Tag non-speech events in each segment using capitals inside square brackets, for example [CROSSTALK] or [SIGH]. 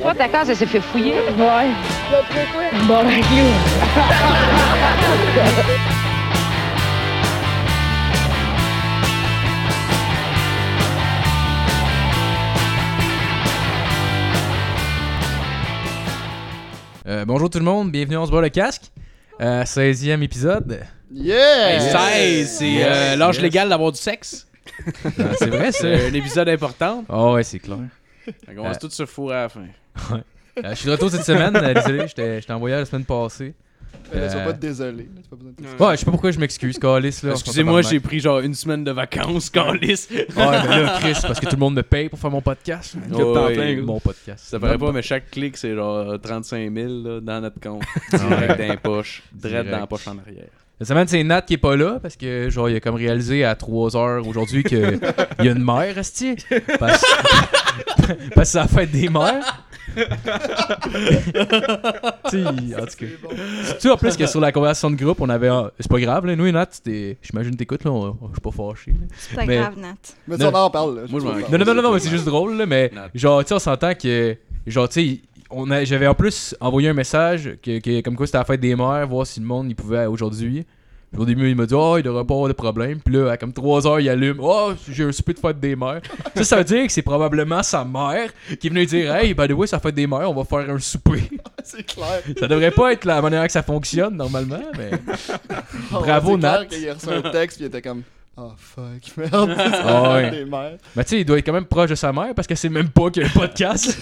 Toi, ta case, elle s'est fait fouiller. Ouais. Bon, ben, clou. Euh, bonjour tout le monde, bienvenue on se boit le casque. Euh, 16e épisode. Yeah! 16, c'est euh, l'âge Yes. légal d'avoir du sexe. [LAUGHS] C'est vrai ça. C'est un épisode important. Oh ouais, c'est clair. On commence Euh. tout se fourrer à la fin. Euh, je suis de retour cette semaine, euh, désolé, j'étais j'étais en voyage la semaine passée. Euh, tu vas Euh, pas désolé. là, tu pas besoin de t'excuser. Ouais, je sais pas pourquoi je m'excuse, Calis là. Excusez-moi, j'ai pris genre une semaine de vacances, Carlis. Ouais, mais là, Chris, parce que tout le monde me paye pour faire mon podcast. Ouais, temps Ouais, plein, gros. mon podcast. Ça paraît pas, mais chaque clic, c'est genre 35 000 là, dans notre compte. Ouais. Direct dans. Direct Direct. dans la poche en arrière. Cette semaine, c'est Nat qui est pas là parce que, genre, il a comme réalisé à 3h aujourd'hui qu'il y a une mère, Esti. Parce... [LAUGHS] parce que c'est la fête des mères. [LAUGHS] tu sais, en tout cas. Tu en plus que sur la conversation de groupe, on avait. un- C'est pas grave, là. Nous et Nat. J'imagine que t'écoutes, là. on- Je suis pas fâché. C'est pas Mais- grave, Nat. Mais ça, on en parle. là. Moi, je Non, non, non, non, non, mais c'est juste drôle, là. Mais, Nat. genre, tu sais, on s'entend que. Genre, tu sais, on a- j'avais en plus envoyé un message que, que- comme quoi c'était la fête des mères, voir si le monde il pouvait aujourd'hui. Puis au début, il m'a dit, oh, il devrait pas avoir de problème. Puis là, à comme 3 heures, il allume, oh, j'ai un souper de fête des mères. [LAUGHS] ça, ça veut dire que c'est probablement sa mère qui est venue dire, hey, by the way, la fête des mères, on va faire un souper. [LAUGHS] C'est clair. ça devrait pas être la manière que ça fonctionne normalement, mais. [LAUGHS] Bravo, C'est clair Nat. qu'il a reçu un texte puis il était comme. Ah fuck, [LAUGHS] merde. Ah ouais. Des mères. Mais tu sais, il doit être quand même proche de sa mère parce que c'est même pas qu'il y a un podcast.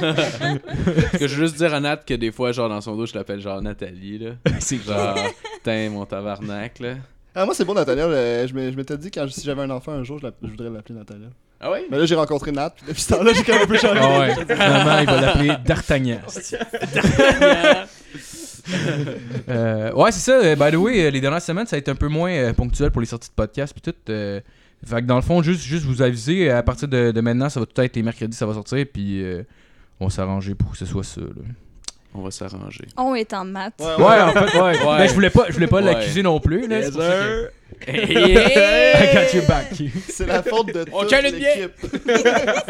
Parce que je veux juste dire à Nat que des fois, genre dans son dos, je l'appelle genre Nathalie. là. [LAUGHS] c'est Genre, putain, mon tabarnak. là. Ah, moi, c'est bon, Natalia. euh, Je m'ai- je m'étais dit, quand si j'avais un enfant un jour, je, l'app- je voudrais l'appeler Natalia. Ah ouais? Mais là, j'ai rencontré Nat. Puis depuis ce temps-là, j'ai quand même un peu changé. Ah ouais, finalement, il va l'appeler D'Artagnan. [LAUGHS] Euh, ouais, c'est ça. euh, By the way, euh, les dernières semaines, ça a été un peu moins euh, ponctuel pour les sorties de podcast puis tout. euh, fait que dans le fond, juste, juste vous aviser, à partir de, de maintenant, ça va tout être les mercredis, ça va sortir, puis euh, on va s'arranger pour que ce soit ça. Là. On va s'arranger. On est en maths. Ouais, Ouais, ouais. en fait, ouais. Ouais. Mais je voulais pas, je voulais pas Ouais. l'accuser non plus. Là, I got your back. C'est la faute de On toute le bien. l'équipe.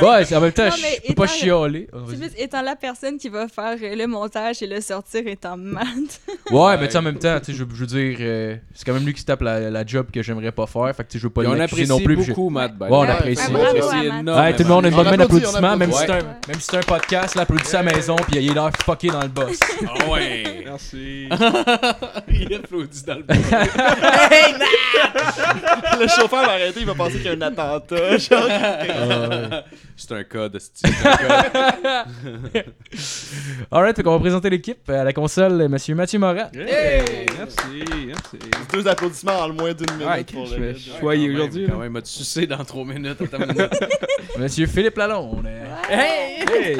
[LAUGHS] Ouais, c'est- en même temps, Non, mais je peux pas étant- chialer. Vas-y. plus étant la personne qui va faire euh, le montage et le sortir est en maths. Ouais, mais tu sais, en même temps, tu sais, je, je veux dire, euh, c'est quand même lui qui se tape la, la job que j'aimerais pas faire. Fait que tu sais, je veux pas on apprécie non plus. puis je- beaucoup, Matt. by the Ouais, on way. apprécie. Ah, On bravo Matt. énormément. Ouais, tout le monde a une On bonne main applaudit, d'applaudissement, même, si c'est un, même si c'est un podcast, là, applaudissez à la maison, puis il a l'air fucké dans le boss. Ah ouais. Merci. [LAUGHS] Il applaudit dans le Le chauffeur va arrêter, il va penser qu'il y a un attentat. [LAUGHS] Genre, [LAUGHS] C'est un code, c'est un code. [LAUGHS] Alright, fait qu'on va présenter l'équipe à la console, monsieur Mathieu Morin. Hey! Merci, merci. deux applaudissements en le moins d'une minute Ouais, pour je le vais choyer aujourd'hui. Quand même, m'a-tu sucé dans 3 minutes? Minute. Monsieur Philippe Lalonde. Hey! Hey!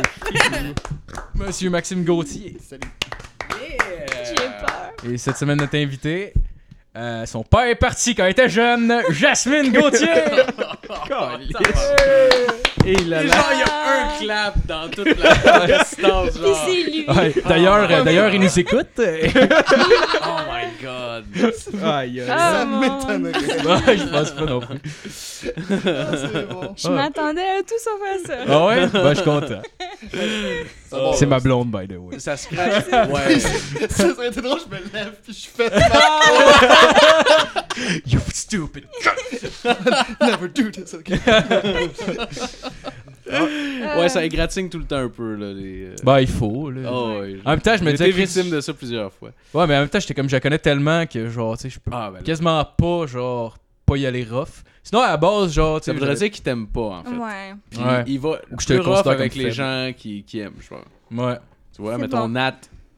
Monsieur Maxime Gauthier. Salut. J'ai peur. Et cette semaine, notre invité, euh, son père est parti quand il était jeune, Jasmine Gauthier. [LAUGHS] Et là Et là. genre, il y a un clap dans toute la [LAUGHS] distance. Ouais, D'ailleurs, euh, d'ailleurs, il nous écoute. [LAUGHS] Oh my god. Aïe, aïe. Ah, Ça mon- m'étonnerait. [LAUGHS] Ouais, je pense pas non plus. Ah, c'est bon. Je m'attendais à tout sauf à ça. Ah ouais? Ben, je suis content. C'est bon, C'est ma blonde, by the way. Ça scratch. Ouais. Ça serait été drôle, je me lève puis je fais You stupid. Never do this again. Ouais, ça égratigne tout le temps un peu, là. Les... euh, Ben, il faut, là. Oh, ouais. En même temps, je me J'ai disais. été Chris, victime de ça plusieurs fois. Ouais, mais en même temps, j'étais comme, je la connais tellement que, genre, tu sais, je peux Ah, ben quasiment pas, genre, pas y aller rough. Sinon, à la base, genre, tu Ça voudrait dire qu'il t'aime pas, en fait. Ouais. Puis Ouais. il va Ou que je te rough avec les faible. gens qui, qui aiment, je pense. Ouais. Tu vois, mettons bon. Nat.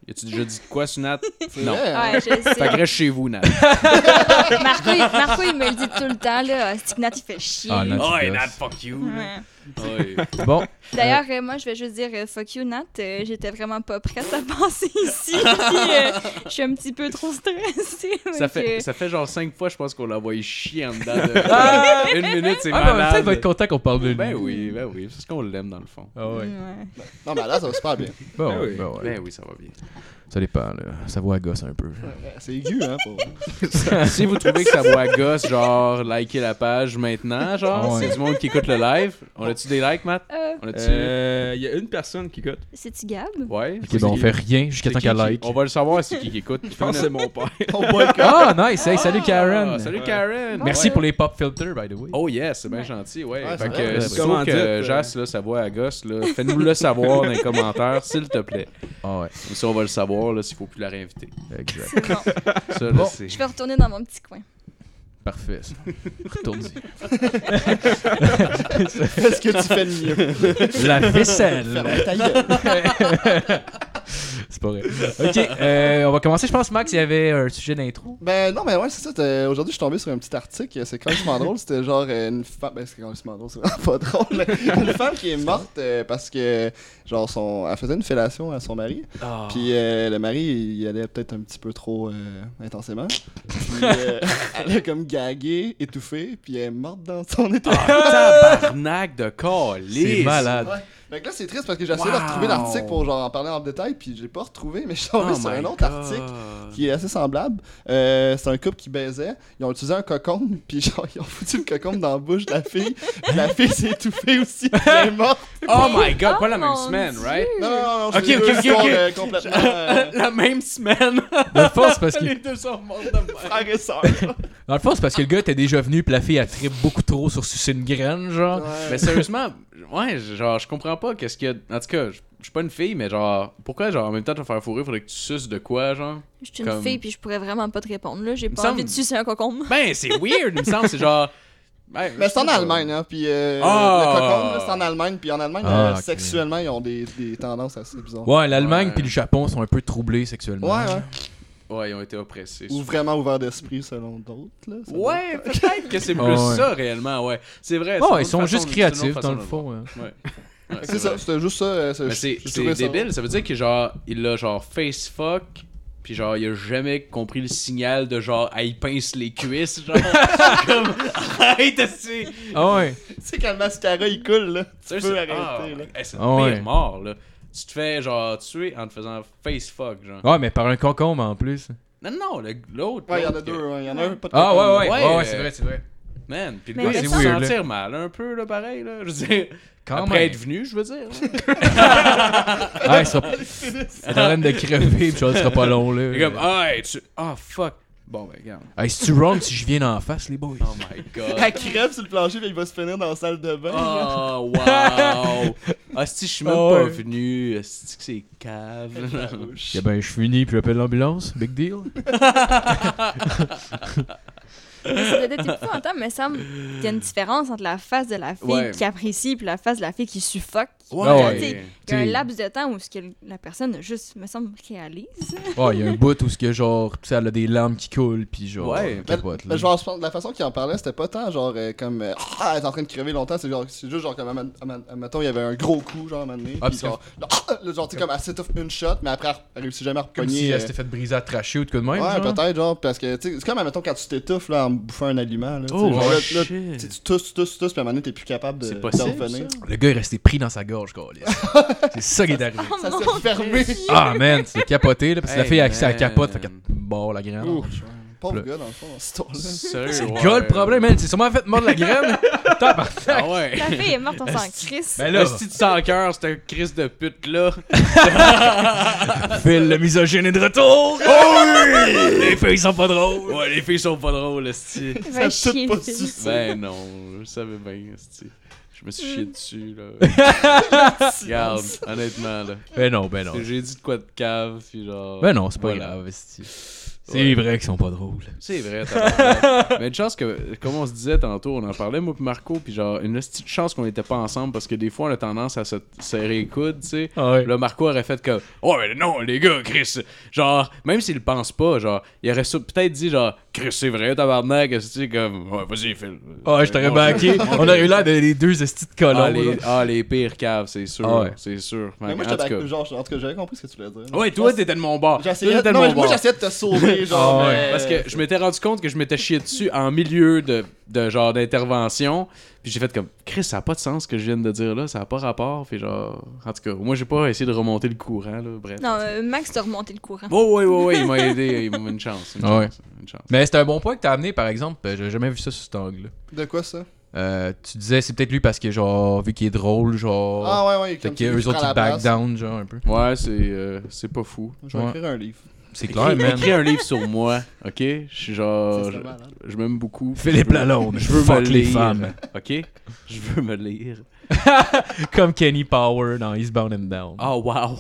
Y a-tu déjà dit quoi sur Nat? [LAUGHS] Non. hein? Ouais, je Fait que sais. reste chez vous, Nat. [LAUGHS] Marco, il, Marco, il me le dit tout le temps, là. C'est que Nat, il fait chier. Ah, Nat. Oh, fuck you. Ouais. Ouais. Bon. D'ailleurs, euh, moi, je vais juste dire euh, fuck you, Nat. Euh, J'étais vraiment pas prête à [LAUGHS] passer ici. Puis, euh, je suis un petit peu trop stressée. Ça fait, euh, ça fait genre 5 fois, je pense qu'on l'a envoyé chier en dedans de... [LAUGHS] Une minute, c'est Ah, ben, malade. il va être content qu'on parle de lui. Ben oui, ben oui. C'est parce qu'on l'aime, dans le fond. Ah ouais. ouais. Non, mais là, ça va super bien. Bon, Ben ouais, oui. ben ouais. Ben oui, ça va bien. Ça dépend, là. Ça voit à gosse un peu. Ouais, C'est aigu, hein, pour... [LAUGHS] si vous trouvez que ça voit gosse, genre, likez la page maintenant, genre, Ah ouais. c'est du monde qui écoute le live. On a-tu des likes, Matt? Euh, On a-tu. Euh, Il y a une personne qui écoute. C'est-tu Gab? Ouais. Ok, ben on fait rien jusqu'à temps qu'elle like. On va le savoir, c'est qui qui écoute. [LAUGHS] Je pense que c'est mon père. Boycotte. Ah, nice! Hey, salut Ah, Karen! Salut Ouais. Karen! Merci Ouais. pour les pop filters, by the way. Oh yes, c'est bien Ouais. gentil, ouais. Fait que euh, si tu comment trouves dire, que euh, Jas, là, sa voix à gosse, là, fais-nous le savoir dans les [LAUGHS] commentaires, s'il te plaît. Ah ouais, Comme ça, on va le savoir, là, s'il faut plus la réinviter. exact. Je vais retourner dans mon petit coin. Parfait. Retourne-y. Qu'est-ce que tu fais de mieux? La vaisselle! [LAUGHS] C'est pas vrai. Ok, euh, on va commencer. Je pense, Max, il y avait un sujet d'intro. Ben non, mais ouais, c'est ça. Aujourd'hui, je suis tombé sur un petit article. C'est quand même drôle. C'était genre euh, une femme. Ben, c'est quand même drôle, c'est vraiment pas drôle. [LAUGHS] une femme qui est morte euh, parce que, genre, son... elle faisait une fellation à son mari. Ah. Puis euh, le mari, il y allait peut-être un petit peu trop euh, intensément. Puis euh, [LAUGHS] elle a comme gagué, étouffé, puis elle est morte dans son état. Ah, tabarnak de calice! C'est malade. Ouais. Fait que là, c'est triste parce que j'ai essayé Wow. de retrouver l'article pour genre en parler en détail, puis j'ai pas retrouvé, mais je suis tombé Oh sur un autre God. article qui est assez semblable. Euh, c'est un couple qui baisait. Ils ont utilisé un cocon, [LAUGHS] puis genre, ils ont foutu le cocon dans la bouche de la fille. La fille s'est étouffée aussi, elle est morte. [LAUGHS] Oh my god, Oh pas la même mon semaine, Dieu. right? Non, non, non, Ok, c'est ok, deux ok, histoires, ok. euh, complètement [LAUGHS] euh, la même semaine! Dans le fond, c'est parce que, Les deux sont morts de même. et dans le fond, c'est parce que le gars était déjà venu, puis la fille a trippé beaucoup trop sur sucer une graine, genre. Ouais. Mais sérieusement, ouais, genre, je comprends pas qu'est-ce qu'il y a. En tout cas, je suis pas une fille, mais genre, pourquoi, genre, en même temps, te faire fourrer, faudrait que tu suces de quoi, genre? Je suis une Comme- fille, puis je pourrais vraiment pas te répondre. Là, j'ai pas semble- envie de sucer un cocon. [LAUGHS] Ben, c'est weird, il me semble, c'est genre. [LAUGHS] Ben, Mais c'est en je sais pas. Allemagne, hein, puis euh, Ah. le cocon, là, c'est en Allemagne, puis en Allemagne, Ah, euh, ok. sexuellement, ils ont des, des tendances assez bizarres. Ouais, l'Allemagne Ouais. puis le Japon sont un peu troublés sexuellement. Ouais, ouais. Ouais, ils ont été oppressés. Ou vraiment ouverts d'esprit, selon d'autres, là. Ouais, être- peut-être que c'est [LAUGHS] plus ouais. ça réellement, ouais. C'est vrai. Oh, ils sont façon juste créatifs, dans le fond. hein. Ouais. [LAUGHS] Ouais, C'est ça, c'était juste ça. euh, c'est débile, ça veut dire que genre, il a genre face fuck, puis genre, il a jamais compris le signal de genre, ah, il pince les cuisses, genre, [LAUGHS] comme, arrête, c'est. Ah ouais. Tu sais, quand le mascara il coule, là, tu peux arrêter, là. c'est Ah le pire ouais. mort, là. Tu te fais genre tuer en te faisant face fuck, genre. Ouais, mais par un concombre en plus. Non, non, l'autre. Ouais, il y en a deux, il y en a un, pas de Ah ouais, ouais, ouais, Ouais, ouais, c'est vrai, c'est vrai. Man, pis le gars, il il se sentir mal un peu, là, pareil, là. Je veux dire, Quand après même. être venu, je veux dire. Ah, il sera... Elle est en train de crever, pis genre, ce sera pas long, là. Et comme, ah, hey, tu. Ah, fuck. Bon, ben, regarde. Hey, c'est-tu wrong si je viens d'en face, les boys? Oh my god. Elle crève sur le plancher, puis il va se finir dans la salle de bain. Oh, [LAUGHS] wow! Ah, si je suis même Ah pas ouais. venu, est-ce que c'est cave? Eh ben, je finis, puis j'appelle l'ambulance. Big deal. [LAUGHS] Mais ça doit être épouvantable, mais il me semble qu'il y a une différence entre la face de la fille Ouais. qui apprécie et la face de la fille qui suffoque. Ah ouais. tu sais, Il y a un laps de temps où ce que la personne juste, me semble, réalise. Ouais, il y a un bout où ce que genre, tu sais, elle a des larmes qui coulent, puis genre, Ouais. capote, là. Mais genre, je pense- la façon qu'il en parlait, c'était pas tant genre euh, comme euh, Ah, elle est en train de crever longtemps, c'est genre, c'est juste genre comme, admettons, il y avait un gros coup, genre, à un moment donné. Ah, puis genre, là, là, genre, tu sais, comme, elle s'étouffe une shot, mais après, elle réussit jamais à Comme si repogner. elle euh, s'était fait briser à tracher ou de quoi de même, Ouais, peut-être, genre, parce que, tu sais, c'est comme, admettons, quand tu t'étouffes, là, en bouffant un aliment, là. Oh, genre, là, shit. là, tu tousses, tu tousses, tu tousses, puis à un moment donné, t'es plus capable de, de revenir. Le gars est resté pris dans sa gorge, C'est ça qui est arrivé. Oh Ça s'est fermé. Ah, man, c'est capoté, là, parce que la fille a accès à la man. capote, fait qu'elle barre la graine. Ouf. Pauvre Le- gars, dans le fond, dans C'est le gars le problème, man. C'est sûrement fait mordre la graine. [LAUGHS] Ah ouais. La fille est morte, on s'en crisse. Ben là, Si tu sens cœur, c'est un Christ de pute là. [LAUGHS] Phil, le misogyne est de retour. [LAUGHS] Oh oui! Les filles sont pas drôles. Ouais, les filles sont pas drôles, esti. Va Ça pas. Ben non, je savais bien, esti. Je me suis chié dessus, là. [LAUGHS] Regarde, honnêtement, là. Ben non, ben non. J'ai dit de quoi de cave, puis genre. Ben non, c'est pas Voilà. grave. C'est Ouais. vrai qu'ils sont pas drôles. C'est vrai, t'as [LAUGHS] Mais une chance que, comme on se disait tantôt, on en parlait, moi Marco, puis genre, une petite chance qu'on était pas ensemble parce que des fois on a tendance à se serrer les coudes, tu sais. Ah ouais. Là, Marco aurait fait comme Oh, mais non, les gars, Chris. Genre, même s'il le pense pas, genre, il aurait ça- peut-être dit, genre, Chris, c'est vrai, tabarnak, tu comme, ouais, vas-y, Phil. Ah, je t'aurais backé. On aurait eu l'air de les deux estis de colons. Ah, les, ah, les pires caves, c'est sûr. Ah ouais. C'est sûr. Mais moi, j'étais genre, en tout cas, j'avais compris ce que tu voulais dire. Ouais, toi, t'étais de mon bord. De moi, j'essayais de te sauver, genre. Ah ouais. mais- Parce que je m'étais rendu compte que je m'étais chié dessus en milieu de, de genre d'intervention. Puis j'ai fait comme Chris, ça a pas de sens ce que je viens de dire là, ça a pas rapport. Puis genre, en tout cas, moi j'ai pas essayé de remonter le courant là, bref. Non, euh, Max t'a remonté le courant. Oh, ouais, ouais, ouais, il m'a aidé, il m'a une chance. Une Ah ouais. chance, une chance. Mais c'est un bon point que t'as amené, par exemple. Euh, J'ai jamais vu ça sous cet angle-là. De quoi ça? Euh, tu disais, c'est peut-être lui parce que, genre, vu qu'il est drôle, genre. Ah ouais, ouais. Fait comme autres, ils la back place. down, genre, un peu. Ouais, c'est euh, c'est pas fou. Je vais Ouais. écrire un livre. C'est clair, man. écris un livre sur moi, ok? Je suis genre. C'est Je, m'aime beaucoup. Philippe Je veux- Lalonde, Je veux fuck me les lire, femmes. Ok? Je veux me lire. [LAUGHS] Comme Kenny Power dans Eastbound and Down. Oh, wow!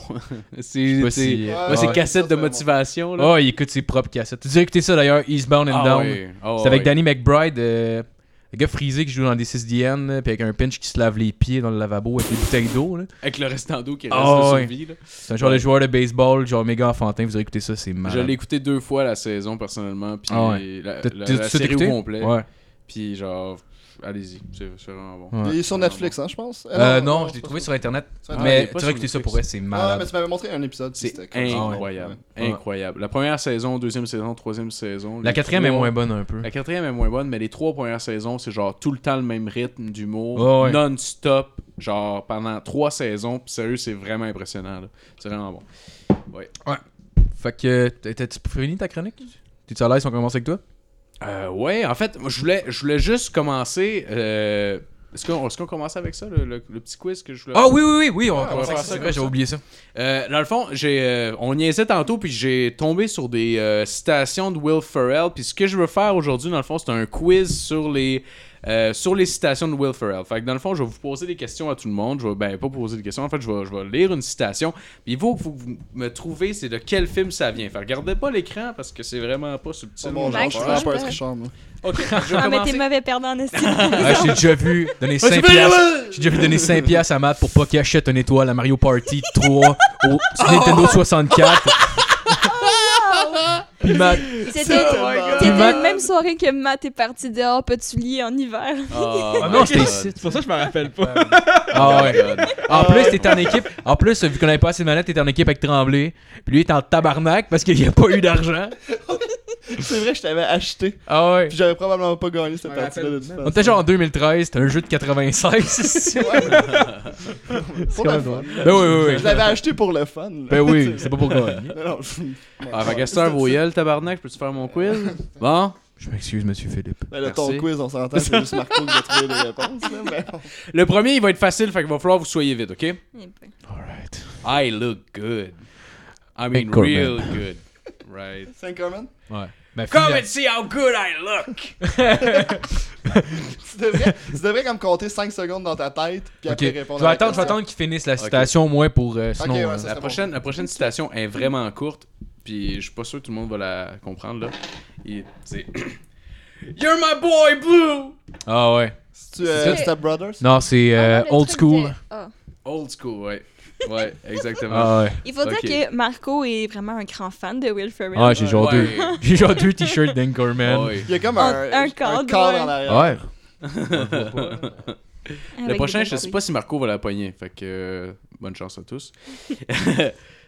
[LAUGHS] C'est cassette de motivation, là. Oh, il écoute ses propres cassettes. Tu as écouté ça d'ailleurs, Eastbound and Ah Down? Ah C'est avec. Danny McBride, euh, le gars frisé qui joue dans des 6DN, là, puis avec un pinch qui se lave les pieds dans le lavabo avec des bouteilles d'eau. Avec le restant d'eau qui reste Ah de ouais. là. C'est un genre Ouais. de joueur de baseball, genre méga enfantin. Vous aurez écouté ça, c'est Je malade. l'ai écouté deux fois la saison, personnellement, puis Ah ouais. la, la- la tout série au complet. Ouais. Puis genre, allez-y, c'est vraiment bon. Ouais. Il est sur Netflix, hein, je pense. Euh, non, non, je l'ai trouvé ça. sur internet. Ah, mais tu sur vas écouter ça pour vrai, c'est Ah, mais malade. tu m'avais montré un épisode. C'est incroyable. Ouais. Incroyable. La première saison, deuxième saison, troisième saison. La quatrième est moins bonne un peu. La quatrième est moins bonne, mais les trois premières saisons, c'est genre tout le temps le même rythme d'humour, Ouais, ouais. non-stop, genre pendant trois saisons. Puis sérieux, c'est vraiment impressionnant. C'est vraiment bon. Fait que, t'as-tu fini ta chronique? T'es-tu à l'aise on commence avec toi? Euh, ouais, en fait, je voulais, je voulais juste commencer. euh, Est-ce qu'on est qu'on commence avec ça, le, le- le petit quiz que je voulais Ah oui, oui, oui, oui, on, on va commence faire avec ça vrai, J'ai oublié ça. Euh, dans le fond, j'ai, euh, on niaisait tantôt, puis j'ai tombé sur des euh, citations de Will Ferrell. Puis ce que je veux faire aujourd'hui, dans le fond, c'est un quiz sur les, euh, sur les citations de Will Ferrell. Fait que dans le fond, je vais vous poser des questions à tout le monde. Je vais, ben, pas poser des questions, en fait, je vais, je vais lire une citation. Puis il faut que vous vous me trouver c'est de quel film ça vient. Fait que regardez pas l'écran parce que c'est vraiment pas subtil. C'est mon genre, je suis vraiment je pas peux- tricheur, moi. Ok, je vais Ah, mais commencer. t'es mauvais perdant en estime. [LAUGHS] Ah, j'ai déjà vu donner 5 piastres. J'ai déjà vu donner 5 piastres à Matt pour pas qu'il achète une étoile à Mario Party 3 au sur Nintendo 64. Puis Matt, C'était Oh my God. c'était Matt- la même soirée que Matt est parti dehors, petit lit en hiver? Oh Ah my [LAUGHS] non, c'était God. ici. C'est pour ça que je me rappelle pas. Ah ouais. En plus, t'étais en équipe. En plus, vu qu'on avait pas assez de manettes, t'étais en équipe avec Tremblay. Puis lui, il était en tabarnak parce qu'il n'y a pas eu d'argent. C'est vrai, je t'avais acheté. Ah ouais. Puis j'aurais probablement pas gagné cette partie-là de On était genre en 2013, c'était un jeu de 96. Pour [LAUGHS] quand le fun. Ben oui, oui, oui. Je l'avais acheté pour le fun. là. Ben oui, c'est pas pour gagner. [LAUGHS] Non, non, je- Ah, fait que c'est un voyelle, tabarnak, peux-tu faire mon quiz? [LAUGHS] Bon. Je m'excuse, monsieur Philippe. Ben, là, ton quiz, on s'entend, c'est juste Marco qui va trouver les réponses. Là, mais. [LAUGHS] Le premier, il va être facile, fait qu'il va falloir que vous soyez vite, ok? Alright. I look good. I mean, Anchorman. real good. Right. [LAUGHS] Saint-Common? Ouais. Ben, Come and see how good I look! Tu devrais, tu devrais comme compter 5 secondes dans ta tête, puis Ok, après je répondre vais à la attendre, je vais question. attendre qu'il finisse la citation, moi, pour. euh, sinon. ouais, euh, ça La prochaine, la prochaine citation est vraiment courte, puis je suis pas sûr que tout le monde va la comprendre, là. Et C'est... [COUGHS] You're my boy, Blue! Ah ouais. C'est-tu euh, Step Brothers? Non, c'est euh, Ah, le old school. de- Ah. Old school, ouais. Ouais, [LAUGHS] exactement. Ah ouais. Il faut dire que Marco est vraiment un grand fan de Will Ferrell. Ah, j'ai genre Ouais. deux. J'ai genre deux t-shirts d'Anchorman. Ouais. Il y a comme Un- un, un cadre, ouais. en arrière. Ouais. Le prochain, je sais pas si Marco va la pogner. Fait que euh, bonne chance à tous. [LAUGHS]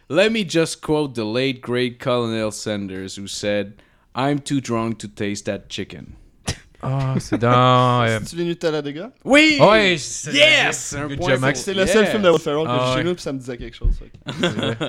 Let me just quote the late great Colonel Sanders who said, I'm too drunk to taste that chicken. Ah, c'est dans. [LAUGHS] euh, Tu les Nutella des gars? Oui! Ouais, c'est- Yes! Un Good point job, pour- Max. C'est le seul Yes. film de Will Ferrell que Ah, j'ai chez ouais. nous, puis ça me disait quelque chose. fait que-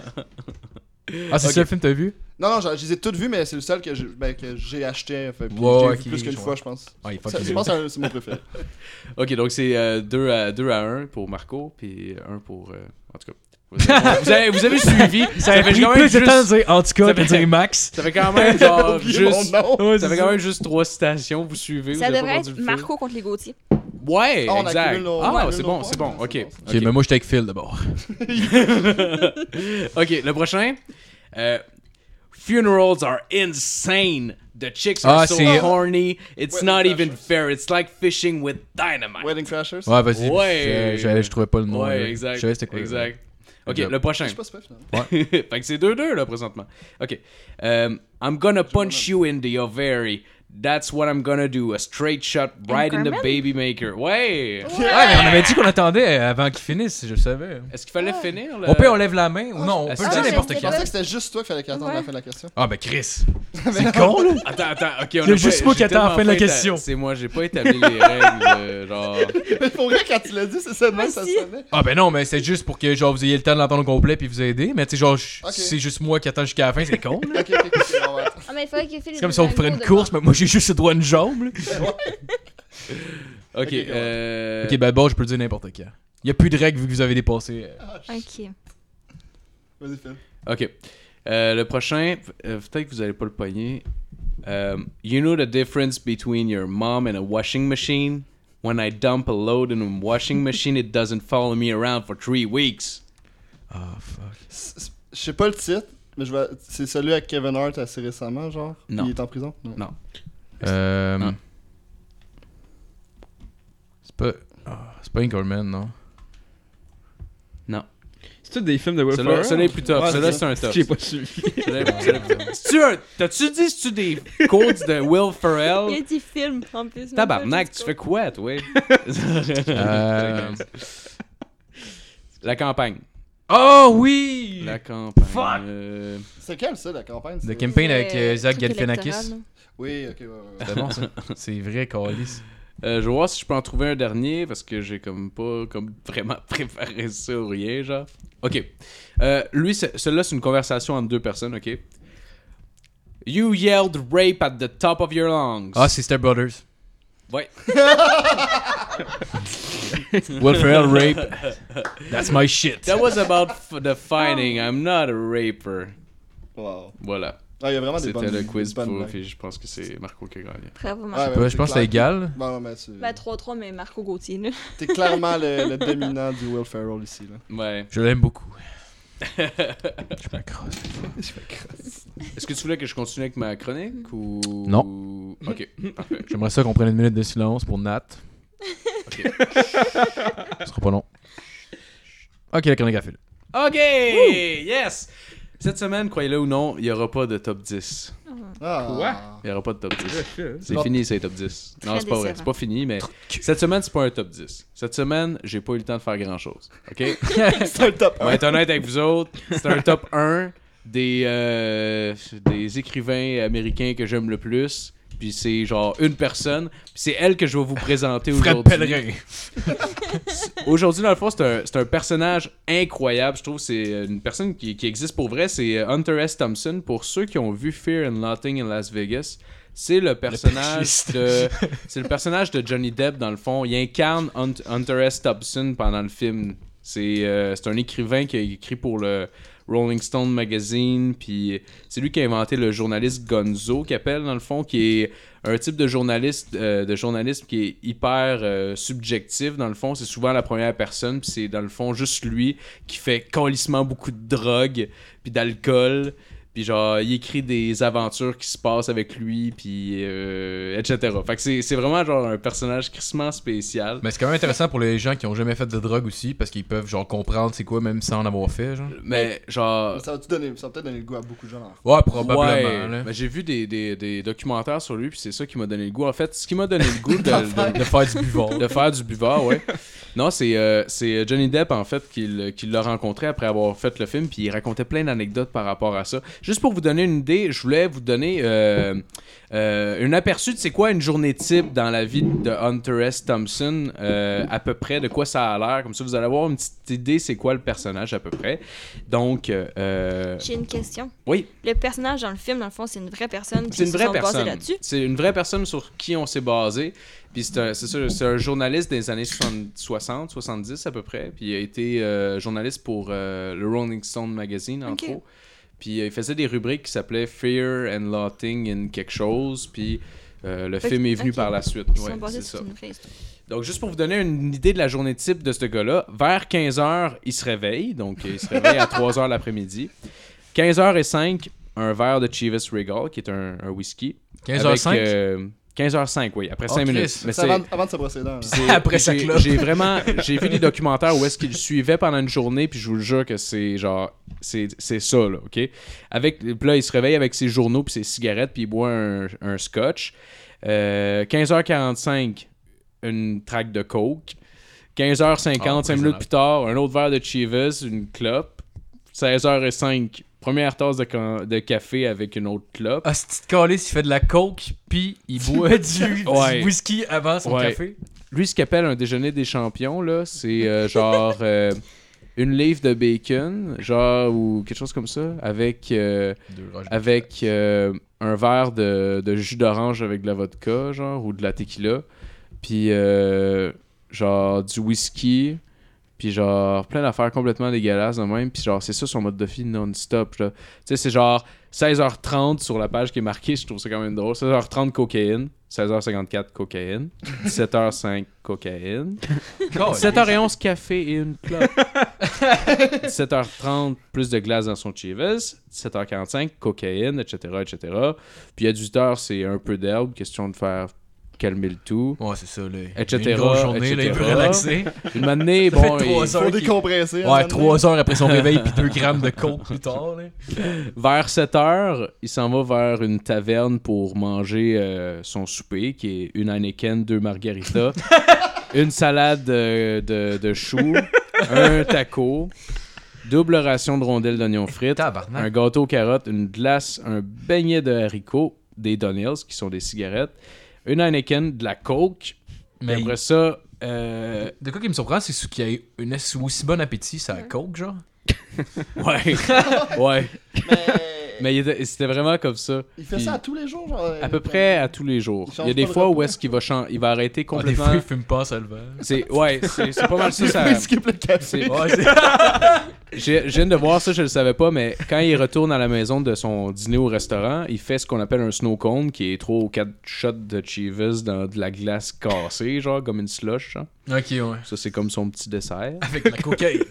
Ah, c'est le film que t'as vu? Non, non, je, je les ai toutes vues, mais c'est le seul que j'ai ben, que j'ai acheté. Fait, puis Ouais, j'ai vu plus qu'une fois, je pense. Ah, il est Ça- fucking je pense que c'est mon préféré. [LAUGHS] Ok, donc c'est 2 à, deux à 1 pour Marco, puis 1 pour. euh, en tout cas. Vous avez, vous avez, vous avez suivi. Ça, fait pris quand même plus de juste- temps de dire en tout cas Ça que de fait- dire Max. Ça fait quand même genre [LAUGHS] juste. Ouais, Ça fait quand même juste 3 citations, vous suivez. vous Ça pas devrait être. Marco contre les Gauthier. Ouais, Ah, exact. nos- Ah, accumule c'est bon, c'est bon, ok. Ok, mais moi j'étais avec Phil d'abord. [LAUGHS] ok, le prochain. Euh, funerals are insane. The chicks Ah, are so c'est- horny. It's Wedding not even fair. It's like fishing with dynamite. Wedding Crashers? Ouais, vas-y. Ouais. Je, je, je trouvais pas le nom. Ouais, exact. Je savais c'était quoi. Exact. Ok, job. le prochain. Je sais pas si c'est finalement. [LAUGHS] fait que c'est 2-2 là présentement. Ok. Um, I'm gonna punch you in the ovary. That's what I'm gonna do. A straight shot right in the baby maker. Ouais. Ouais, mais on avait dit qu'on attendait avant qu'il finisse, je le savais. Est-ce qu'il fallait finir le... Au pire, on lève la main ou non, on Ah, peut dire Ah, n'importe qui. Je pensais que c'était juste toi qu'il fallait qu'attendre Ouais. la fin de la question. Ah, ben Chris. [LAUGHS] C'est con, là. Attends, attends, ok, on Il y a juste moi qui attends la fin de la question. C'est moi, j'ai pas établi les règles, euh, genre... [LAUGHS] Mais pour vrai, quand tu l'as dit, c'est ça même Moi ça sonnait. Ah, ben non, mais c'est juste pour que genre vous ayez le temps de l'entendre au complet puis vous aider. Mais tu sais, genre, c'est juste moi qui attends jusqu'à la fin, c'est con, là. Ok, ok, ok, on va attendre. Ah, mais il fallait qu'il fasse C'est comme si on ferait une course, mais moi j'ai juste le droit à une jambe, là. [LAUGHS] Ok, Ok, euh... Ok, bad boy, je peux le dire n'importe quand. Y a plus de règles vu que vous avez dépassé. euh, Ok. Vas-y, Phil. Ok. Euh, le prochain, euh, peut-être que vous allez pas le pogner. Euh, you know the difference between your mom and a washing machine? When I dump a load in a washing [LAUGHS] machine, it doesn't follow me around for three weeks. Ah, fuck. C- c- Je sais pas le titre, mais je vais... c'est celui avec Kevin Hart assez récemment, genre? Non. Il est en prison? Non. Euh. Ah. C'est pas. Ah, c'est pas Anchorman, non? C'est tout des films de Will Ferrell? celui-là est plus tough. Ouais, Celui-là, c'est c'est un tough. J'ai pas suivi. Celui-là est- celui-là est plus [LAUGHS] tough. C'est-tu un- T'as-tu dit, c'est-tu des codes de Will Il y a Ferrell? des films en plus. Tabarnak, tu fais quoi, toi? Euh. La campagne. Oh oui! La campagne. Fuck! euh, C'est quel, ça, la campagne? The c'est- Campaign avec euh, Zach Truc Galifianakis. Oui, ok, ouais, ouais. C'était bon, ça. [LAUGHS] C'est vrai, Calis. Euh, je vais voir si je peux en trouver un dernier parce que j'ai comme pas comme vraiment [LAUGHS] préparé ça ou rien, genre. Ok. Euh, lui, c'est- celui-là, c'est une conversation entre deux personnes, ok? You yelled rape at the top of your lungs. Ah, c'est Step Brothers. Ouais. [LAUGHS] [LAUGHS] Will Ferrell rape? That's my shit. That was about f- the fighting. I'm not a raper. Wow. Voilà. Ah, il y a vraiment des bonnes C'était le quiz des bonnes pour. blagues. puis je pense que c'est Marco qui a gagné. Bravo, Ouais, Marco. ouais, Ouais, je pense que c'est clair. égal. Bon, mais tu... Ben 3-3, mais Marco Gauthier, là. T'es clairement le, le [LAUGHS] dominant du Will Ferrell ici, là. Ouais. Je l'aime beaucoup. [LAUGHS] je m'accroche. Je fais crasse. Est-ce que tu voulais que je continue avec ma chronique ou? Non. Ok, parfait. J'aimerais ça qu'on prenne une minute de silence pour Nat. Ok. [LAUGHS] Ce sera pas long. Ok, la chronique à fil. Ok! Yes! Cette semaine, croyez-le ou non, il n'y aura pas de top 10. Ah. Quoi? Il n'y aura pas de top 10. C'est fini, c'est top 10. Non, c'est pas vrai. C'est pas fini, mais cette semaine, c'est pas un top 10. Cette semaine, j'ai pas eu le temps de faire grand-chose. OK? [LAUGHS] c'est un top On va être honnête avec vous autres. C'est un top 1 des, euh, des écrivains américains que j'aime le plus. Puis c'est genre une personne. Puis c'est elle que je vais vous présenter Fred aujourd'hui. [LAUGHS] Aujourd'hui, dans le fond, c'est un, un personnage incroyable. Je trouve que c'est une personne qui, qui existe pour vrai. C'est Hunter S. Thompson. Pour ceux qui ont vu Fear and Loathing in Las Vegas, c'est le personnage de c'est le personnage de Johnny Depp dans le fond. Il incarne Hunt- Hunter S. Thompson pendant le film. C'est euh, c'est un écrivain qui a écrit pour le Rolling Stone magazine. Puis c'est lui qui a inventé le journaliste Gonzo, qui appelle dans le fond, qui est un type de journaliste euh, de journalisme qui est hyper euh, subjectif dans le fond c'est souvent la première personne puis c'est dans le fond juste lui qui fait calissement beaucoup de drogue puis d'alcool puis genre il écrit des aventures qui se passent avec lui puis euh, etc fait que c'est, c'est vraiment genre un personnage crissement spécial Mais c'est quand même intéressant pour les gens qui ont jamais fait de drogue aussi, parce qu'ils peuvent genre comprendre c'est quoi même sans en avoir fait, genre. mais genre Ça va-tu donner... ça va peut-être donner le goût à beaucoup de gens. Ouais, probablement. Ouais, là. ben, j'ai vu des, des, des documentaires sur lui puis c'est ça qui m'a donné le goût en fait ce qui m'a donné le goût de- de, De faire du buvard. De faire du buvard, ouais. Non, c'est euh, c'est Johnny Depp, en fait, qui, qui l'a rencontré après avoir fait le film, puis il racontait plein d'anecdotes par rapport à ça. Juste pour vous donner une idée, je voulais vous donner euh, euh, un aperçu de c'est quoi une journée type dans la vie de Hunter S. Thompson, euh, à peu près, de quoi ça a l'air. Comme ça, vous allez avoir une petite idée c'est quoi le personnage, à peu près. Donc, euh, J'ai une question. oui. Le personnage dans le film, dans le fond, c'est une vraie personne. C'est une vraie personne. là-dessus? C'est une vraie personne sur qui on s'est basé. Puis c'est un, c'est ça, c'est un journaliste des années 60, 60, 70 à peu près. Puis il a été euh, journaliste pour euh, le Rolling Stone Magazine, entre Ok. autres. Puis euh, il faisait des rubriques qui s'appelaient Fear and Loathing in quelque chose. Puis euh, le Fait film est venu par la suite. Ouais, c'est ça. Donc, juste pour vous donner une idée de la journée type de ce gars-là, vers 15h, il se réveille. Donc, il se réveille à 3h l'après-midi. 15h05, un verre de Chivas Regal, qui est un, un whisky. 15h05. Avec, euh, 15h05, oui, après Oh, 5 Chris. minutes. Mais C'est c'est- avant, avant de se brosser les [LAUGHS] Après sa j'ai- clope. J'ai vraiment, j'ai vu des documentaires où est-ce qu'il le suivait pendant une journée, puis je vous le jure que c'est genre, c'est c'est ça là, ok? Avec, puis là, il se réveille avec ses journaux puis ses cigarettes, puis il boit un, un scotch. Euh, 15h45, une traque de coke. 15h50, Ah, 5 minutes plus tard, un autre verre de Chivas, une clope. 16h05, première tasse de, ca- de café avec une autre clope. Ah, ce petit calice, il fait de la coke, puis il [LAUGHS] boit du, whisky avant son Ouais. café. Lui, ce qu'il appelle un déjeuner des champions, là, c'est euh, genre euh, une livre de bacon, genre, ou quelque chose comme ça, avec, euh, avec euh, un verre de, de jus d'orange avec de la vodka, genre, ou de la tequila. puis euh, genre du whisky, puis genre plein d'affaires complètement dégueulasses de même, puis genre c'est ça son mode de vie non-stop. là. Tu sais, c'est genre 16h30 sur la page qui est marquée, je trouve ça quand même drôle. 16h30 cocaïne, 16h54 cocaïne, [LAUGHS] 17h05 cocaïne, [LAUGHS] 17h11 café et une clope. [LAUGHS] 17h30 plus de glace dans son Chivas, 17h45 cocaïne, etc., etc. Puis à 18h c'est un peu d'herbe, question de faire calmer le tout. Ouais, c'est ça, là. Etc., Une grosse journée, là, il veut etc.. relaxer. [LAUGHS] Une matinée, Ça fait bon, il- trois Faut décompresser. Ouais. 3 heures après son réveil, puis 2 [LAUGHS] grammes de coke plus tard, là. [LAUGHS] Vers 7 heures, il s'en va vers une taverne pour manger euh, son souper, qui est une Heineken, deux margaritas, une salade euh, de, de choux, un taco, double ration de rondelles d'oignons frites, un gâteau aux carottes, une glace, un beignet de haricots, des Donnells, qui sont des cigarettes, une Heineken, de la coke, Mais après ça... euh, de quoi qui me surprend, c'est ce qu'il y a une aussi bon appétit, ça coke, genre. [LAUGHS] ouais, ouais, [LAUGHS] Mais, mais c'était vraiment comme ça. il fait Puis- ça à tous les jours, genre. À peu près à tous les jours. Il y a des fois où est-ce qu'il va, chan- il va arrêter Ah, des complètement. fois, il fume pas, ça le vend. c'est ouais, c'est c'est pas mal ça. ça- Il skip le café. c'est- Ouais, c'est- [LAUGHS] J'ai- Je viens de voir ça, je le savais pas, mais quand il retourne à la maison de son dîner au restaurant, il fait ce qu'on appelle un snow cone, qui est 3 ou 4 shots de Chivas dans de la glace cassée, genre comme une slush. genre. Ok, ouais. Ça, c'est comme son petit dessert. Avec la cocaïne.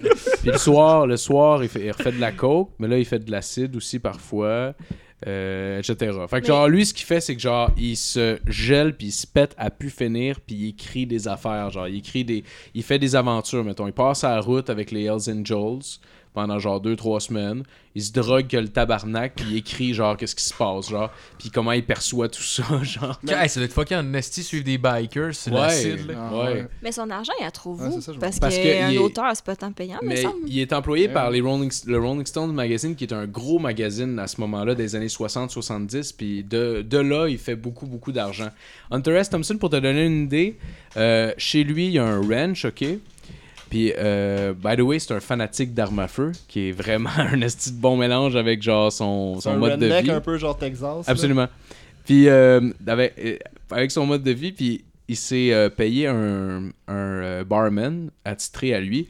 Puis le soir, le soir il, fait, il refait de la coke, mais là, il fait de l'acide aussi parfois, euh, etc. Fait que Mais- genre, lui, ce qu'il fait, c'est que genre, il se gèle, puis il se pète à pu finir, puis il écrit des affaires. Genre, il écrit des. Il fait des aventures, mettons. Il passe à la route avec les Hells Angels pendant genre 2-3 semaines. Il se drogue que le tabarnak, puis il écrit genre, qu'est-ce qui se passe, genre, puis comment il perçoit tout ça, [LAUGHS] genre. Hey, ça doit être fucking en esti suivre des bikers, c'est Ouais. l'acide, là. Ah, Ouais. ouais. Mais son argent, il a trouve ça, je Parce, Parce que qu'un il est- auteur, c'est pas tant payant, Mais semble. il est employé Ouais. par les Rolling, le Rolling Stone Magazine, qui est un gros magazine à ce moment-là, des années 60-70. Puis de, de là, il fait beaucoup, beaucoup d'argent. Hunter S. Thompson, pour te donner une idée, euh, chez lui, il y a un ranch, OK? Puis, euh, by the way, c'est un fanatique d'armes à feu, qui est vraiment [LAUGHS] un esti de bon mélange avec genre son, son un mode de vie. un peu genre Texas. là. Absolument. Puis euh, avec, euh, avec son mode de vie, puis il s'est euh, payé un, un euh, barman attitré à lui.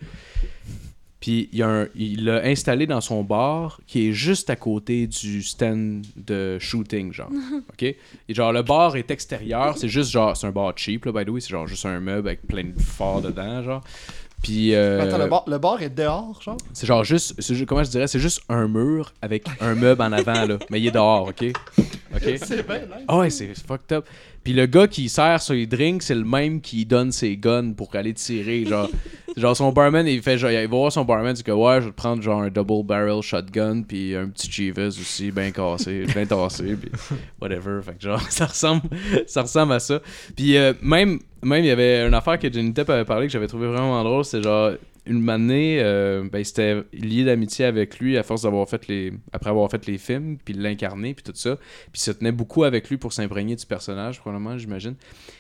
Puis il, y a un- il l'a installé dans son bar qui est juste à côté du stand de shooting, genre. [LAUGHS] OK? Et genre, le bar est extérieur, c'est juste genre, c'est un bar cheap, là, by the way, c'est genre juste un meuble avec plein de forts dedans, genre. Puis. euh, Attends, le bar, le bar est dehors, genre? c'est genre juste, comment je dirais, c'est juste un mur avec un meuble en avant, là. Mais il est dehors, OK? OK? [LAUGHS] C'est bien nice. Ah ouais, c'est fucked up. Puis le gars qui sert ses drinks, c'est le même qui donne ses guns pour aller tirer. Genre, [LAUGHS] genre son barman, il fait genre, il va voir son barman, il dit que ouais, je vais te prendre genre un double barrel shotgun, puis un petit Chivas aussi, bien cassé, bien tassé, puis whatever. Fait que genre, [LAUGHS] ça ressemble, ça ressemble à ça. Puis euh, même, même, il y avait une affaire que Johnny Depp avait parlé que j'avais trouvé vraiment drôle, c'est genre, une année, euh, ben, il s'était lié d'amitié avec lui à force d'avoir fait les. après avoir fait les films, puis l'incarner, puis tout ça. Puis se tenait beaucoup avec lui pour s'imprégner du personnage, probablement, j'imagine.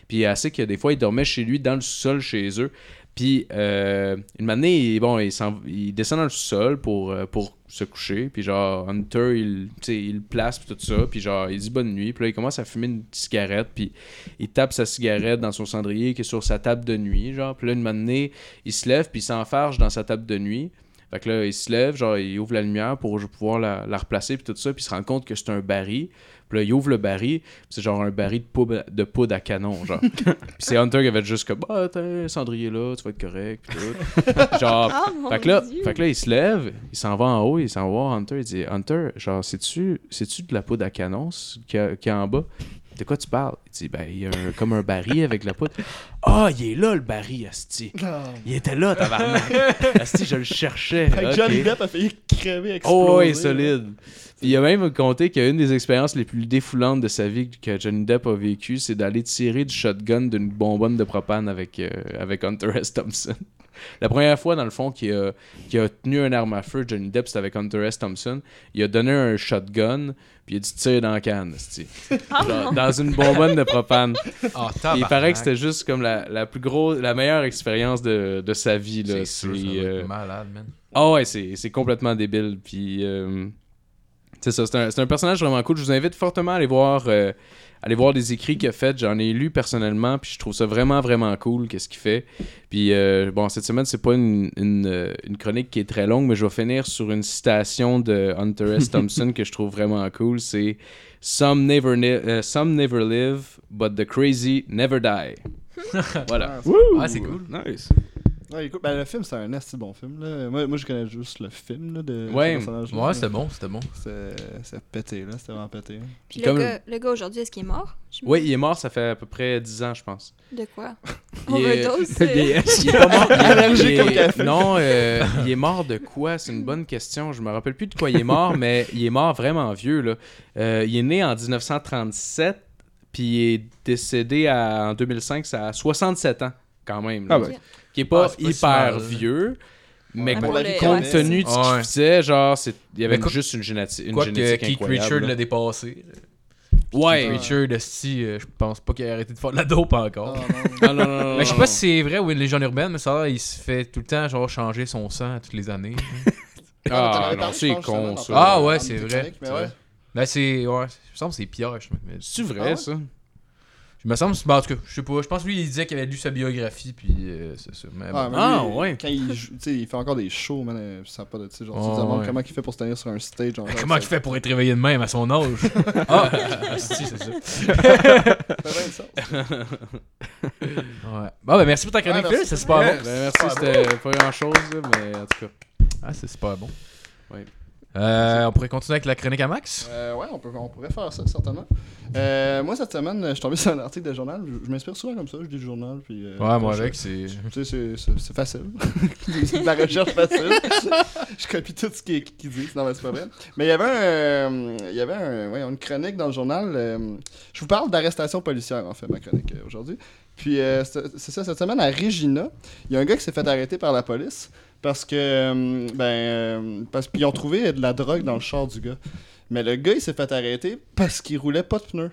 Puis assez que des fois, il dormait chez lui, dans le sous-sol, chez eux. Puis euh, une année, bon, il, descend dans le sous-sol pour, euh, pour se coucher. Puis genre, Hunter, il, il place, puis tout ça. Puis genre, il dit bonne nuit. Puis là, il commence à fumer une cigarette. Puis il tape sa cigarette dans son cendrier qui est sur sa table de nuit. Genre, puis là, une année, il se lève, puis il s'enfarge dans sa table de nuit. Fait que là, il se lève, genre, il ouvre la lumière pour pouvoir la, la replacer, puis tout ça, puis il se rend compte que c'est un baril. Puis là, il ouvre le baril, c'est genre un baril de poudre, de poudre à canon, genre. [LAUGHS] puis c'est Hunter qui avait juste comme, bah, t'as un cendrier là, tu vas être correct, puis tout. genre, mon [LAUGHS] fait que, là, Dieu. fait que là, il se lève, il s'en va en haut, il s'en va voir Hunter, il dit Hunter, genre, c'est-tu c'est-tu de la poudre à canon qu'il y, y a en bas De quoi tu parles? Il dit Ben, il y a un- comme un baril avec la poudre. Ah, il est là le baril, Asti. Non. Il était là, tabarnak. [LAUGHS] Asti, je le cherchais. Fait. Johnny Depp a failli crever, exploser. Oh, ouais, solide. Puis il a même compté qu'une des expériences les plus défoulantes de sa vie que Johnny Depp a vécu, c'est d'aller tirer du shotgun d'une bonbonne de propane avec, euh, avec Hunter S. Thompson. La première fois, dans le fond, qu'il a, qu'il a tenu un arme à feu, Johnny Depp, c'était avec Hunter S. Thompson. Il a donné un shotgun, puis il a dit tire dans la canne, esti. Genre, dans une bonbonne de propane. Ah, il paraît que c'était juste comme la, la plus grosse, la meilleure expérience de, de sa vie. Là. C'est euh, malade, man. ah ouais, c'est c'est complètement débile. Puis, euh, C'est ça, c'est un, c'est un personnage vraiment cool. Je vous invite fortement à aller voir, euh, aller voir des écrits qu'il a fait. J'en ai lu personnellement, puis je trouve ça vraiment, vraiment cool, qu'est-ce qu'il fait. Puis, euh, bon, cette semaine, c'est pas une, une, euh, une chronique qui est très longue, mais je vais finir sur une citation de Hunter S. Thompson [LAUGHS] que je trouve vraiment cool. C'est Some never, euh, Some never live, but the crazy never die. [LAUGHS] voilà. Ah, c'est cool. Nice. Ouais, écoute, ben, le film, c'est un assez bon film. Là. Moi, moi, je connais juste le film là, de Ouais. Ouais, c'était bon, c'était bon. C'est c'est pété, là. C'était vraiment pété. hein. Puis Comme- le gars, le gars aujourd'hui, est-ce qu'il est mort? Je me- Oui, il est mort, ça fait à peu près 10 ans, je pense. De quoi? [LAUGHS] Il est- Overdose? Euh. [LAUGHS] Il est pas mort. il est- il. Non, euh, il est mort de quoi? C'est une bonne question. Je me rappelle plus de quoi il est mort, mais il est mort vraiment vieux. Là. Euh, il est né en 1937, puis il est décédé à- en 2005, ça a 67 ans, quand même. là. Ah ben. Qui est pas Ah, pas si hyper là. vieux. Mais Ouais, compte tenu de ce qu'il faisait, genre, il y avait quoi- juste une, généti- une Quoi que génétique Keith incroyable. Richard l'a dépassé. Ouais. Keith Richard, de Sti, euh, je pense pas qu'il a arrêté de faire de la dope encore. Ah, non. Non, [LAUGHS] non, non, non, Mais je sais pas si c'est vrai ou une légende urbaine, mais ça, il se fait tout le temps genre changer son sang toutes les années. [LAUGHS] Ah, non, c'est je con, ça. Ah ouais, c'est vrai. Mais c'est ouais. vrai. Ben c'est ouais, je me semble que c'est. Je, mais- C'est vrai, Ah ça je me semble, ben, en tout cas, je sais pas. Je pense que lui il disait qu'il avait lu sa biographie puis euh, c'est ça. Mais Ah, bon. mais Ah, lui, ouais. Quand il joue, tu sais, il fait encore des shows, man. euh, Ça pas de, tu sais, genre, Ah, tu te demandes ouais. comment il fait pour se tenir sur un stage. genre, Comment il fait pour être réveillé de même à son âge? [LAUGHS] Ah, si, c'est ça. ça fait bien ça. Ouais. Bon, ben merci pour ta chronique, Phil, c'est super bon. ben, merci, c'était pas grand chose, mais en tout cas. Ah, c'est super bon. Ouais. Euh, on pourrait continuer avec la chronique à Max? Euh, ouais, on, peut, on pourrait faire ça, certainement. Euh, moi, cette semaine, je suis tombé [LAUGHS] sur un article de journal. Je, je m'inspire souvent comme ça, je lis le journal. Puis, euh, Ouais, moi avec, c'est. Tu sais, c'est- facile. c'est [LAUGHS] de la recherche facile. [LAUGHS] je copie tout ce qu'ils qui disent. Non, mais c'est pas vrai. Mais il y avait, un, il y avait un, ouais, une chronique dans le journal. je vous parle d'arrestation policière, en fait, ma chronique aujourd'hui. Puis, euh, c'est ça, cette semaine, à Regina, il y a un gars qui s'est fait arrêter par la police parce que, euh, ben, euh, parce qu'ils ont trouvé de la drogue dans le char du gars. Mais le gars, il s'est fait arrêter parce qu'il roulait pas de pneus.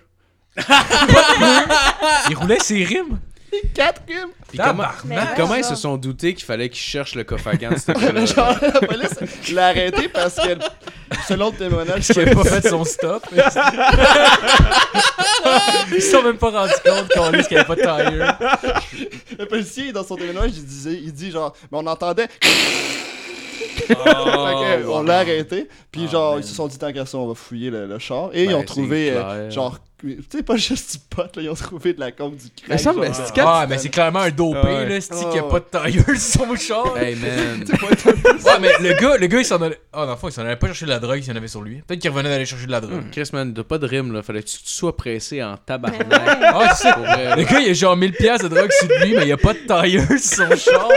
[LAUGHS] Il roulait ses rimes? [LAUGHS] Quatre crimes! Puis comment, ils se sont doutés qu'il fallait qu'ils cherchent le coffre à gants, genre, la police l'a arrêté parce que, selon le témoignage, Il avait pas fait son stop. Ils se sont même pas rendus compte qu'on dit qu'il avait pas de tire. Le policier, dans son témoignage, il, disait, il dit genre, mais on entendait. [LAUGHS] Oh, on l'a arrêté. Puis Ah, genre, man. ils se sont dit tant qu'à ça, on va fouiller le, le char. Et ils Ben, ont c'est trouvé, euh, genre, sais, pas juste du pot, là, ils ont trouvé de la coke, du crack. Mais ça, mais c'est Ah, mais c'est clairement un dopé, Ouais. là, c'est Oh. qu'il y a pas de tire sur son char? Hey man. [LAUGHS] Ouais, mais le gars, le gars, il s'en allait. Ah, dans le fond, il s'en allait pas chercher de la drogue, il y en avait sur lui. Peut-être qu'il revenait d'aller chercher de la drogue. Chris, man, t'as pas de rime, là. Fallait que tu sois pressé en tabarnak. Ah, c'est ça. Pour vrai, Le gars, il a genre 1000 pièces de drogue sur lui, mais il y a pas de tire sur son char.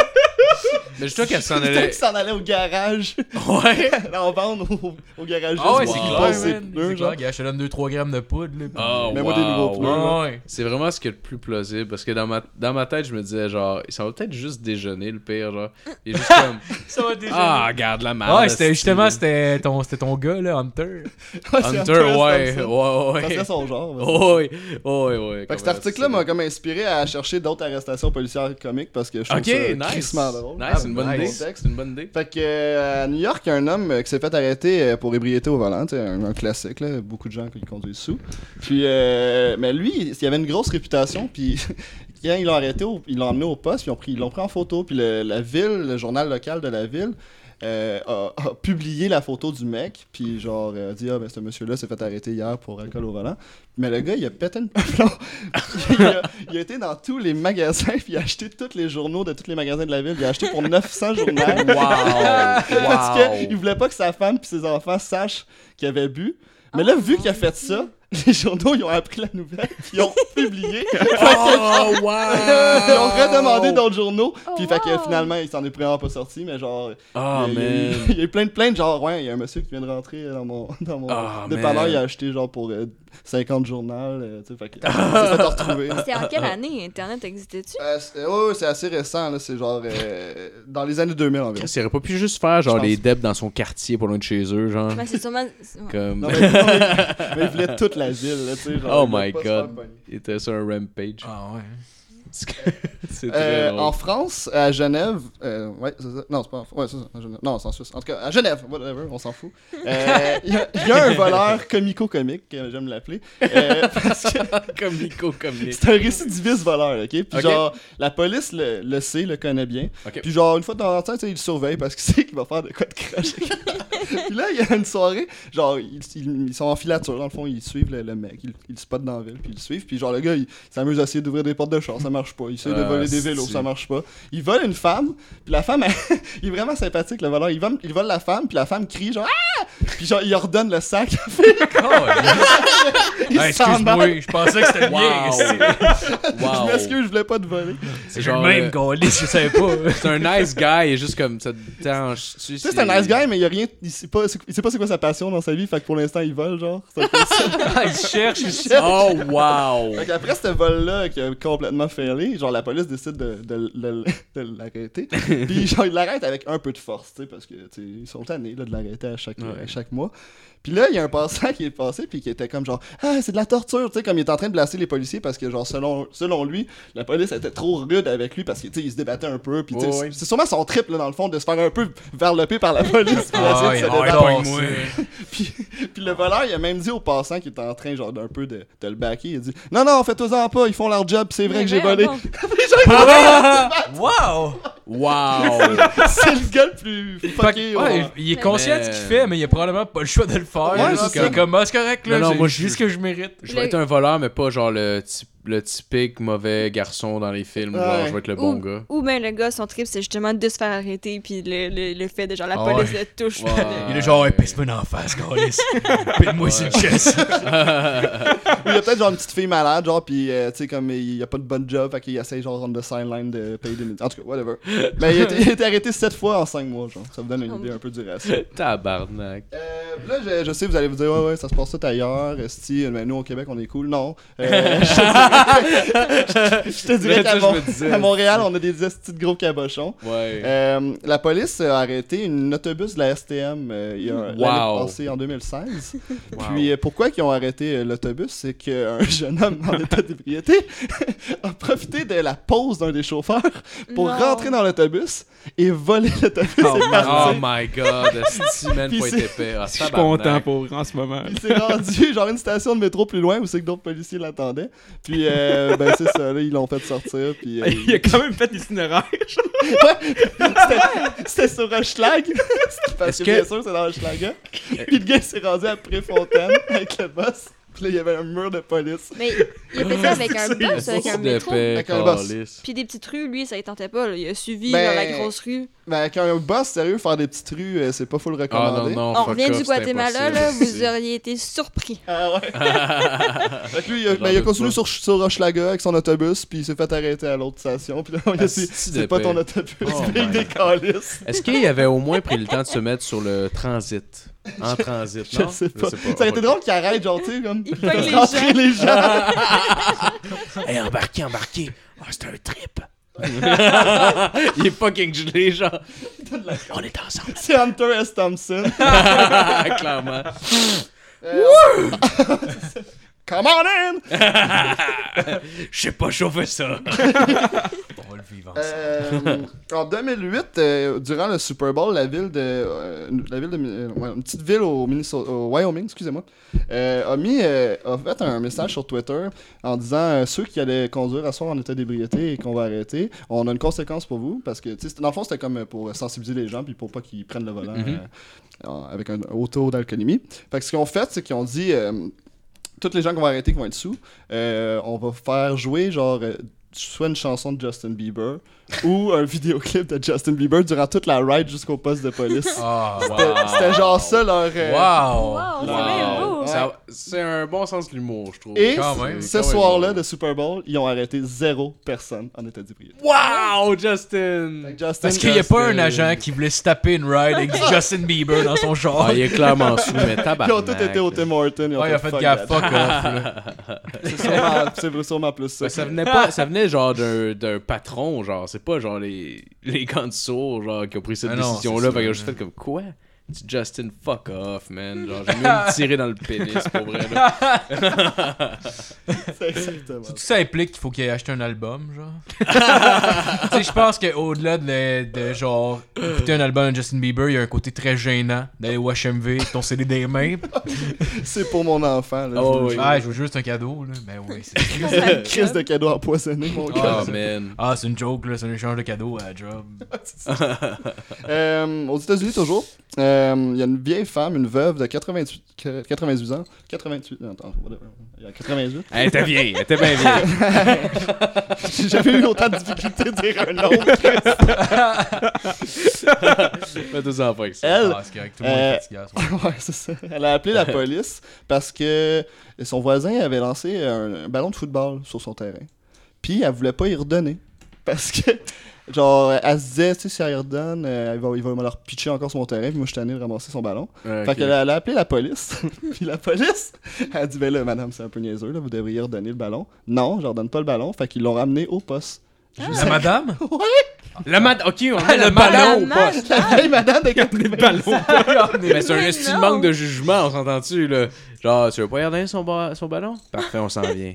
Mais je qu'elle s'en allait. s'en allait au garage. Ouais. [LAUGHS] en vendre au, au garage. Ah ouais, juste c'est clair, passe ses man. pneus, C'est genre. clair, gars, je te donne 2-3 grammes de poudre, là. Oh, Mais moi, des nouveaux wow. pneus. Ouais, ouais. C'est vraiment ce qui est le plus plausible parce que dans ma, dans ma tête, je me disais genre, ça va peut-être juste déjeuner le pire, genre. Il est juste comme, [LAUGHS] Ça va déjà. ah, regarde la merde. Ouais, c'était justement, c'était ton, c'était ton gars, là, Hunter. [LAUGHS] Ouais, c'est Hunter, Hunter ouais, ouais, Ça ouais. serait son genre. ouais, ouais, ouais. Fait que cet article-là m'a comme inspiré à chercher d'autres arrestations policières comiques parce que je trouve Ok, ça nice. drôle. Nice, c'est une bonne idée. C'est une bonne idée. Fait que euh, à New York, il y a un homme euh, qui s'est fait arrêter euh, pour ébriété au volant, un, un classique, là, beaucoup de gens qui conduisent sous. Puis, euh, mais lui, il avait une grosse réputation, [LAUGHS] puis quand ils l'ont arrêté, au- ils l'ont emmené au poste, puis ils ont pris, ils l'ont pris en photo, puis le- la ville, le journal local de la ville, euh, a, a publié la photo du mec, puis genre euh, a dit ah ben ce monsieur-là s'est fait arrêter hier pour alcool au volant. Mais le gars il a pété une plomb. [LAUGHS] il, a, il a été dans tous les magasins puis il a acheté tous les journaux de tous les magasins de la ville. Il a acheté pour 900 journaux. [LAUGHS] Parce qu'il voulait pas que sa femme puis ses enfants sachent qu'il avait bu. Mais là, vu qu'il a fait ça, [LAUGHS] les journaux, ils ont appris la nouvelle, ils ont [LAUGHS] publié. Fait que- Oh, wow! [LAUGHS] ils ont redemandé d'autres journaux, Oh, puis fait que finalement, il s'en est vraiment pas sorti, mais genre, Oh, il, y a, il y a eu- man. il y a eu plein de plaintes, genre, ouais, il y a un monsieur qui vient de rentrer dans mon, dans mon Ah, dépanneur, il a acheté genre pour euh, 50 journaux, euh, tu sais, fait que [LAUGHS] s'est fait retrouver. C'était en quelle année Internet existait-tu? Euh, c'est- ouais, ouais, c'est assez récent, là, c'est genre euh, dans les années 2000 environ. Chris, il aurait pas pu juste faire genre Je pense. les debs dans son quartier pour loin de chez eux, genre. Ben, c'est sûrement. c'est-. Comme. Non, mais, non, mais- mais il voulait toute la ville, là, tu sais, genre. Oh il voulait my pas se faire God. pogner. Il était sur un rampage. Ah ouais. [LAUGHS] C'est très Euh, drôle. en France, à Genève, euh, ouais, c'est ça. Non, c'est pas en France. Ouais, c'est ça. à Genève. Non, c'est en Suisse. En tout cas, à Genève, whatever, on s'en fout. Euh, Il y, a- il y a un [LAUGHS] voleur comico-comique, j'aime l'appeler. [LAUGHS] parce que comme Nico, comme Nick. c'est un récidiviste voleur, ok? Puis genre, la police le, le sait, le connaît bien. Puis genre, une fois de temps il le surveille parce qu'il sait qu'il va faire de quoi de crash. Puis là, il y a une soirée, genre, ils, ils- ils sont en filature, dans le fond, ils suivent le, le mec, ils, ils le spotent dans la ville, puis ils le suivent. Puis genre, le gars, il s'amuse à essayer d'ouvrir des portes de char, ça marche pas. Il essaie de Ah, voler des vélos, ça marche pas. Il vole une femme, puis la femme, elle- [LAUGHS] il est vraiment sympathique, le voleur. Il vole, il vole la femme, puis la femme crie, genre, ah! Puis genre, il ordonne le sac. [LAUGHS] il [LAUGHS] s'en Excuse-moi, je pensais que c'était. Wow. Je wow. m'excuse, je voulais pas te voler. C'est Genre, même, euh, je savais pas. C'est un nice guy, il est juste comme ça. Tu sais, c'est un nice guy, mais il y a rien. Il sait pas, il sait pas c'est quoi sa passion dans sa vie, fait que pour l'instant, il vole, genre. Il cherche, il cherche. Oh, wow! Fait qu'après ce vol-là qui a complètement genre la police décide de, de, de- de l'arrêter. Puis genre ils l'arrêtent avec un peu de force, tu sais, parce que tu sais, ils sont tannés là, de l'arrêter à chaque, Ouais. à chaque mois. Puis là, il y a un passant qui est passé puis qui était comme genre ah c'est de la torture, tu sais, comme il est en train de blaster les policiers parce que genre selon selon lui, la police était trop rude avec lui parce que tu sais il se débattait un peu. Puis tu sais, c'est sûrement son trip là dans le fond de se faire un peu varloper par la [LAUGHS] police. puis Ah, de se débattre. [LAUGHS] Puis, puis le voleur, il a même dit au passant qui était en train, genre, d'un peu de, de le backer, il a dit Non, non, faites-en pas, ils font leur job, c'est vrai Mais que j'ai volé. [LAUGHS] Wow! Wow! c'est le gars le plus fucké. Ouais, il est conscient de ce qu'il fait, mais il a probablement pas le choix de le faire. Ouais, c'est ça. comme, ah, c'est correct, là. Non, non, j'ai- moi, j'ai je- ce que je mérite. Je vais Le- être un voleur, mais pas genre le, typ- le typique mauvais garçon dans les films. Genre, Ouais. je vais être le bon Ou- gars. Ou bien le gars, son trip, c'est justement de se faire arrêter, puis le, le, le fait de genre la Ah police ouais. le touche. Ouais. [LAUGHS] Il est genre, ouais, pisse-moi dans la face, Carlis. [LAUGHS] Pile-moi sur le chest. Ou [LAUGHS] il y a peut-être genre une petite fille malade, genre, pis euh, tu sais, comme il y a pas de bonne job, fait qu'il essaye genre on the sideline de payer des En tout cas, whatever. Mais il a, été, il a été arrêté 7 fois en 5 mois, genre. Ça vous donne une idée un peu du ratio. Tabarnak. Euh, là, je, je sais, vous allez vous dire, ouais, ouais, ça se passe tout ailleurs. Esti, mais nous au Québec, on est cool. Non. Euh, je je te dirais qu'à Mon- à Montréal, on a des de gros cabochons. Ouais. Euh, la police a arrêté un autobus de la STM euh, il y a Wow. l'année passée en 2016. [LAUGHS] Wow. Puis euh, pourquoi ils ont arrêté euh, l'autobus, c'est qu'un [LAUGHS] jeune homme en état d'ébriété [LAUGHS] a profité de la pause d'un des chauffeurs pour Non. rentrer dans l'autobus et voler l'autobus Oh, oh my god, man, Puis faut être c'est- épais. Ah, Je suis content pour en ce moment. Il s'est rendu genre une station de métro plus loin où c'est que d'autres policiers l'attendaient. Puis euh, ben c'est ça, là, ils l'ont fait sortir. Puis euh, Il a quand même fait l'itinéraire. c'était- c'était sur Hochelag. Parce que, que- bien sûr, c'est dans Hochelaga. Puis le gars s'est rendu à Préfontaine avec le boss. Puis là, il y avait un mur de police. Mais il a fait ça avec un [LAUGHS] bus, avec un métro. Avec un boss. câlisse. Puis des petites rues, lui, ça ne tentait pas. là. Il a suivi Ben, dans la grosse rue. Ben, avec un boss, sérieux, faire des petites rues, euh, c'est pas full Ah recommandé. non, non, On revient du Guatemala, là, vous auriez été surpris. Ah ouais. [LAUGHS] fait que lui, il a, ben, il a doute continué sur, sur Hochelaga avec son autobus, puis il s'est fait arrêter à l'autre station. Puis là, on a dit, Asti c'est pas ton autobus, Oh [LAUGHS] my décalisse. Est-ce qu'il avait au moins pris le temps de se mettre sur le transit? En transit, Je non? sais pas. Ça aurait été drôle qu'il arrête, genre, tu sais, comme. Il les gens. les gens. [LAUGHS] Hey, embarquez, embarquez! Ah, c'est un trip! [LAUGHS] Il est fucking gelé, genre. On est ensemble. C'est Hunter S. Thompson. [LAUGHS] Clairement. Euh, Come on in! [LAUGHS] Je sais pas chauffer ça. [LAUGHS] On va le vivre ensemble. Euh, en 2008, euh, durant le Super Bowl, la ville de, euh, la ville de, euh, une petite ville au, Minnesota, au Wyoming, excusez-moi, euh, a mis, euh, a fait un message sur Twitter en disant euh, ceux qui allaient conduire à soir en état d'ébriété et qu'on va arrêter, on a une conséquence pour vous parce que, tu sais, c'était- dans le fond, c'était comme pour sensibiliser les gens puis pour pas qu'ils prennent le volant Mhm. euh, avec un haut taux d'alcoolémie. Fait que ce qu'ils ont fait, c'est qu'ils ont dit euh, toutes les gens qu'on va arrêter qui vont être sous, euh, on va faire jouer genre euh, soit une chanson de Justin Bieber ou un vidéoclip de Justin Bieber durant toute la ride jusqu'au poste de police. Ah, C'était- C'était genre ça leur. euh, wow! Wow, c'est. Ouais. Un bon sens de l'humour, je trouve. Et Quand même, ce soir-là de Super Bowl, ils ont arrêté zéro personne en état d'ébriété. Wow, Justin! Fait Justin, Parce qu'il n'y a pas un agent qui voulait se taper une ride avec [LAUGHS] Justin Bieber dans son char. Ah, il est clairement sous, mais tabarnak. ils ont tous été au Tim Hortons. Ils ont Ouais, il a fait fuck gaffe, fuck off. [LAUGHS] C'est sûrement, sûrement plus ça. Ça venait pas, ça venait genre d'un d'un patron, genre, c'est pas genre les, [LAUGHS] les gants de sourds, genre, qui ont pris cette Ah décision-là, fait ça, juste fait comme, quoi? Justin, fuck off, man. Genre, j'ai mieux me tirer dans le pénis, pour vrai. Là. C'est [LAUGHS] exactement. Tout ça implique qu'il faut qu'il ait acheté un album, genre. [LAUGHS] tu sais, je pense qu'au-delà de, de, genre écouter un album de Justin Bieber, il y a un côté très gênant d'aller au HMV ton CD des mains. [LAUGHS] C'est pour mon enfant. Là, Oh, oui. Ah, je veux juste un cadeau, là. Ben oui, c'est Une crise de cadeau empoisonné, mon gars. Oh, man. Ah, c'est une joke, là. C'est un échange de cadeaux à la job. Euh, aux États-Unis, toujours, euh, il y a une vieille femme, une veuve de 88, que- 88 ans. 88, non, attends, il y a 88. Elle était vieille, elle était bien vieille. [LAUGHS] J'ai jamais eu autant de difficultés de dire un nom. [LAUGHS] Fais deux enfants avec ça. Elle, Ah, c'est correct. Tout le monde Euh, est [LAUGHS] ouais, c'est ça. Elle a appelé la police parce que son voisin avait lancé un, un ballon de football sur son terrain. Puis elle voulait pas y redonner. Parce que, genre, elle se disait, tu sais, si elle redonne, euh, il, va, il va me leur pitcher encore sur mon terrain. Puis moi, je suis tanné de ramasser son ballon. Ouais, Fait qu'elle a, elle a appelé la police. [LAUGHS] puis la police, elle a dit, ben là, madame, c'est un peu niaiseux, là, vous devriez redonner le ballon. Non, je redonne pas le ballon. Fait qu'ils l'ont ramené au poste. La madame? [LAUGHS] La mad... Ok, on met le le ballon. Ah, La vieille madame de 80 [LAUGHS] Mais c'est un estime manque de jugement, on s'entend-tu, là? Genre, tu veux pas regarder son, ba- son ballon? Parfait, on s'en vient.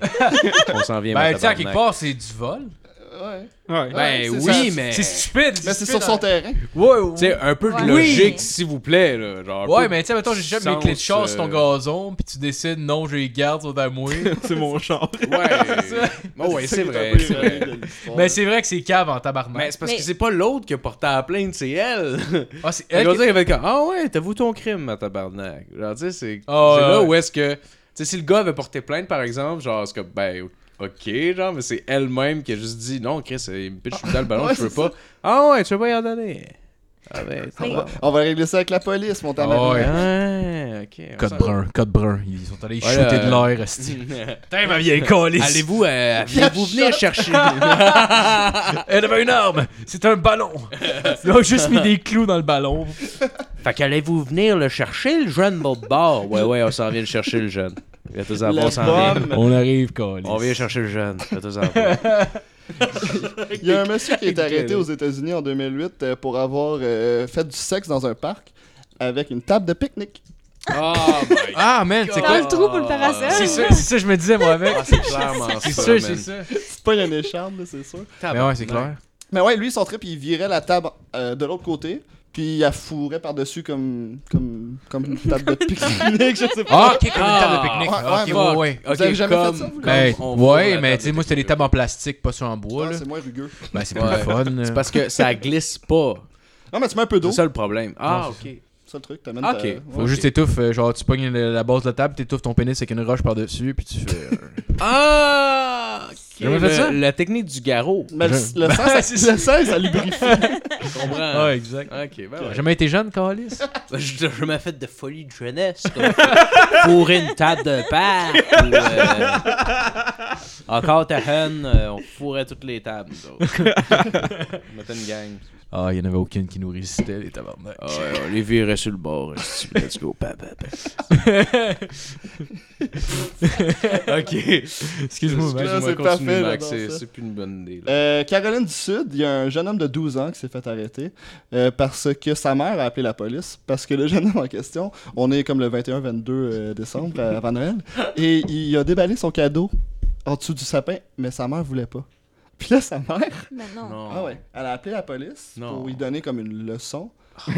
on s'en vient, Ben, tu sais, à quelque part, c'est du vol. Ouais. Ouais. Ben c'est oui, ça. mais... C'est stupide. Mais c'est stupide, sur son terrain. Ouais, ouais. Tu sais, un peu de Ouais. logique, Oui. s'il vous plaît, là. Genre, Ouais, peu- mais tu sais, mettons, j'ai juste mes clés de chasse sur ton gazon, puis tu décides, non, je les garde, à moi. [LAUGHS] C'est mon [LAUGHS] char. Ouais. [LAUGHS] Oh, ouais, c'est vrai, c'est vrai. Mais c'est vrai que c'est cave en tabarnak. Mais c'est parce Mais- que c'est pas l'autre qui a porté à la plainte, c'est elle. Ah, c'est Elle Ah ouais, t'avoues ton crime, ma tabarnak. Genre, tu sais, c'est Ah, c'est là ouais. où est-ce que. Tu sais, si le gars avait porté plainte, par exemple, genre, c'est comme, ben, ok, genre, mais c'est elle-même qui a juste dit Non, Chris, il me pitch dans le ballon, Ouais, je veux pas. Ah ouais, tu veux pas y en donner. Ah ben, Mais- va. On va régler ça avec la police, mon tabarnak. Ah ouais. Ouais, ok. on Code brun, code brun. Ils sont allés shooter de l'air, esti. [LAUGHS] Putain, ma vieille calice. Allez-vous euh, allez-vous venir chercher? [LAUGHS] Elle avait une arme. C'est un ballon. [LAUGHS] Ils ont juste mis des clous dans le ballon. Fait qu'allez-vous venir le chercher, le jeune l'autre bord? Ouais, ouais, on s'en vient le chercher, le jeune. On s'en vient. bombe. On arrive, calice. On vient chercher le jeune. Faites pas. Il y a un monsieur qui a été arrêté aux États-Unis en 2008 euh, pour avoir euh, fait du sexe dans un parc avec une table de pique-nique. Oh [LAUGHS] my Ah, man, c'est Dans quoi? le trou pour le parasol? C'est ça, c'est ça, je me disais, moi, avec. Ah, c'est clairement C'est ça. c'est ça. C'est pas une écharpe, là, c'est sûr. Mais ouais, c'est clair. Mais ouais, lui, son trip, il virait la table euh, de l'autre côté, puis il la fourrait par-dessus comme, comme, [LAUGHS] comme une table de pique-nique, je sais pas. Ah, ok, comme une table de pique-nique. Ouais, Ah, ouais, ok, fuck. ouais, ouais. Vous avez jamais comme- fait ça, vous, comme Ben, ouais, mais tu sais, moi, c'était des pique-nique. tables en plastique, pas sur en bois, Ah, c'est moins rugueux. Ben, c'est pas le fun. C'est parce que ça glisse pas. Non, mais tu mets un peu d'eau. C'est ça le problème. Ah, Non, ok. C'est ça le truc, t'amènes Ok. ta- ouais. Faut juste t'étouffer, euh, genre, tu pognes la, base de la table, t'étouffes ton pénis avec une roche par-dessus, puis tu fais. euh, [LAUGHS] Ah, ok. Jamais fait ça? La technique du garrot. Mais le, le Ben, sang, ça, [LAUGHS] le ça lubrifie. Je [LAUGHS] comprends. Ouais, exact. Ok, ben T'as ouais. jamais été jeune, Calis? Je, je m'ai fait de folie de jeunesse. Comme fourrer une table de. Ou, euh, encore ta haine, euh, on fourrait toutes les tables. On mettait une gang. Ah, il y en avait aucune qui nous résistait, les tabarnak. Ah ouais, on les virait sur le bord. Let's go, papa. [LAUGHS] ok. Excuse-moi, c'est parfait, C'est plus une bonne idée. là. Euh, Caroline du Sud, il y a un jeune homme de 12 ans qui s'est fait arrêter euh, parce que sa mère a appelé la police. Parce que le jeune homme en question, on est comme le 21-22 euh, décembre avant Noël, et il a déballé son cadeau en dessous du sapin, mais sa mère voulait pas. Puis là, sa mère, Mais non. Non. ah ouais, elle a appelé la police Non. pour lui donner comme une leçon. [LAUGHS]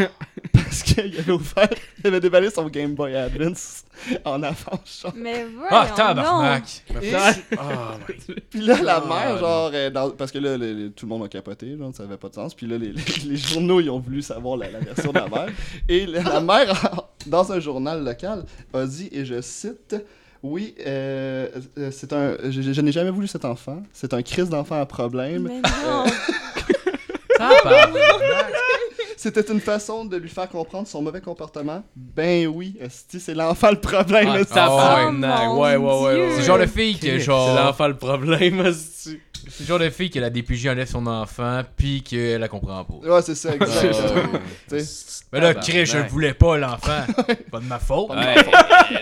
parce qu'il avait ouvert, il avait déballé son Game Boy Advance en avance. genre. Mais voyons Ah, tabarnak! Et- my [LAUGHS] Puis là, la mère, genre, euh, dans- parce que là, les- les- tout le monde a capoté, genre, ça avait pas de sens. Puis là, les, les- les journaux, ils ont voulu savoir la, la version de la mère. Et la, la mère, [LAUGHS] dans un journal local, a dit, et je cite, oui, euh, euh, c'est un, je, je n'ai jamais voulu cet enfant. C'est un crise d'enfant à problème. Mais non. [LAUGHS] Tabarnak! [LAUGHS] C'était une façon de lui faire comprendre son mauvais comportement. Ben oui, c'est l'enfant le problème. Ah, tabarnak. Oh, ouais, ouais, ouais, ouais. C'est le genre de fille qui est C'est genre. l'enfant le problème, esti. C'est le genre de fille que la DPJ enlève son enfant, puis qu'elle la comprend pas. Ouais, c'est ça, exact. Ah, sais, Mais là, Tabarnak. Chris, je le voulais pas, l'enfant. [LAUGHS] pas de ma faute. Ouais,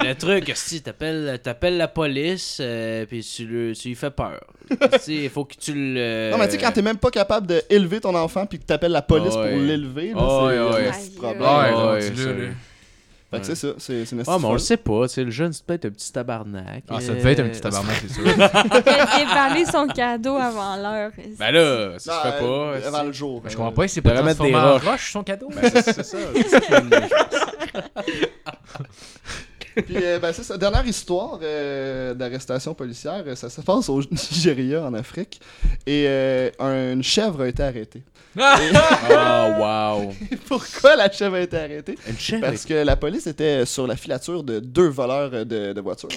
le truc, si t'appelles t'appelles la police, euh, puis tu, le- tu lui fais peur. il faut que tu le. Non, mais tu sais, quand t'es même pas capable d'élever ton enfant puis que t'appelles la police pour l'élever, c'est ouais. un petit problème. Fait que c'est ça, c'est c'est Ah, mais on le sait pas, tu sais, le jeune, c'est peut-être un petit tabarnak. Ah, ça euh, devait être un petit tabarnak, c'est sûr. [LAUGHS] Il a déballé son cadeau avant l'heure. Ben là, ça se fait pas. euh, avant le jour. Je euh, comprends pas, c'est pas mettre des transformé en roches. roche, son cadeau. Ben, c'est c'est ça. [LAUGHS] [LAUGHS] [LAUGHS] Puis, euh, ben, c'est ça. Dernière histoire euh, d'arrestation policière, euh, ça se passe au Nigeria, en Afrique. Et euh, un- une chèvre a été arrêtée. Oh, [LAUGHS] wow. Et pourquoi la chèvre a été arrêtée? Une chèvre? Parce que la police était sur la filature de deux voleurs euh, de, de voitures.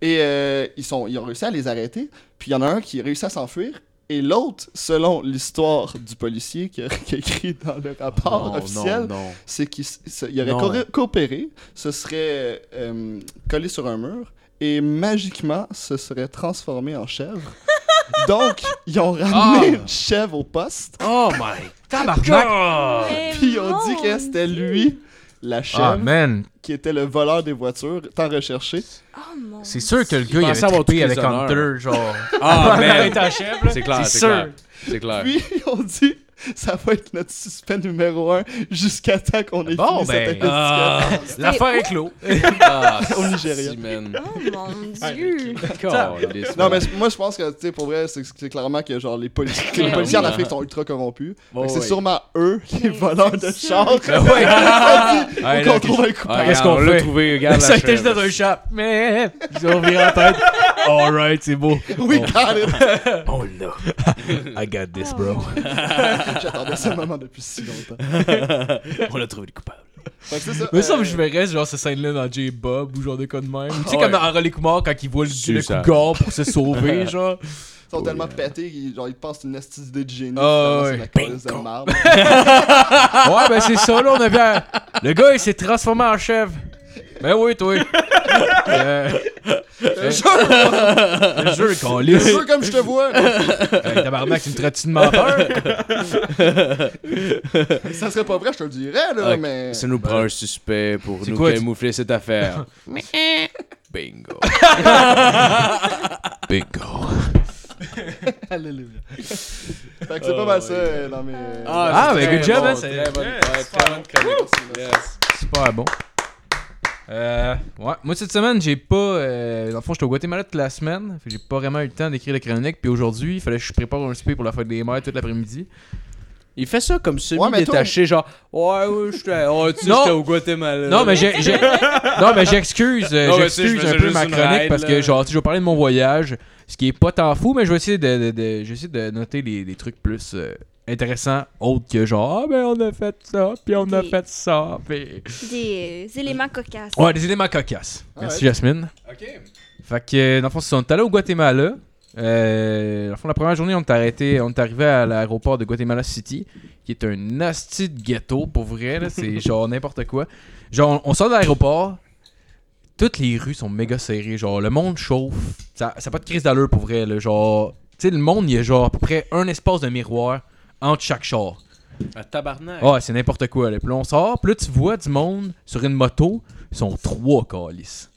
Et euh, ils, sont, ils ont réussi à les arrêter. Puis il y en a un qui a réussi à s'enfuir. Et l'autre, selon l'histoire du policier qui a, [LAUGHS] qui a écrit dans le rapport Non, officiel, c'est qu'il il aurait Non. coopéré, se serait euh, collé sur un mur et magiquement se serait transformé en chèvre. [LAUGHS] Donc, ils ont ramené une chèvre au poste, Oh my Tabarnak! puis ils ont dit que c'était lui, la chèvre, Ah, man. qui était le voleur des voitures, tant recherché? Oh mon C'est sûr que le Il gars, il pensait avait avoir trippé tous avec honneurs. Hunter, genre. Ah, [LAUGHS] man! Ta chèvre, là. C'est clair, C'est c'est sûr. clair. C'est clair. Puis, [LAUGHS] ils ont dit, ça va être notre suspect numéro un jusqu'à temps qu'on ait Bon, fini ben, cette investigation. Ah, [LAUGHS] L'affaire est clos. [LAUGHS] Ah, Au Nigeria. Oh mon dieu. Non, mais moi, je pense que, tu sais, pour vrai, c'est clairement que, genre, les, polici- que les policiers en oui. Afrique sont ultra corrompus. Oh, c'est sûrement eux, les Mais voleurs de chars. Ben ouais. [LAUGHS] Qu'on trouve un Ah, coupable. Qu'est-ce qu'on l'a trouvé, regarde Ça la a été juste dans un chat. Mais, ils ont viré en tête. Alright, c'est beau. Oui, got it. Oh là. I got this, bro. [LAUGHS] J'attendais ce moment depuis si longtemps. [LAUGHS] On a trouvé le coupable. Fait que c'est ça. Mais ça, euh, je verrais genre cette scène-là dans J-Bob ou genre de cas de même. Tu sais, Ouais. comme dans Rolly Kumar quand il voit le, le ça. cougar pour se sauver, [LAUGHS] genre. Ils sont tellement pétés qu'ils genre, ils une astuce idée de génie. Ah, finalement, c'est ouais. la de marde. Ouais, ben c'est ça, là, on a un- Le gars, il s'est transformé en chèvre. Ben oui, toi. [LAUGHS] Euh, le jeu, qu'on je lisse. jure comme je te vois. [LAUGHS] Hey, tabarnak, tu me traites-tu de menteur? [LAUGHS] Ça serait pas vrai, je te le dirais, là, Ok, mais. Ça nous prend un suspect pour nous quoi, camoufler cette affaire. Bingo. Bingo. Alléluia. fait que c'est pas mal ça euh, dans mes. Ah, mais très good job, hein, c'est- très bonne-. Yes. Super bon. Euh, ouais, moi cette semaine, j'ai pas. Euh, dans le fond, j'étais au Guatemala toute la semaine. J'ai pas vraiment eu le temps d'écrire la chronique. Puis aujourd'hui, il fallait que je prépare un souper pour la fête des mères toute l'après-midi. Il fait ça comme Ouais, semi-détaché, genre, ouais, ouais, j'étais oh, tu sais, Non. j'étais au Guatemala. Non, mais j'ai. j'ai- non, mais j'excuse. euh, j'excuse je un peu ma chronique ride, parce là. que, genre, tu sais, je vais parler de mon voyage. Ce qui est pas tant fou, mais je vais essayer de, de, de- de noter les, les trucs plus euh, intéressants, autres que genre, ah, ben on a fait ça, puis on a fait ça, puis. Des éléments cocasses. Ouais, des éléments cocasses. Ah Merci, ouais. Jasmine. Ok. Fait que, dans le fond, c'est- on est allé au Guatemala. Euh, dans le fond, la première journée, on est arrêté, on est arrivé à l'aéroport de Guatemala City, qui est un nasty de ghetto, pour vrai, là, c'est [LAUGHS] genre n'importe quoi. Genre, on, on sort de l'aéroport, toutes les rues sont méga serrées, genre, le monde chauffe, ça n'a pas de crise d'allure, pour vrai, là, genre, tu sais, le monde, il y a genre à peu près un espace de miroir entre chaque char. Un tabarnak. Ouais, c'est n'importe quoi. Là. Puis là, on sort, puis là, tu vois du monde sur une moto, ils sont trois calices.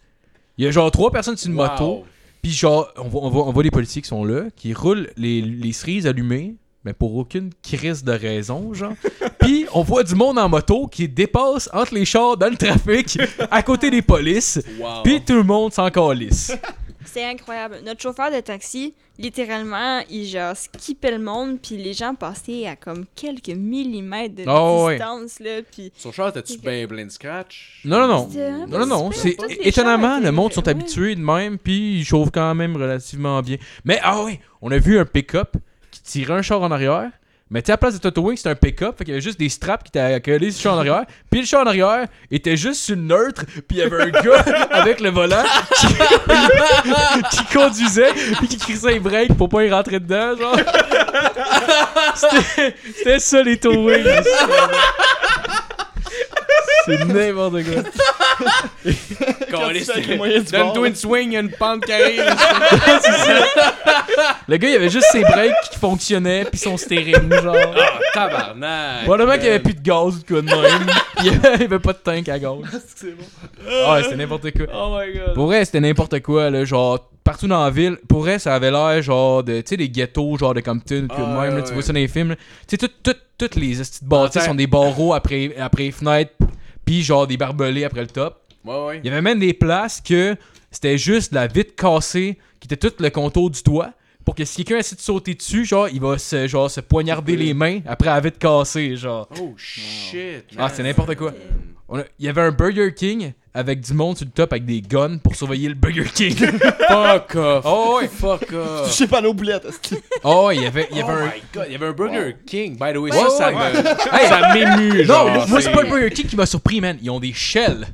Il y a genre trois personnes sur une Wow. moto, puis genre, on voit, on, voit, on voit les policiers qui sont là, qui roulent les, les cerises allumées, mais pour aucune crise de raison, genre. [LAUGHS] Puis on voit du monde en moto qui dépasse entre les chars dans le trafic, à côté des polices, Wow. puis tout le monde s'en calisse. [LAUGHS] C'est incroyable. Notre chauffeur de taxi, littéralement, il genre skippait le monde, puis les gens passaient à comme quelques millimètres de Oh, ouais. distance, là, puis... Son char, t'as-tu bien plein de scratch? Non, non, non. Non, non, C'est étonnamment, le monde sont ouais. habitués de même, puis ils chauffent quand même relativement bien. Mais ah oui, on a vu un pick-up qui tirait un char en arrière. Mais tu sais, à la place de Toto Wing, c'était un pick-up, fait qu'il y avait juste des straps qui étaient collés sur le char en arrière. Puis le char en arrière était juste sur le neutre, puis il y avait un gars [LAUGHS] avec le volant qui, [LAUGHS] qui conduisait, puis qui crissait les breaks pour pas y rentrer dedans, genre. [LAUGHS] C'était- ça les Toto Wing. C'est n'importe quoi. [LAUGHS] Donne-toi une swing, il y a une pente arrive. [LAUGHS] Le gars, il avait juste ses breaks qui fonctionnaient, puis son steering, genre. Ah, tabarnak. Probablement qu'il y avait plus de gaz ou de quoi de même. [LAUGHS] Il y avait- il y avait pas de tank à gaz. C'est bon. Ah, ouais, c'était n'importe quoi. Oh my god. Pour vrai, c'était n'importe quoi, là. Genre, partout dans la ville. Pour vrai, ça avait l'air, genre, de. Tu sais, des ghettos, genre de Compton, Ah, même, ouais, là, ouais. tu vois ça dans les films. Tu sais, tout- tout- toutes les petites bâtisses terre. sont des barreaux après, après les fenêtres, puis genre des barbelés après le top. Ouais, ouais. Il y avait même des places que c'était juste la vitre cassée qui était tout le contour du toit. Pour que si quelqu'un essaie de sauter dessus, genre, il va se, genre, se poignarder les mains après la vitre cassée, genre. Oh shit. Ah, c'est n'importe quoi. On a- Il y avait un Burger King avec du monde sur le top avec des guns pour surveiller le Burger King. [LAUGHS] Fuck off. oh ouais. Fuck off. Je sais pas nos boulettes. est-ce que- [LAUGHS] Oh ouais, il y avait, il y avait oh un... my god, il y avait un Burger King. By the way, Ouais, ça, ça ouais. me- [LAUGHS] ça m'émue, genre. Non, moi, c'est pas le Burger King qui m'a surpris, man. Ils ont des shells.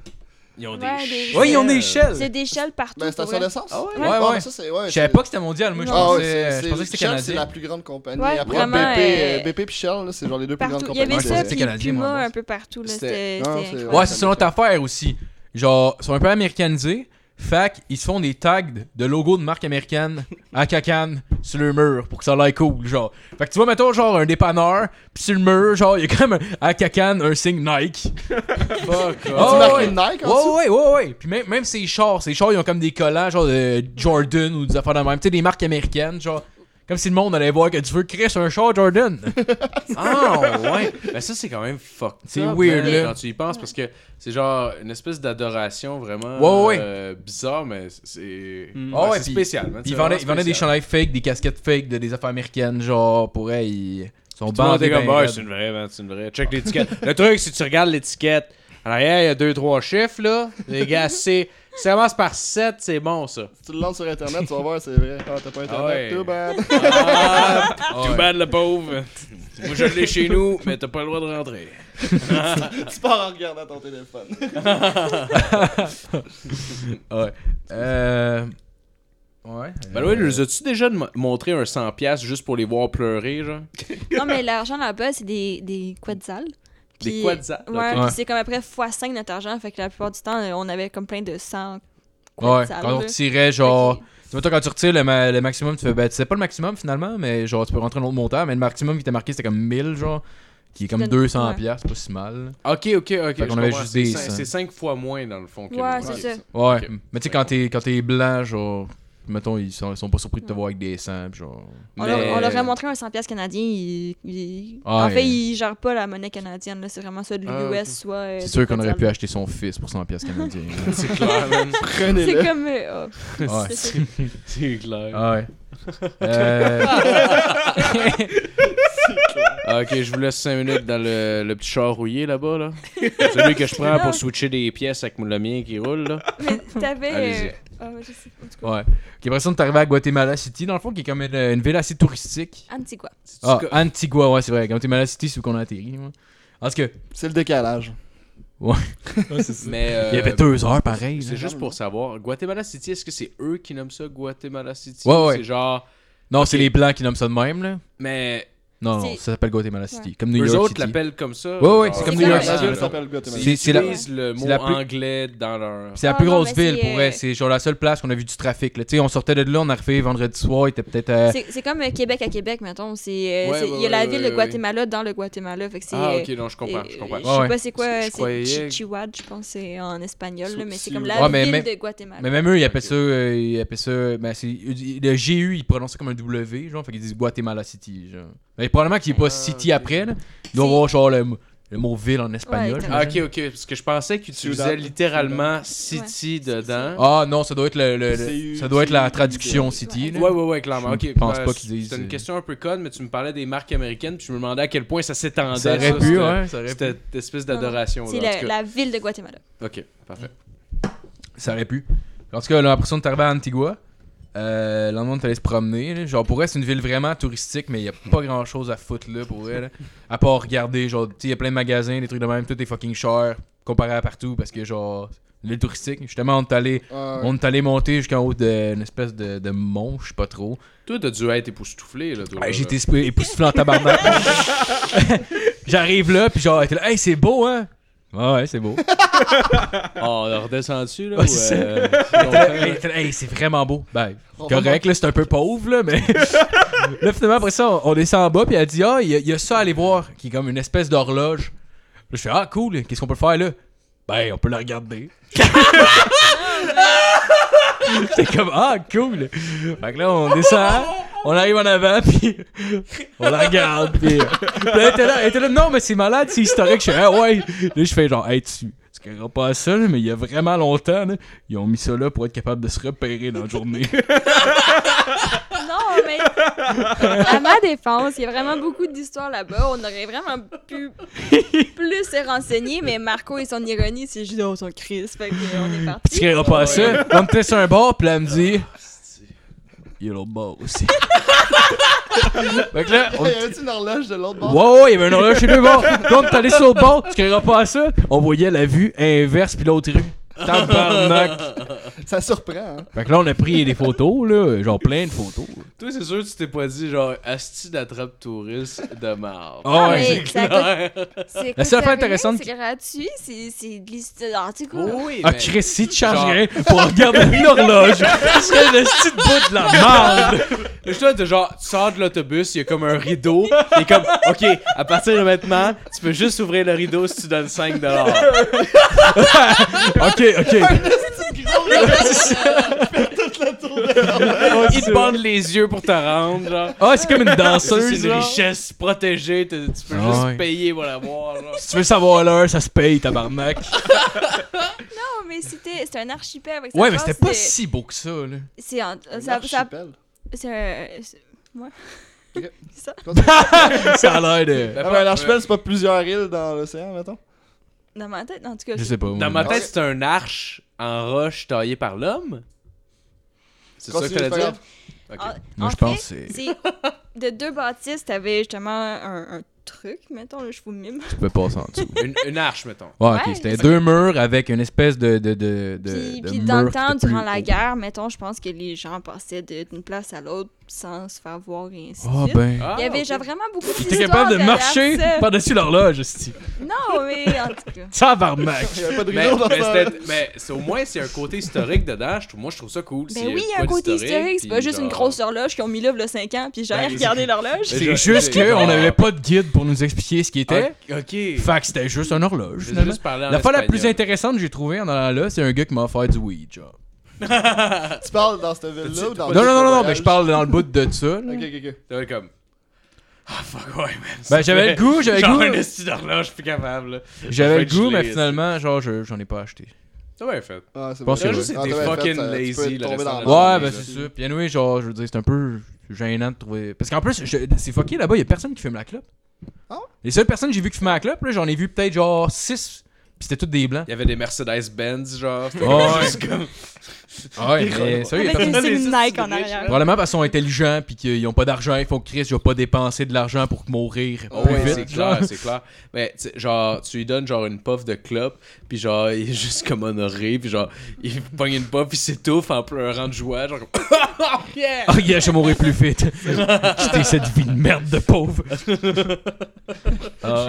Ils ont des Ouais, des- Ouais, ils ont des shells. C'est des shells partout. Ben, station d'essence. Ah ouais? Ouais, Ah, ouais. ça, c'est- ouais, Je savais pas que c'était mondial, moi je. Ah pensais, je que c'était Shell, c'est canadien. la plus grande compagnie. Ouais, Après vraiment, BP, euh, BP puis Shell, c'est genre les deux plus grandes Il y avait compagnies. ça, c'est canadien, Puma un peu partout. là. C'était- C'était Non, c'était c'est- incroyable. Ouais, c'est une autre affaire aussi. Genre, ils sont un peu américanisés. Fait qu'ils se font des tags de logos de marque américaine à cacane sur le mur pour que ça l'aille cool, genre. Fait que tu vois, mettons, genre, un dépanneur, pis sur le mur, genre, il y a quand même un- à cacane un signe Nike. [LAUGHS] Fuck Oh, ouais. une Nike en? Ouais, ouais, ouais, ouais. Puis même, même ces chars, ces chars, ils ont comme des collants, genre de Jordan ou des affaires de même. Tu sais, des marques américaines, genre. Comme si le monde allait voir que tu veux créer sur un char Jordan. [LAUGHS] Ah ouais. Ben ça c'est quand même fucked. C'est weird, là. Quand tu y penses parce que c'est genre une espèce d'adoration vraiment Ouais, ouais. euh, bizarre mais c'est Ah ouais, ouais, c'est puis- spécial. c'est ils vendaient, ils vendaient des chandails fake, des casquettes fake de des affaires américaines, genre, pour elle, ils sont bandés. comme ben c'est une vraie, c'est une vraie. Check l'étiquette. Le truc si tu regardes l'étiquette, en arrière il y a deux trois chiffres là. Les gars [LAUGHS] c'est ça commence par 7, c'est bon ça. Si tu le lances sur internet, tu vas voir, c'est vrai. Ah, t'as pas internet, ouais. too bad. Ah, too bad le pauvre. Moi je l'ai chez nous, mais t'as pas le droit de rentrer. tu pars en regardant ton téléphone. [LAUGHS] Ouais. Euh. Ouais. Ben ouais, nous as-tu déjà montré un 100$ piastres juste pour les voir pleurer, genre? Non, mais l'argent là-bas, c'est des, des quetzals. Des quetzals, Ouais, Ouais. c'est comme après x5 notre argent. Fait que la plupart du temps, euh, on avait comme plein de 100 Ouais, quand on tirait, genre. Tu vois, toi, quand tu retires le, ma- le maximum, tu fais. Ben, c'est pas le maximum finalement, mais genre, tu peux rentrer un autre montant, mais le maximum qui était marqué, c'était comme 1000, genre. Qui est comme Donne- 200$, ouais. piastres, c'est pas si mal. Ok, ok, ok. Fait qu'on je avait juste C'est des. C'est 5 fois moins dans le fond que Ouais, c'est ça. Ouais. Mais tu sais, quand t'es quand t'es blanc, genre. Mettons, ils sont, ils sont pas surpris de te voir avec des sangs, pis genre. On, Mais- leur, on leur a montré un 100$ piastres canadien. il- il- Ah, en fait, ouais. ils gèrent pas la monnaie canadienne. là, C'est vraiment ça de Ah, l'US, soit. euh, C'est sûr qu'on aurait pu acheter son fils pour 100$ piastres canadiens. [LAUGHS] C'est clair, man. [LAUGHS] C'est Prenez-le. comme. euh, oh, ouais. c'est ça. C'est clair. Ah ouais. [LAUGHS] Euh... Ah, ok, je vous laisse 5 minutes dans le, le petit char rouillé là-bas, là. Celui que je prends pour switcher des pièces avec le mien qui roule, là. Mais t'avais. Ah, ouais, je sais pas. En tout cas, ouais. J'ai l'impression à Guatemala City, dans le fond, qui est comme une, une ville assez touristique. Antigua. Ah, Antigua, ouais, c'est vrai. Guatemala City, c'est où qu'on a atterri. tout cas, C'est le décalage. [LAUGHS] Mais. euh, il y avait deux heures pareil. C'est juste pour savoir, Guatemala City, est-ce que c'est eux qui nomment ça Guatemala City? Ouais, ou ouais. C'est genre. Non, c'est les blancs qui nomment ça de même, là. Mais Non, non, ça s'appelle Guatemala City. Comme New eux York autres City. l'appellent comme ça. Ouais, ouais, genre, c'est comme New York City. euh, Ils utilisent le mot anglais dans leur. C'est la plus non, grosse ville pour euh, vrai. C'est genre la seule place qu'on a vu du trafic. Là. Tu sais, on sortait de là, on arrivait vendredi soir, il était peut-être. euh, C'est comme euh, Québec à Québec, mettons. Euh, Ouais, ouais, Il y a la ouais, ville ouais, de ouais. Guatemala dans le Guatemala. Fait que c'est, Ah, euh, ok, non, je comprends, je euh, comprends. Je Ouais, sais ouais. pas c'est quoi, c'est Chihuahua, je pense, c'est en espagnol, là, mais c'est comme Ouais, la ville de Guatemala. Mais même eux, ils appellent ça. euh, ils appellent ça. Ben, c'est, le GU, ils prononcent ça comme un W, genre. Fait qu'ils disent Guatemala City, genre. Mais probablement qu'il n'y a pas Ah, City après, là. Il doit y C'est- avoir genre le, le mot ville en espagnol. Ouais, Ah, ok, ok, parce que je pensais qu'ils utilisaient Ciudad. littéralement City dedans. Ah non, ça doit être le, le- le- C'est- ça doit être la c'est- traduction City. là. Ouais, ouais, ouais, clairement. Je Ok, pense ben, pas qu'ils disent- C'était une question un peu conne, mais tu me parlais des marques américaines, puis je me demandais à quel point ça s'étendait. Ça aurait ça, pu, cette- ouais, ça aurait pu. Cette espèce d'adoration. C'est là, la, ville de Guatemala. Ok, parfait. Ça aurait pu. En tout cas, l'impression de t'arriver à Antigua. Euh, le lendemain, on allé se promener. là. Genre, pour elle, c'est une ville vraiment touristique, mais il y a pas grand chose à foutre là pour elle. là. À part regarder, genre, tu sais, il y a plein de magasins, des trucs de même, tout est fucking cher comparé à partout parce que, genre, ville touristique. Justement, on est allé, on est allé monter jusqu'en haut d'une espèce de, de mont, je sais pas trop. Toi, t'as dû être époustouflé, là. toi, Ouais. J'ai été époustouflé en tabarnak. [LAUGHS] [LAUGHS] J'arrive là, puis genre, elle était là, hey, c'est beau, hein? Ouais, ouais, c'est beau. Oh, [LAUGHS] on a redescendu, là? Ouais, ou, c'est euh, Hey, vraiment beau. Ben, correct, là, c'est un peu pauvre, là, mais. [LAUGHS] là, finalement, après ça, on, on descend en bas, puis elle dit Ah, il y, a- il y a ça à aller voir, qui est comme une espèce d'horloge. Là, je fais Ah, cool, qu'est-ce qu'on peut faire là? Ben, on peut la regarder. [LAUGHS] [LAUGHS] c'est comme Ah, cool. Fait que là, on descend, on arrive en avant, [LAUGHS] puis on la regarde, puis. puis elle était là, elle était là, non, mais c'est malade, c'est historique. Je fais Ah, ouais. Là, je fais genre, hey, tu. Tu créeras pas à ça, là, mais il y a vraiment longtemps, là, ils ont mis ça là pour être capable de se repérer dans la journée. [LAUGHS] Non, mais à ma défense, il y a vraiment beaucoup d'histoires là-bas. On aurait vraiment pu plus se renseigner, mais Marco et son ironie, c'est juste oh, son Chris. Fait que, euh, on est tu parti. créeras pas à ça. On était sur un bord, puis là, elle me dit Il y a l'autre bord aussi. [LAUGHS] fait que là, on... Y avait-tu une horloge de l'autre bord? Wow, il y avait un horloge chez deux bords. Est allé sur l'autre bord, tu créeras pas à ça. On voyait la vue inverse, puis l'autre rue. Tabarnak. [LAUGHS] Ça surprend, hein? Fait que là, on a pris des photos, là, genre plein de photos. Toi, c'est sûr que tu t'es pas dit, genre, asti d'attrape touriste de marde. Ah ouais, mais c'est coûte- c'est La seule affaire intéressante C'est gratuit, c'est c'est de l'histoire. Cas, Oh oui, Ah, Chris, si tu chargerais pour regarder une horloge, tu serais le style bout de la merde. Je toi, t'es genre, tu sors de l'autobus, il y a comme un rideau. Il est comme, ok, à partir de maintenant, tu peux juste ouvrir le rideau si tu donnes 5 [LAUGHS] Ok, ok. [LAUGHS] Il te bande les yeux pour te rendre, genre. Ah, c'est comme une danseuse. c'est une genre. richesse protégée, tu peux Ah juste ouais. payer pour la voir, genre. Si tu veux savoir l'heure, ça se paye, tabarnak. [LAUGHS] non, mais c'était c'était un archipel avec sa Ouais, mais c'était pas si beau que ça, là. C'est Un ça, ça, archipel? c'est un. c'est- Ouais. Ok. [LAUGHS] C'est ça. ça a l'air de. Ah, mais un archipel, c'est pas plusieurs îles dans l'océan, mettons? Dans ma tête, en tout cas. Je sais pas. Dans ma tête, c'est un arche en roche taillée par l'homme. C'est ça que pas dire? Ok. En, Moi, en je pense fait, que c'est. c'est de deux bâtisses, t'avais justement un, un truc, mettons, là, je vous mime. Tu peux passer en dessous. [LAUGHS] Une, une arche, mettons. Ouais, Ouais, ok. C'était deux murs avec une espèce de. de, de, de, Puis, de puis dans le temps, durant la haut. guerre, mettons, je pense que les gens passaient de- d'une place à l'autre sans se faire voir et ainsi de Ah, suite. ben. Ah, Il y avait genre vraiment beaucoup T'es d'histoires capable de marcher ça. par-dessus l'horloge, hostie. Non, mais en tout cas. [LAUGHS] Tabarnak. Il y avait pas de Mais, rideau dans mais, ça. au moins, c'est un côté historique dedans. Je moi, je trouve ça cool. Ben oui, il y a un côté historique, c'est pas juste une grosse horloge qu'ils ont mis là il y a 5 ans, puis j'ai Ben, regardé l'horloge. C'est juste qu'on n'avait pas de guide pour nous expliquer ce qui était. Ok. Fait que c'était juste une horloge. Je finalement. juste parler en La fois la plus intéressante que j'ai trouvée en allant là, c'est un gars qui m'a offert du weed, genre. [LAUGHS] Tu parles dans cette ville-là ou dans Non, non, non, non, mais je parle dans le bout de ça. là. Ok, ok, ok. T'avais comme. Ah, fuck, ouais, man. Ben, j'avais le goût, j'avais le Genre goût. un esti d'horloge, je suis plus capable, là. J'avais le goût, mais finalement, genre, je- j'en ai pas acheté. T'as bien fait. Ah, c'est pense bon. que juste Ah, été t'as bien fucking fait, ça, tu peux lazy tomber le dans restant de la la Ouais, ben c'est ça. Puis anyway, genre, je veux dire, c'est un peu gênant de trouver. Parce qu'en plus, je- c'est fucké là-bas, y a personne qui fume la clope. Ah? Les seules personnes que j'ai vu qui fumaient la clope, là, j'en ai vu peut-être genre 6. Puis c'était toutes des blancs. Il y avait des Mercedes-Benz, genre. C'était Ouais. juste comme. Ah ouais, mais sérieux, Avec personne. des signes Nike en arrière. Probablement parce qu'ils sont intelligents puis qu'ils ont pas d'argent, ils font que Chris, je vais pas dépenser de l'argent pour mourir Oh, plus ouais, vite. c'est genre. clair, c'est clair. Mais tu sais, genre, tu lui donnes genre une puff de clope, puis genre, il est juste comme honoré, puis genre, il pogne une puff, puis s'étouffe en pleurant de joie, genre comme. [LAUGHS] Oh yeah! Ah, yeah, je vais mourir plus vite. [LAUGHS] J'étais cette vie de merde de pauvre. [LAUGHS] Ah.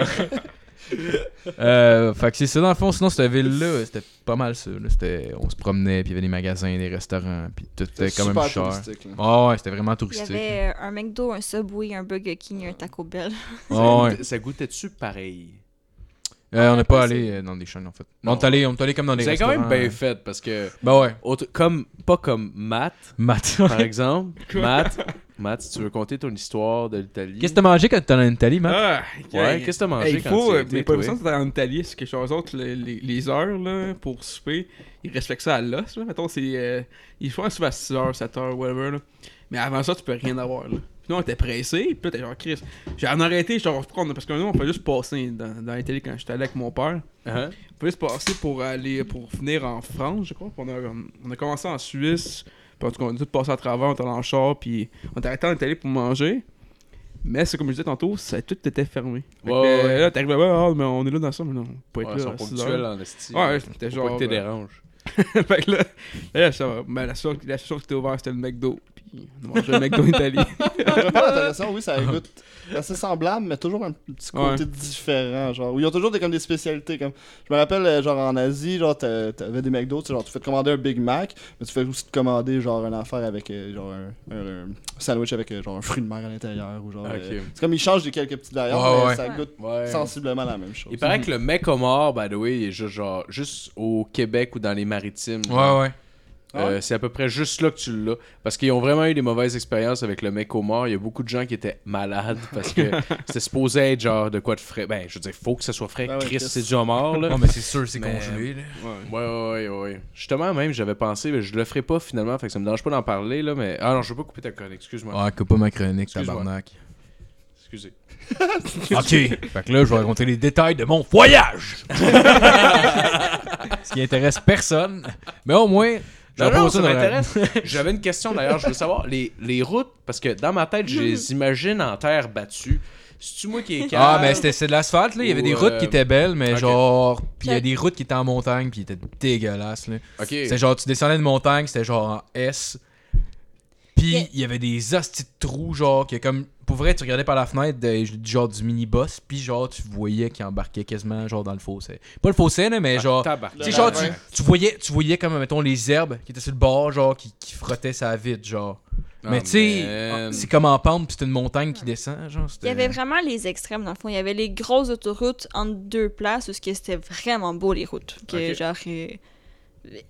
Euh, fait que c'est ça dans le fond. Sinon, cette ville-là, c'était pas mal ça. là. C'était, on se promenait, puis il y avait des magasins, des restaurants, puis tout était quand même super cher. touristique, là. Ah ouais, c'était vraiment Il y touristique. avait euh, un McDo, un Subway, un Burger King, un Taco Bell. [LAUGHS] Ah ouais. Ça goûtait-tu pareil? Euh, on n'est pas allé dans des chaînes en fait. Non. On est allé, on est allé comme dans des C'est quand restaurants. même bien fait, parce que. Bah ouais. autre- comme, pas comme Matt, Matt. par exemple. [LAUGHS] Matt, Matt, si tu veux conter ton histoire de l'Italie. Qu'est-ce que t'as mangé quand t'étais en Italie, Matt? Ah, Ouais, qu'est-ce que t'as mangé Hey, quand faut, tu euh, étais, mais pas besoin d'être en Italie, c'est quelque chose d'autre. Les, les- les heures là, pour souper, ils respectent ça à l'os. là. Mettons, c'est. euh, ils font un souper à 6h, 7h, whatever. Là. Mais avant ça, tu peux rien avoir. Là. Puis nous, on était pressés. Puis là, t'es genre, Chris. J'ai en arrêté, genre, prendre. Parce que nous, on fait juste passer dans, dans l'Italie quand j'étais allé avec mon père. Hein? On peut juste passer pour aller pour venir en France, je crois. On, a, on a commencé en Suisse. Puis en tout cas, on a tout passé à travers, on était en char. Puis on était arrêté en Italie pour manger. Mais c'est comme je disais tantôt, ça, tout était fermé. Fait que, Ouais, euh, ouais. Là, t'arrives là-bas, ah, mais on est là dans ça, mais non, on peut être Ouais, là. ils sont ponctuels en esti. Ouais, c'était genre. pas que t'es euh, dérange. [LAUGHS] fait que là, là, ça, ben, la seule chose qui était ouverte, c'était le McDo. Italie. On mangé un McDo Italie. [LAUGHS] Je pas intéressant, oui, ça goûte assez semblable, mais toujours un petit côté Ouais. différent. Genre, où ils ont toujours des, comme des spécialités. Comme, je me rappelle, euh, genre en Asie, genre, t'a- t'avais des McDo, tu genre, tu fais te commander un Big Mac, mais tu fais aussi te commander, genre, une affaire avec, euh, genre, un, un- un sandwich avec, euh, genre, un fruit de mer à l'intérieur. ou genre. Euh, c'est comme ils changent des quelques petites variantes, Ouais, mais ouais. ça goûte Ouais. sensiblement la même chose. Il paraît que le mec homard, by the way, il est juste, genre, juste au Québec ou dans les maritimes. genre. Ouais, ouais. Euh, c'est à peu près juste là que tu l'as. Parce qu'ils ont vraiment eu des mauvaises expériences avec le mec au mort. Il y a beaucoup de gens qui étaient malades parce que [LAUGHS] c'était supposé être genre de quoi de frais. Ben, je veux dire, faut que ça soit frais. Ah ouais, Chris, c'est du homard, là. Non, mais c'est sûr, c'est Mais- congelé, là. Ouais. Ouais, ouais, ouais, ouais. Justement, même, j'avais pensé, mais je le ferai pas finalement, fait que ça me dérange pas d'en parler, là, mais... Ah non, je veux pas couper ta chronique, excuse-moi. Ouais, coupe pas ma chronique, Excuse-moi. tabarnak. Excusez. [LAUGHS] Ok, fait que là, je vais raconter les détails de mon voyage. [LAUGHS] Ce qui intéresse personne. Mais au moins, Non, ça m'intéresse. [LAUGHS] J'avais une question d'ailleurs, je veux savoir, les, les routes, parce que dans ma tête, je les [LAUGHS] imagine en terre battue. C'est-tu moi qui est Ah, calme? mais c'était c'est de l'asphalte, là. Il y avait des routes euh, qui étaient belles, mais genre. Puis il y a des routes qui étaient en montagne, puis qui étaient dégueulasses, là. Ok. C'était genre, tu descendais de montagne, c'était genre en S. Puis il y avait des hosties de trous, genre, que comme. Pour vrai, tu regardais par la fenêtre, de- genre du mini-boss, puis genre, tu voyais qu'il embarquait quasiment, genre, dans le fossé. Pas le fossé, là, mais genre. Tabarnak. Tu genre, tu, tu voyais, tu voyais comme, mettons, les herbes qui étaient sur le bord, genre, qui, qui frottaient sa vide, genre. Ah, mais tu sais, c'est comme en pente, puis c'est une montagne qui descend, genre. Il y avait vraiment les extrêmes dans le fond. Il y avait les grosses autoroutes entre deux places où c'était vraiment beau les routes. Que, Ok. genre euh,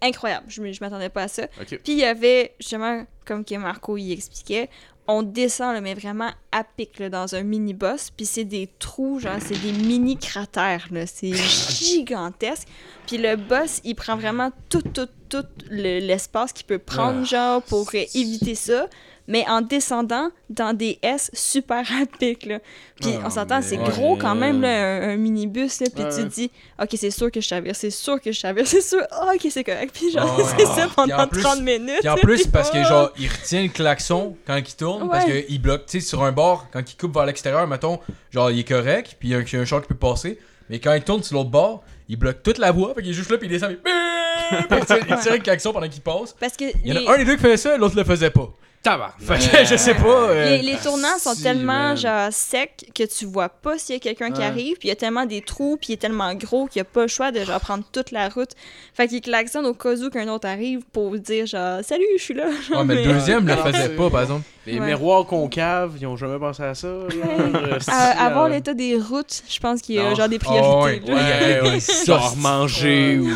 incroyable. Je, je m'attendais pas à ça. Puis il y avait justement comme que Marco y expliquait, on descend là, mais vraiment à pic là, dans un mini boss. Puis c'est des trous, genre c'est des mini cratères là. C'est [LAUGHS] gigantesque. Puis le boss, il prend vraiment tout, tout, tout le- l'espace qu'il peut prendre, Ah. genre, pour éviter ça. Mais en descendant dans des S super [LAUGHS] là. Puis Ah, on s'entend, c'est mais- gros quand même, là, un, un minibus, là. Puis Ouais. tu te dis, OK, c'est sûr que je traverse, c'est sûr que je traverse, [LAUGHS] c'est sûr. Ah, OK, c'est correct. Puis genre, c'est ça pendant plus- 30 minutes. Puis en plus, parce que Oh! genre, il retient le klaxon quand il tourne, parce qu'il bloque, tu sais, sur un bord, quand il coupe vers l'extérieur, mettons, genre, il est correct, puis il y a un, un char qui peut passer, mais quand il tourne sur l'autre bord, il bloque toute la voie, fait qu'il est juste là, puis il descend, puis [LAUGHS] puis il tire, il tire le klaxon pendant qu'il passe. Parce que Il y en les, a un des deux qui faisait ça, l'autre le faisait pas. Que [LAUGHS] je sais pas. euh, les, les tournants sont si, tellement man. genre secs que tu vois pas s'il y a quelqu'un qui arrive, puis il y a tellement des trous, puis il est tellement gros qu'il y a pas le choix de genre prendre toute la route. Fait qu'il klaxonne au cas où qu'un autre arrive pour dire genre salut, je suis là. Ouais, mais le Mais- [LAUGHS] deuxième le faisait pas, par exemple. Les Ouais. miroirs concaves, ils ont jamais pensé à ça. genre, euh, À, euh, l'état des routes, je pense qu'il y a Non. genre des Ah priorités. ouais. là. Ouais, ouais, [LAUGHS] c'est- manger ou.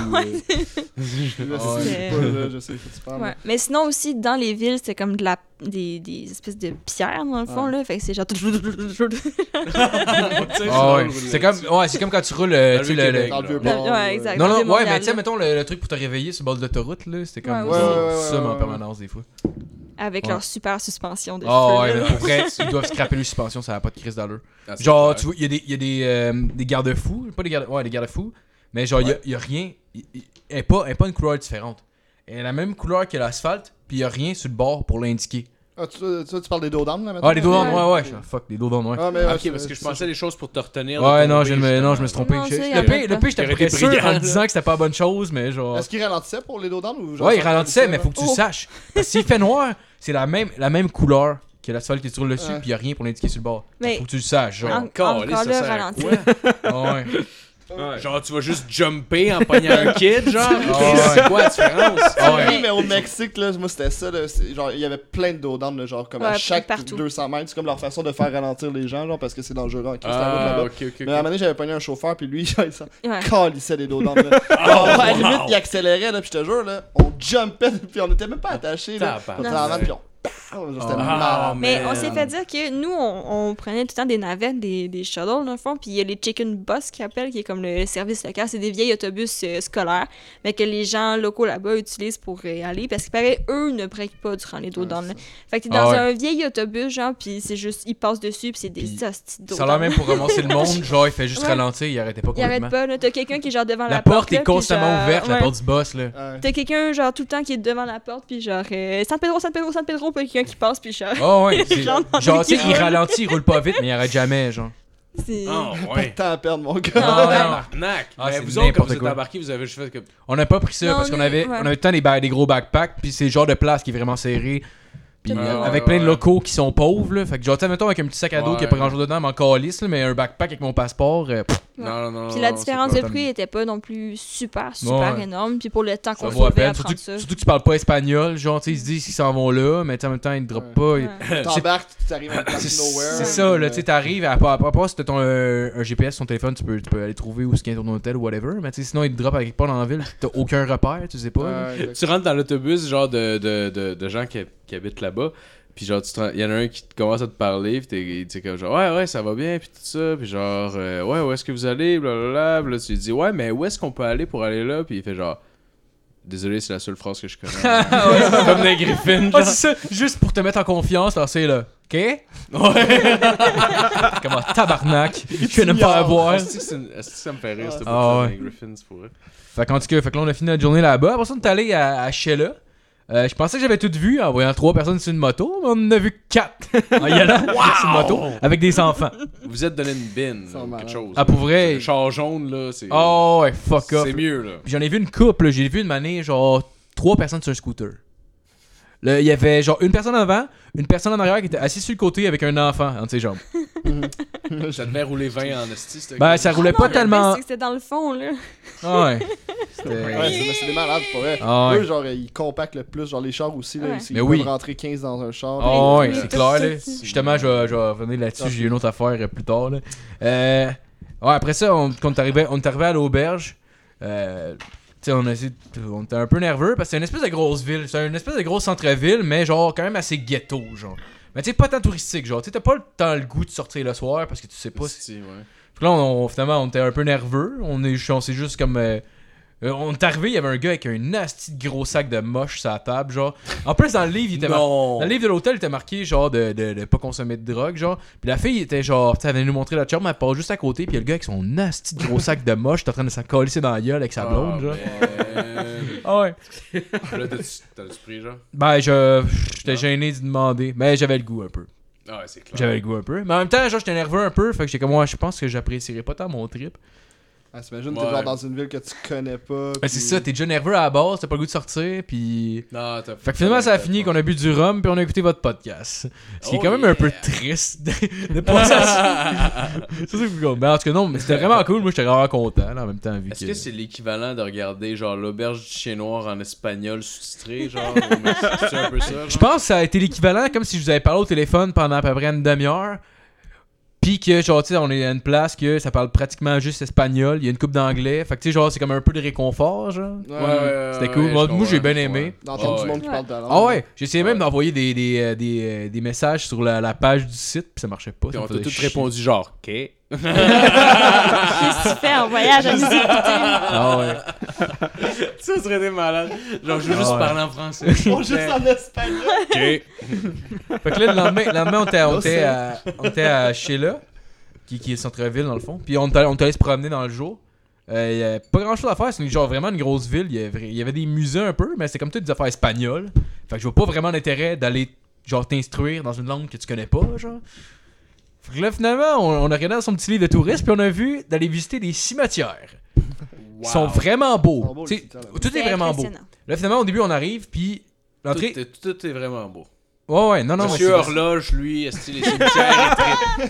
Mais sinon aussi, dans les villes, c'est comme de la, des, des espèces de pierres, dans le fond, Ouais. là. Fait que c'est genre... [LAUGHS] [LAUGHS] Ah ouais. C'est comme, ouais, c'est comme quand tu roules, euh, tu sais, le. Ouais, exact. Non, non, ouais, mais tu sais, mettons le, le truc pour te réveiller sur le bord de l'autoroute, là, c'était comme ça, en permanence, des fois. Avec Ouais. leur super suspension de Ah cheveux, ouais, mais pour vrai, [LAUGHS] ils doivent scraper les suspensions, ça n'a pas de crise d'allure. Ah, Genre, clair. tu vois, il y a des, il y a des, euh, des garde-fous, pas des garde ouais, des garde-fous, mais genre, il y a- il y, a rien, elle n'est pas, elle pas une couleur différente. Elle a la même couleur que l'asphalte, puis il y a rien sur le bord pour l'indiquer. Ah, tu, tu, tu parles des dos d'âme, là, maintenant? Ah, les dos d'âne, Ouais. ouais, ouais, fuck, les dos d'âne, ouais. Ah, mais, Ah, ouais, ok, parce que je pensais des choses pour te retenir. Ouais, non, je, me, non, je me suis trompé. Non, Je- le pire, le pire, j'étais sûr en là. disant que c'était pas la bonne chose, mais genre. Est-ce qu'il ralentissait pour les dos d'âne ou genre Ouais, il ralentissait, mais faut que tu le Oh. saches. Parce s'il fait noir, c'est la même, la même couleur que l'asphalte qui est sur le dessus, puis il y a rien pour l'indiquer sur le bord. Mais- Faut que tu le saches, genre. En- Encore, encore ça là, sert à ralenti. quoi? Ah ouais. [LAUGHS] Ouais. Genre, tu vas juste jumper en pognant un kid, genre? [LAUGHS] ouais. C'est quoi la différence? Ah ouais. Oui, mais au Mexique, là, moi c'était ça. Là, genre, il y avait plein de dos d'âne, genre comme à Ouais, chaque partout. 200 mètres. C'est comme leur façon de faire ralentir les gens, genre parce que c'est dangereux en Christ, Ah, là-bas. ok, ok. Mais à un moment donné, j'avais pogné un chauffeur, puis lui, [LAUGHS] genre, il s'en Ouais. calissait des dos d'âne. là. [LAUGHS] Genre, à la limite, il accélérait, là, puis je te jure, là, on jumpait, puis on était même pas attachés, là. On était en van, puis on. C'était marrant. Mais man. on s'est fait dire que nous, on, on prenait tout le temps des navettes, des, des shuttles, dans le fond, puis il y a les chicken bus qui appellent, qui est comme le service local. C'est des vieilles autobus euh, scolaires, mais que les gens locaux là-bas utilisent pour euh, aller, parce qu'il paraît, eux ne breakent pas durant les Ouais, c'est Fait que t'es Ah dans ouais. un vieil autobus, genre, puis c'est juste, ils passent dessus, puis c'est des hosties Ça a l'air même pour ramasser le monde, [LAUGHS] genre il fait juste Ouais. ralentir, il arrêtait pas Il arrête complètement. pas, là. T'as quelqu'un qui est genre devant la, La porte là, est puis constamment genre- ouverte, la ouais. porte du boss, là. Ouais. T'as quelqu'un, genre, tout le temps qui est devant la porte, puis genre, euh, San Pedro, San Pedro, San Pedro, quelqu'un qui passe, puis genre, Oh ouais, [LAUGHS] c'est- Genre, genre tu sais, il ralentit, il roule pas vite, mais il arrête jamais, genre. c'est... Ah, Pas de ouais. temps à perdre, mon gars. Ah, ouais. Tabarnak. Ah, Mais c'est vous autres, quand n'importe vous êtes quoi. embarqués, vous avez juste fait que. On n'a pas pris ça Non, parce qu'on mais- avait, ouais. on avait temps des, ba- des gros backpacks, puis c'est le genre de place qui est vraiment serré. Puis euh, monde. avec plein de locaux qui sont pauvres, là. Fait que genre, tu sais, mettons avec un petit sac à dos qui a pas Ouais. grand chose dedans, mais en calice, là, mais un backpack avec mon passeport. euh, pff, Ouais. Non, non, non. Puis la différence de prix était pas non plus super, super Ouais. énorme. Puis pour le temps qu'on vaut à. Surtout, prendre ça. que- surtout que tu parles pas espagnol, genre, tu sais, ils se disent qu'ils s'en vont là, mais en même temps, ils te droppent pas. [LAUGHS] T'embarques, tu t'arrives à nowhere. c'est ça, là, tu sais, t'arrives, à part, si t'as ton, euh, un GPS sur ton téléphone, tu peux, tu peux aller trouver où est-ce qu'il y a ton hôtel ou whatever, mais tu sais, sinon, ils te droppent à quelque part dans la ville, t'as aucun repère, tu sais pas. Tu rentres dans l'autobus, genre de, de, de, de gens qui, qui habitent là-bas. Puis genre, tu il y en a un qui te commence à te parler, puis t'es t'es comme genre, ouais, ouais, ça va bien, puis tout ça. Puis genre, euh, ouais, où est-ce que vous allez, blablabla. Puis là, tu lui dis, ouais, mais où est-ce qu'on peut aller pour aller là? Puis il fait genre, désolé, c'est la seule phrase que je connais. [LAUGHS] comme des Griffins, Ah, c'est ça, juste pour te mettre en confiance, alors c'est là. Ok? Ouais. [LAUGHS] Comment tabarnak, je viens de me faire voir. Est-ce que ça me fait rire, cette Ah, ouais. Griffins, pour eux? Fait qu'en tout cas, fait que là, on a fini notre journée là-bas. Après ça, on est allé à, à Sheila. Euh, je pensais que j'avais tout vu en voyant trois personnes sur une moto, mais on en a vu quatre [LAUGHS] en y allant sur une moto avec des enfants. Vous vous êtes donné une bin, Ça ou va quelque chose. Ah, pour vrai? Le char jaune, là, c'est. Oh ouais, fuck off. C'est mieux, là. Puis j'en ai vu une couple, là. j'ai vu une manée, genre trois personnes sur un scooter. Là, il y avait genre une personne en avant, une personne en arrière qui était assise sur le côté avec un enfant entre ses jambes. [LAUGHS] Ça devait rouler 20 en esti, cette Ben, ça roulait Non, pas le tellement. pire, c'est que C'était dans le fond, là. Ah ouais. C'était- Ouais, c'est mais c'est des malades, pour vrai. Ah ouais. Eux, genre, ils compactent le plus. Genre, les chars aussi, là, Ouais. ils Mais peuvent oui. rentrer 15 dans un char. Ah ouais, c'est clair, là. Justement, je vais, je vais revenir là-dessus. J'ai une autre affaire euh, plus tard, là. Euh, ouais, après ça, on, quand on est arrivé, on est arrivé à l'auberge, euh, tu sais, on, a essayé de- on était un peu nerveux parce que c'est une espèce de grosse ville. C'est une espèce de gros centre-ville, mais genre quand même assez ghetto, genre. Mais tu sais, pas tant touristique, genre. Tu t'as pas le temps le goût de sortir le soir parce que tu sais pas si ouais. Puis là, on, on- finalement, on était un peu nerveux. On est, on s'est juste comme. euh, euh, on est arrivé, il y avait un gars avec un nasty de gros sac de moche sur la table, genre. En plus, dans le livre, il était mar- Non. Dans le livre de l'hôtel, il était marqué, genre, de, de, de pas consommer de drogue, genre. Puis la fille était genre, tu venait nous montrer la charme, elle part juste à côté, puis il y a le gars avec son nasty de gros sac de moche, t'es en train de s'en coller dans la gueule avec sa blonde, genre. Ah ouais. Là, t'as-tu t'as-tu pris, genre? Ben, je. J'étais gêné d'y demander, mais j'avais le goût un peu. Ah ouais, c'est clair. J'avais le goût un peu. Mais en même temps, genre, j'étais nerveux un peu, fait que j'étais comme, ouais, je pense que j'apprécierais pas tant mon trip. Ah, T'imagines, Ouais. t'es genre dans une ville que tu connais pas. Ben, c'est puis- ça, t'es déjà nerveux à la base, t'as pas le goût de sortir, puis. Non, t'as Fait que finalement, ça a fini qu'on a bu du rhum puis on a écouté votre podcast. Ce qui est Oh quand même un peu triste de, à ça. [LAUGHS] C'est ça, cool. Mais en tout cas, non, mais c'était vraiment cool. Moi, j'étais vraiment content là, en même temps. Vu Est-ce que... que c'est l'équivalent de regarder genre l'auberge du chien noir en espagnol sous-titré, genre [LAUGHS] ou- mais C'est un peu ça, genre? Je pense que ça a été l'équivalent comme si je vous avais parlé au téléphone pendant à peu près une demi-heure. Puis que, genre, tu sais, on est à une place que ça parle pratiquement juste espagnol. Il y a une coupe d'anglais. Fait que, tu sais, genre, c'est comme un peu de réconfort, genre. Ouais, Ouais, ouais, ouais, C'était cool. Moi, comprends, j'ai bien aimé. D'entendre Ouais, du monde qui parle langue. Ah ouais, j'ai essayé même d'envoyer des, des, euh, des, des messages sur la, la page du site, puis ça marchait pas. Puis on t'a tout chier. répondu genre, ok. Qu'est-ce que tu fais en voyage à nous écouter? Ah ouais. [LAUGHS] ça serait des malades. Genre, je veux Ah juste ouais. parler en français. [LAUGHS] Oh, juste en espagnol. ok. [LAUGHS] Fait que là, le lendemain, le lendemain, on était, on No était à, on était à Sheila, qui, qui est centre-ville dans le fond. Puis on était, on était allé se promener dans le jour. Euh, Il y avait pas grand chose à faire, c'est genre vraiment une grosse ville. Il y avait, des musées un peu, mais c'était comme toutes des affaires espagnoles. Fait que je vois pas vraiment l'intérêt d'aller genre t'instruire dans une langue que tu connais pas, genre. Fait que là, finalement, on, on a regardé dans son petit livre de tourisme, puis on a vu d'aller visiter des cimetières. Ils sont vraiment beaux. Sont tout est vraiment beau. Là, finalement, au début, on arrive, puis Tout, l'entrée. est- tout est vraiment beau. Ouais, ouais, non, non, Monsieur Horloge, lui, est-ce les cimetières et?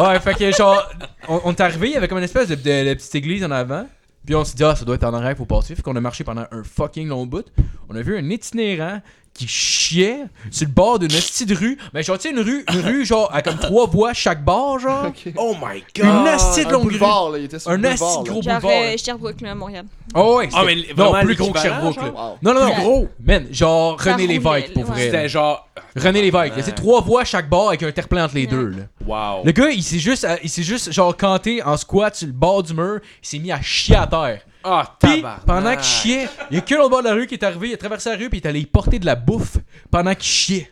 [LAUGHS] Ouais, fait que genre, on, on est arrivé, il y avait comme une espèce de, de- de petite église en avant. Puis on s'est dit, ah, ça doit être en arrière, faut passer. Fait qu'on a marché pendant un fucking long bout. On a vu un itinérant qui chiait sur le bord d'une petite de rue. Mais genre, tu sais, une rue, une rue, genre, à comme trois voies chaque bord, genre. Oh my god! Une asti de Un longue rue. boulevard, là, il était sur Un de là. gros Genre boulevard. euh, Sherbrooke, là, Montréal. Oh, ouais, Ah, mais non, plus gros que Sherbrooke, là. Wow. Non, non, non, gros. Man, genre René roulait, Lévesque, pour ouais. vrai. C'était genre. René Lévesque. là, C'est trois voies chaque bord avec un terre-plein entre les Ouais. deux, là. Wow. Le gars, il s'est juste, il s'est juste, genre, canté en squat sur le bord du mur. Il s'est mis à chier à terre. Ah, Puis, pendant qu'il chiait, il y a que l'autre bord de la rue qui est arrivé, il a traversé la rue, puis il est allé y porter de la bouffe pendant qu'il chiait.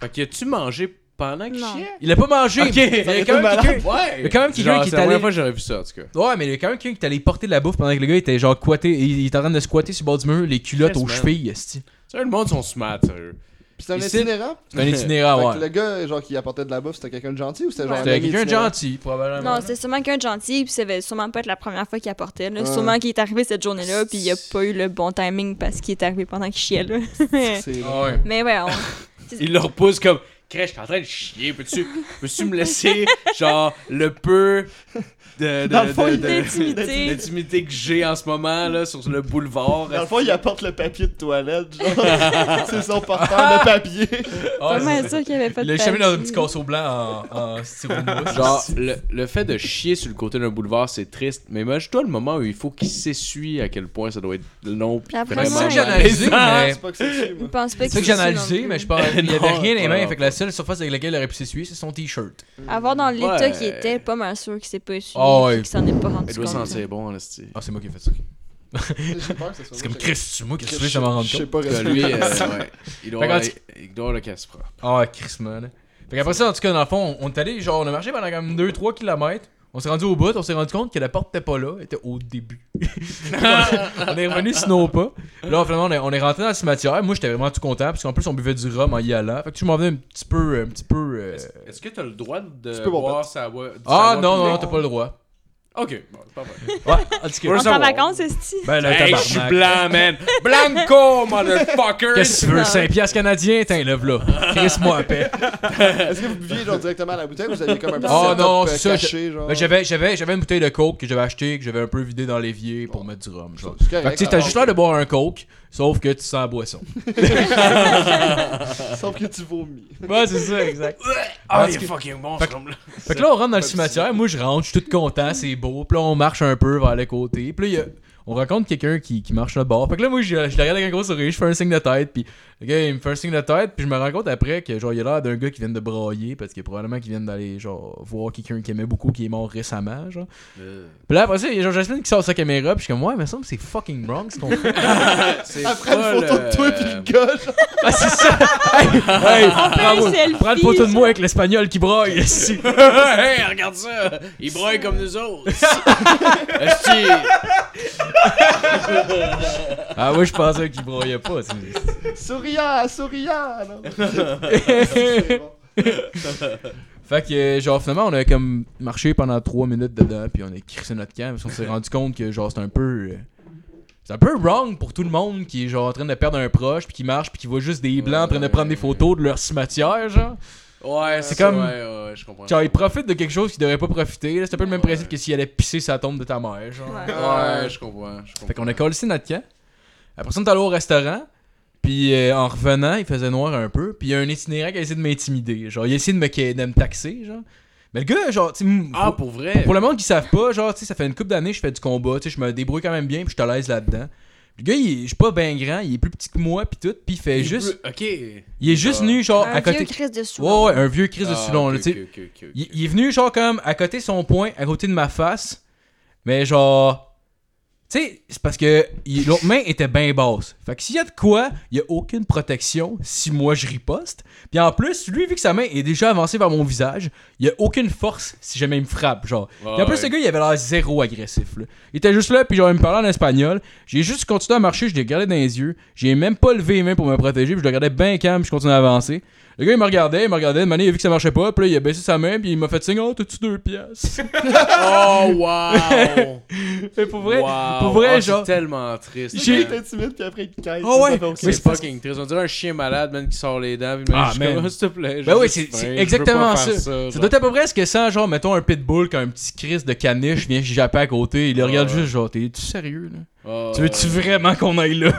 Fait que tu mangé pendant qu'il Non. chiait? Il a pas mangé. Ok, mais il y a quand même quelqu'un- Ouais! il y a quand même quelqu'un Genre, qui c'est est la première allé. fois que j'aurais vu ça, en tout cas. Ouais, mais il y a quand même quelqu'un qui est allé porter de la bouffe pendant que le gars était genre squatté. Il, il était en train de squatter sur le bord du mur, les culottes Yes, aux man. chevilles, esti. Sérieux, le monde sont smart, sérieux. Puis c'est un Ici- itinérant. C'est un [LAUGHS] que ouais. le gars, genre, qui apportait de la bouffe, c'était quelqu'un de gentil ou c'était genre un C'était ami quelqu'un de itinérant? gentil, probablement. Non, c'était sûrement quelqu'un de gentil, puis ça devait sûrement pas être la première fois qu'il apportait. Là. Ouais. Sûrement qu'il est arrivé cette journée-là, puis il a pas eu le bon timing parce qu'il est arrivé pendant qu'il chiait, là. C'est Ah ouais. [LAUGHS] Mais ouais, on... [LAUGHS] Il le repousse comme Crèche, t'es en train de chier, peux-tu peux me laisser, genre, le peu de, le D'intimité. que j'ai en ce moment, là, sur le boulevard. Dans le fond, il apporte le papier de toilette, genre. [LAUGHS] c'est son porteur de papier. Ah, pas sûr qu'il avait pas Il de l'a jamais dans un petit casseau blanc en, en. Genre, le, le fait de chier sur le côté d'un boulevard, c'est triste. Mais imagine-toi le moment où il faut qu'il s'essuie à quel point ça doit être long. C'est ça que j'ai analysé, mais. C'est pas que c'est Je que j'ai analysé, mais je pense qu'il y avait rien les mains. voilà. Fait que la seule surface avec laquelle il aurait pu s'essuyer, c'est son t-shirt. Avoir dans l'état Ouais. qu'il était, pas mal sûr qu'il s'est pas essuyé, Ah ouais. qu'il s'en est pas rendu Il doit compte. sentir bon, en esti. Ah, c'est moi qui ai fait ça. C'est comme. Chris, c'est moi qui ai Je- soufflé, ça m'en rend Je sais compte. pas Que lui, [LAUGHS] euh, ouais, il doit avoir, il doit avoir le casse propre. Ah, Chris, man. Fait qu'après ça, en tout cas, dans le fond, on est allé, genre, on a marché pendant comme 2-3 km. On s'est rendu au bout, on s'est rendu compte que la porte était pas là, elle était au début. [LAUGHS] on est revenu sinon pas. Là, finalement, on est, on est rentré dans le cimetière. Moi, j'étais vraiment tout content, parce qu'en plus, on buvait du rhum en y allant. Fait que je m'en venais un petit peu. Un petit peu euh, Est-ce que t'as le droit de Tu boire boire sa voix Ah non, non, non, t'as pas le droit. Ok, bon, c'est pas vrai. Ouais, en tout On cas. est en vacances, est-ce Ben, Hey, je suis blanc, man! Blanco, motherfucker! Qu'est-ce que tu veux, 5 piastres canadiens? Tiens, lève là. Chris-moi à paix. Est-ce que vous buviez genre directement à la bouteille ou vous aviez comme un petit Oh non, euh, c'est ça, caché, genre? Ben, j'avais, j'avais, j'avais une bouteille de coke que j'avais acheté, que j'avais un peu vidé dans l'évier pour mettre du rhum. Genre. C'est Fait que correct. tu sais, t'as juste l'air de boire un coke, sauf que tu sens la boisson. [LAUGHS] Sauf que tu vomis. Ouais, c'est ça, exact. Ah, il est que- fucking bon, Fait ce rhum-là. Fait que là, on rentre dans le cimetière. Moi, je rentre, je suis tout content, c'est beau. Puis là, on marche un peu vers le côté. Puis là, il y a- on rencontre quelqu'un qui, qui marche là bord. Fait que là, moi, je, je le regarde avec un gros sourire, je fais un signe de tête. Puis le gars, il me fait un signe de tête. Puis je me rends compte après que, genre, il a l'air d'un gars qui vient de brailler. Parce que probablement qu'il vient d'aller, genre, voir quelqu'un qui aimait beaucoup, qui est mort récemment, genre. Puis là, après ça, il y a genre Jasmine qui sort sa caméra. Puis je suis comme, ouais, mais ça, me semble que c'est fucking wrong ce qu'on fait. [LAUGHS] Après une photo le- de toi pis le gars, genre. ah, c'est ça! hey, hey, prends, un selfie, prends une photo de moi avec l'espagnol qui braille. [LAUGHS] ici. hey, regarde ça! Il broye comme nous autres! Ah, moi, je pensais qu'il braillait pas. c'est- Souriant, souriant! Non. [LAUGHS] [LAUGHS] Fait que, genre, finalement, on a comme marché pendant 3 minutes dedans, puis on a crissé notre camp, parce qu'on s'est [LAUGHS] rendu compte que, genre, c'est un peu. euh, c'est un peu wrong pour tout le monde qui est, genre, en train de perdre un proche, puis qui marche, puis qui voit juste des blancs en train de prendre des photos de leur cimetière, genre. Ouais, C'est comme-. Ouais, ouais, je comprends. Genre, ils profitent de quelque chose qu'ils devraient pas profiter, là. C'est un peu le même principe que s'ils allaient pisser sa tombe de ta mère, genre. Ouais. Ouais, je comprends. je comprends. Fait qu'on a collé notre camp. Après ça, on est allé au restaurant. Puis euh, en revenant, il faisait noir un peu. Puis il y a un itinérant qui a essayé de m'intimider. Genre, il a essayé de me, de me taxer, genre. Mais le gars, genre, tu Ah, pour vrai? pour le monde qui savent pas, genre, tu sais, ça fait une couple d'années que je fais du combat, tu sais, je me débrouille quand même bien, puis je suis à l'aise là-dedans. Le gars, il est- je suis pas ben grand, il est plus petit que moi, puis tout, puis il fait Il juste. peut- Ok. Il est juste Ah. venu, genre, Un à côté. vieux Chris de Ouais, sous. ouais, un vieux Chris de Ah, Soulon, là, tu sais. Il, il est venu, genre, comme, à côté de son poing, à côté de ma face. Mais genre. Tu sais, c'est parce que l'autre main était bien basse. Fait que s'il y a de quoi, il y a aucune protection si moi je riposte. Puis en plus, lui, vu que sa main est déjà avancée vers mon visage, il y a aucune force si jamais il me frappe, genre. Puis en plus, le gars, il avait l'air zéro agressif, là. Il était juste là, puis genre, il me parlait en espagnol. J'ai juste continué à marcher, je l'ai regardé dans les yeux. J'ai même pas levé les mains pour me protéger, puis je le regardais bien calme, puis je continuais à avancer. Le gars, il me regardait, il me regardait, de manière, il a vu que ça marchait pas, puis là, il a baissé sa main, puis il m'a fait signe, oh, t'as-tu deux pièces? [LAUGHS] Oh, wow! Mais pour vrai, Wow. pour vrai, Ah, genre- tellement triste. J'ai- Il est intimide puis après il te caille. Oh ouais, Ça aucun mais C'est fucking triste. On dirait un chien malade, man, qui sort les dents. Puis Ah, ah, man. S'il te plaît. Ben oui, c'est- exactement ça. Ça, Ça doit être à peu près ce que sent, genre, mettons un pitbull quand un petit Chris de caniche vient japper à côté, il le Ouais, regarde ouais. juste, genre, t'es-tu sérieux, là? Ah, Tu veux-tu ouais. vraiment qu'on aille là?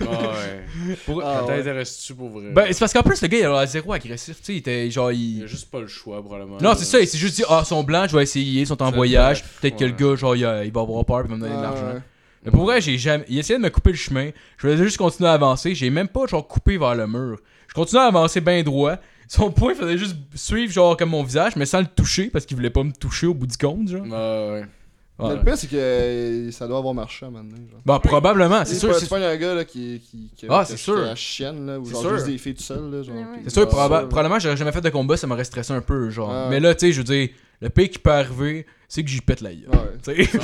Ah, ouais. Pour- Ah, ouais. T'intéresses-tu pour vrai? Ben, c'est parce qu'en plus, le gars, il a l'air zéro agressif, tu sais, il était, genre, Il il... a juste pas le choix, probablement. Non, c'est ça, il s'est juste dit, ah, ils sont blancs, je vais essayer, ils sont en voyage, bref, peut-être que le gars, genre, il, a- il va avoir peur, puis il va me donner de Ah, l'argent. ouais. Mais pour vrai, j'ai jamais. Il essayait de me couper le chemin. Je faisais juste continuer à avancer. J'ai même pas, genre, coupé vers le mur. Je continuais à avancer bien droit. Son poing faisait juste suivre, genre, comme mon visage, mais sans le toucher, parce qu'il voulait pas me toucher au bout du compte, genre. Ah, ouais. Ouais. le pire, c'est que euh, ça doit avoir marché à un moment donné. genre. Bon, probablement, c'est sûr. c'est- pas un gars là, qui, qui, qui, Ah, c'est sûr. a la chienne, là, ou C'est genre sûr. juste des filles tout seul. Là, genre, C'est sûr, proba- ça, probablement, j'aurais jamais fait de combat, ça m'aurait stressé un peu, genre. Mais là, tu sais, je veux dire, le pire qui peut arriver, c'est que j'y pète la gueule. Ouais. Tu sais.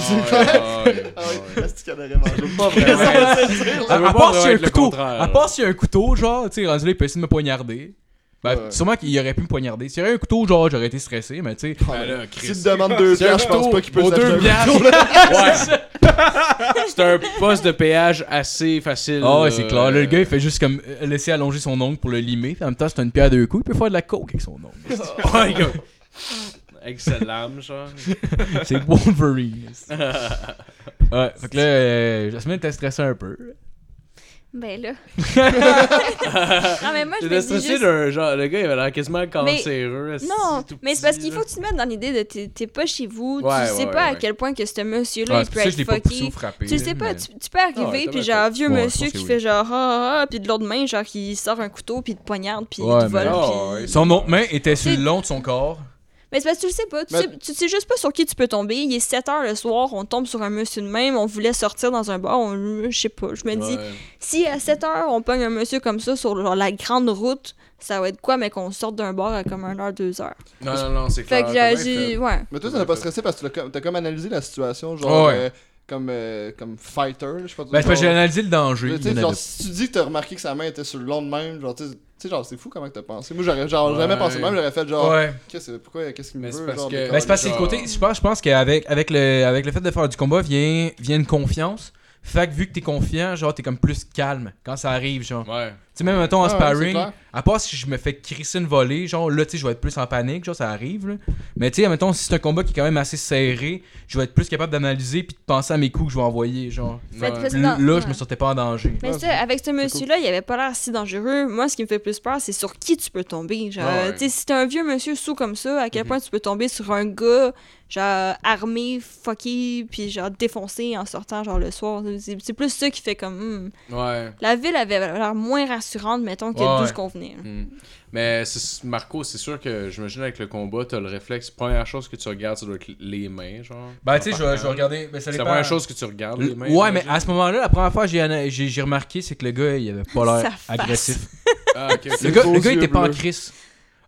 Ah, ouais. [LAUGHS] [LAUGHS] À, part s'il y a un couteau, à part s'il y a un couteau, genre, tu sais, rendu là, il peut essayer de me poignarder. Ben, Ouais. sûrement qu'il aurait pu me poignarder. S'il y avait un couteau, genre, j'aurais été stressé, mais tu sais. Ben là, Chris. S'il te demande deux piastres, je pense pas qu'il peut deux un piastres. [LAUGHS] Ouais. C'est un poste de péage assez facile. Ah ouais, euh, c'est clair. Là, le gars, il fait juste comme euh, laisser allonger son ongle pour le limer. En même temps, c'est une pierre à deux coups. Il peut faire de la coke avec son ongle. [LAUGHS] Ouais, sa lame, genre. [LAUGHS] c'est Wolverine. ouais, fait que là, euh, Jasmine était stressée un peu. Ben là. [LAUGHS] non, mais moi, je me stressé juste... d'un genre. Le gars, il avait l'air quasiment cancéreux. Non, mais c'est parce qu'il faut que tu te mettes dans l'idée de t'es t'es pas chez vous, Ouais, tu sais ouais, pas à quel point que ce monsieur-là, Ouais, il peut être fucké. Tu sais pas, tu, tu peux arriver, ouais, puis genre, un vieux monsieur qui oui. fait genre, ah, ah, ah, puis de l'autre main, genre, qui sort un couteau, puis il te poignarde, puis Ouais, il te vole. Son autre main était sur le long de son corps. Mais c'est parce que tu le sais pas, tu, Mais- sais, tu sais juste pas sur qui tu peux tomber. Il est 7 heures le soir, on tombe sur un monsieur de même, on voulait sortir dans un bar, on- je sais pas, je me dis, Ouais. si à 7 heures on pogne un monsieur comme ça sur genre, la grande route, ça va être quoi, mais qu'on sorte d'un bar à comme 1 heure, 2 heures? Non, non, non, c'est Fait clair. que t'as j'ai, fait. ouais. Mais toi, ça n'a pas stressé parce que t'as comme analysé la situation, genre, Ouais. euh, comme, euh, comme fighter, je sais pas. Ben, c'est parce que j'ai analysé le danger. Genre, avait- si tu dis que t'as remarqué que sa main était sur le long de même, genre, tu sais- tu sais, genre, c'est fou comment que t'as pensé. Moi, j'aurais genre, jamais pensé même, j'aurais fait genre, Ouais. qu'est-ce, pourquoi, qu'est-ce qu'il me Mais c'est veut, parce genre, que- Ben, Ben, c'est parce que c'est le côté. Je pense, je pense qu'avec avec le, avec le fait de faire du combat vient, vient une confiance. Fait que vu que t'es confiant, genre, t'es comme plus calme quand ça arrive, genre. Ouais. Tu sais, même, mettons, en Ah sparring, à part si je me fais crisser une volée, genre, là, tu sais, je vais être plus en panique, genre, ça arrive, là. Mais tu sais, mettons, si c'est un combat qui est quand même assez serré, je vais être plus capable d'analyser puis de penser à mes coups que je vais envoyer, genre. Fait Ouais. là, ouais. je me sentais pas en danger. Mais Ouais, ça, avec ce monsieur-là, il avait pas l'air si dangereux. Moi, ce qui me fait plus peur, c'est sur qui tu peux tomber. Genre, ouais. tu sais, si t'es un vieux monsieur sous comme ça, à quel Mhm. point tu peux tomber sur un gars, genre, armé, fucké, puis genre, défoncé en sortant, genre, le soir. C'est plus ça qui fait comme. hmm. Ouais. La ville avait l'air moins rassurante, mettons, que Ouais, d'où ouais. ce qu'on venait. Hmm. Mais Marco, c'est sûr que j'imagine avec le combat, t'as le réflexe. Première chose que tu regardes, ça doit être les mains, genre. Ben, tu sais, je vais, je regarder. Ben, C'est la première chose que tu regardes, les mains. Ouais, mais à ce moment-là, la première fois que j'ai j'ai remarqué, c'est que le gars, il avait pas l'air [LAUGHS] agressif. Ah. Le gars, le gars il était pas en crise.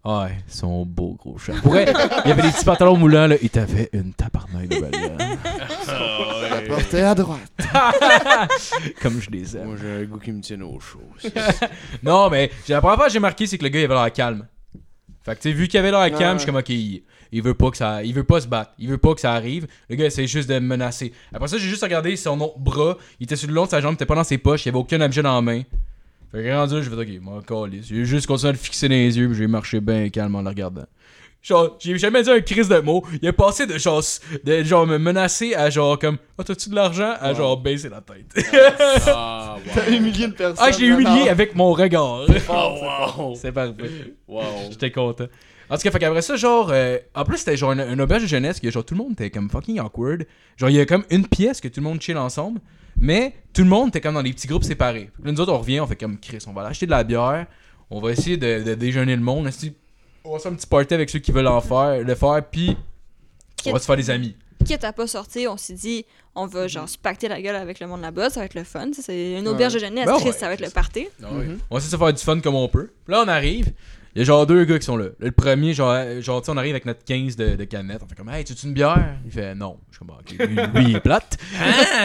Ah Ouais, son beau gros chat. Pour vrai, il y avait des petits pantalons moulants, là. Il t'avait une tabarnak de balle, [LAUGHS] Ah, La ouais. porte est à droite. [LAUGHS] Comme je les aime. Moi, j'ai un goût qui me tienne au chaud. [LAUGHS] Non, mais j'ai- la première fois que j'ai marqué, c'est que le gars, il avait l'air calme. Fait que, tu sais, vu qu'il avait l'air calme, je suis comme, ok, il, il veut pas que ça. Il veut pas se battre. Il veut pas que ça arrive. Le gars essaie juste de me menacer. Après ça, j'ai juste regardé son autre bras. Il était sur le long de sa jambe, il était pas dans ses poches. Il avait aucun objet dans la main. Fait que rendu là, je vais ok, moi, calisse. J'ai juste continué à le fixer dans les yeux, puis j'ai marché bien calme en le regardant. Genre, j'ai jamais dit un crise de mots. Il est passé de genre, de genre me menacer à genre comme, ah, t'as-tu de l'argent? À Ouais. genre baisser la tête. Ah, [LAUGHS] T'as wow. humilié une personne. ah, je l'ai humilié avec mon regard. Oh, wow. C'est parfait. Wow. J'étais content. En tout cas, fait qu'après ça, genre, euh, en plus, c'était genre une, une auberge de jeunesse que genre tout le monde était comme fucking awkward. Genre, il y a comme une pièce que tout le monde chill ensemble, mais tout le monde était comme dans des petits groupes séparés. Là, nous autres, on revient, on fait comme Chris, on va aller acheter de la bière, on va essayer de, de déjeuner le monde, on va faire un petit party avec ceux qui veulent en [LAUGHS] faire, le faire, puis on va se faire des amis. Quitte à pas sortir, on s'est dit, on va genre se pacter la gueule avec le monde là-bas, ça va être le fun. C'est une auberge de jeunesse, Ben Chris, ça va être le party. Ah ouais. Mhm. On essaie de se faire du fun comme on peut. Là, on arrive. Il y a genre deux gars qui sont là. Le premier, genre, euh, genre tu sais, on arrive avec notre 15 de, de canettes. On fait comme, hey, tu veux une bière? Il fait, non. Je suis comme, ok, lui, lui, il est plate.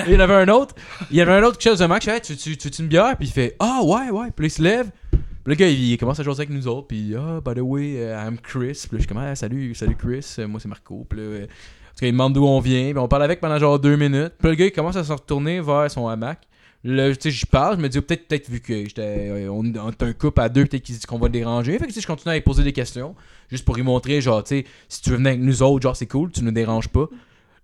Et il y en avait un autre. Il y avait un autre qui chose de Max. Je fais, hey, tu, tu, tu veux une bière? Puis il fait, ah, ouais, ouais. Puis il se lève. Puis le gars, il, il commence à jouer avec nous autres. Puis, ah, by the way, uh, I'm Chris. Puis là, je suis comme, ah, salut, salut Chris. Euh, Moi, c'est Marco. Puis là, euh, en tout cas, il demande d'où on vient. Puis on parle avec pendant genre deux minutes. Puis le gars, il commence à se retourner vers son hamac. Là, tu j'y parle, je me dis, peut-être, peut-être vu que j'étais, euh, on, est un couple à deux, peut-être qu'il se dit qu'on va le déranger. Fait que, je continue à lui poser des questions, juste pour lui montrer, genre, tu si tu veux venir avec nous autres, genre, c'est cool, tu nous déranges pas.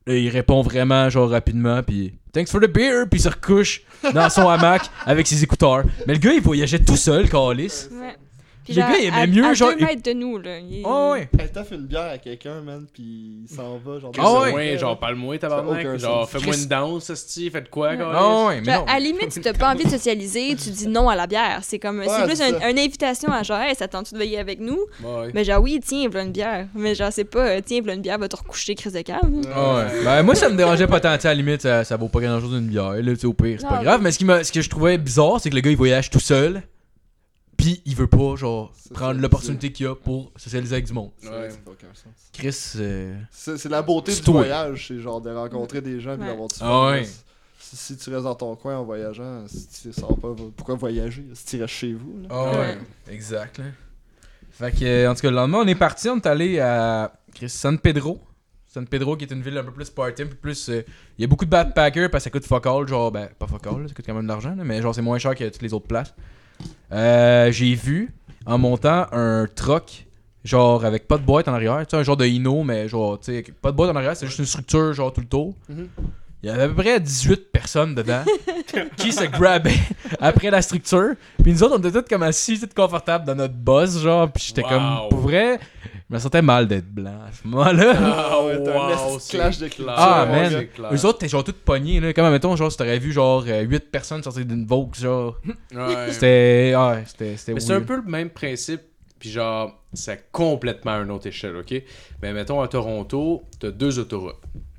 Là, il répond vraiment, genre, rapidement, puis thanks for the beer, puis il se recouche dans son hamac avec ses écouteurs. Mais le gars, il voyageait tout seul, Calis. Ouais. Puis Le genre, gars, il aimait à, mieux, à genre, deux il- mètres de nous, là. Il- Oh, ouais. Elle fait une bière à quelqu'un, man, puis il s'en va, genre. Ah ouais, ouais. genre parle-moi tabarnak. Genre fais-moi une danse, esti, faites quoi, Ouais. Ah ouais, mais Genre, non. à la limite, si t'as pas envie de socialiser, tu dis non à la bière. C'est comme, c'est Ouais, plus c'est une invitation à genre, hey, ça tente de veiller avec nous? Ouais. Mais genre, oui, tiens, voilà une bière. Mais genre, c'est pas, tiens, voilà une bière, va te recoucher, crise de cave. Ah ouais. Ben, moi, ça me dérangeait pas tant. À la limite, ça, ça vaut pas grand chose une bière. Là, tu sais, au pire, c'est pas grave. Mais ce, qui m'a- ce que je trouvais bizarre, c'est que le gars, il voyage tout seul. Puis il veut pas, genre, prendre l'opportunité qu'il a pour socialiser avec du monde. Ouais. ça aucun sens. Chris. euh, C'est la beauté du toi. voyage, c'est genre de rencontrer des gens puis Ouais. d'avoir du fun. Ah ouais. Si, si tu restes dans ton coin en voyageant, si tu sors pas, pourquoi voyager Si tu restes chez vous, là. Ah Ouais. ouais, exact. Là. Fait que, euh, en tout cas, le lendemain, on est parti, on est allé à Chris, San Pedro. San Pedro, qui est une ville un peu plus party, un peu plus. euh, Il y a beaucoup de backpackers parce que ça coûte fuck all, genre, ben, pas fuck all, ça coûte quand même de l'argent, mais genre, c'est moins cher que toutes les autres places. Euh, J'ai vu, en montant, un truck, genre, avec pas de boîte en arrière, tu sais, un genre de Hino, mais genre, tu sais, pas de boîte en arrière, c'est juste une structure, genre, tout le tour. Mhm. Il y avait à peu près 18 personnes dedans [LAUGHS] qui se grabaient après la structure. Puis nous autres, on était tous comme assis, tous confortables dans notre boss, genre. Puis j'étais Wow. comme, pour vrai, je me sentais mal d'être blanc à ce moment-là. Ah ouais, t'as un de clash de clair, Ah, man. clair. Eux autres, t'es genre tous pognés, là. Comme, mettons, genre, si t'aurais vu, genre, 8 personnes sortir d'une Vogue, genre. Ouais. C'était. Ah, ouais, c'était. c'était Mais c'est un peu le même principe, puis genre, c'est complètement à une autre échelle, ok? Mais mettons à Toronto, t'as deux autoroutes.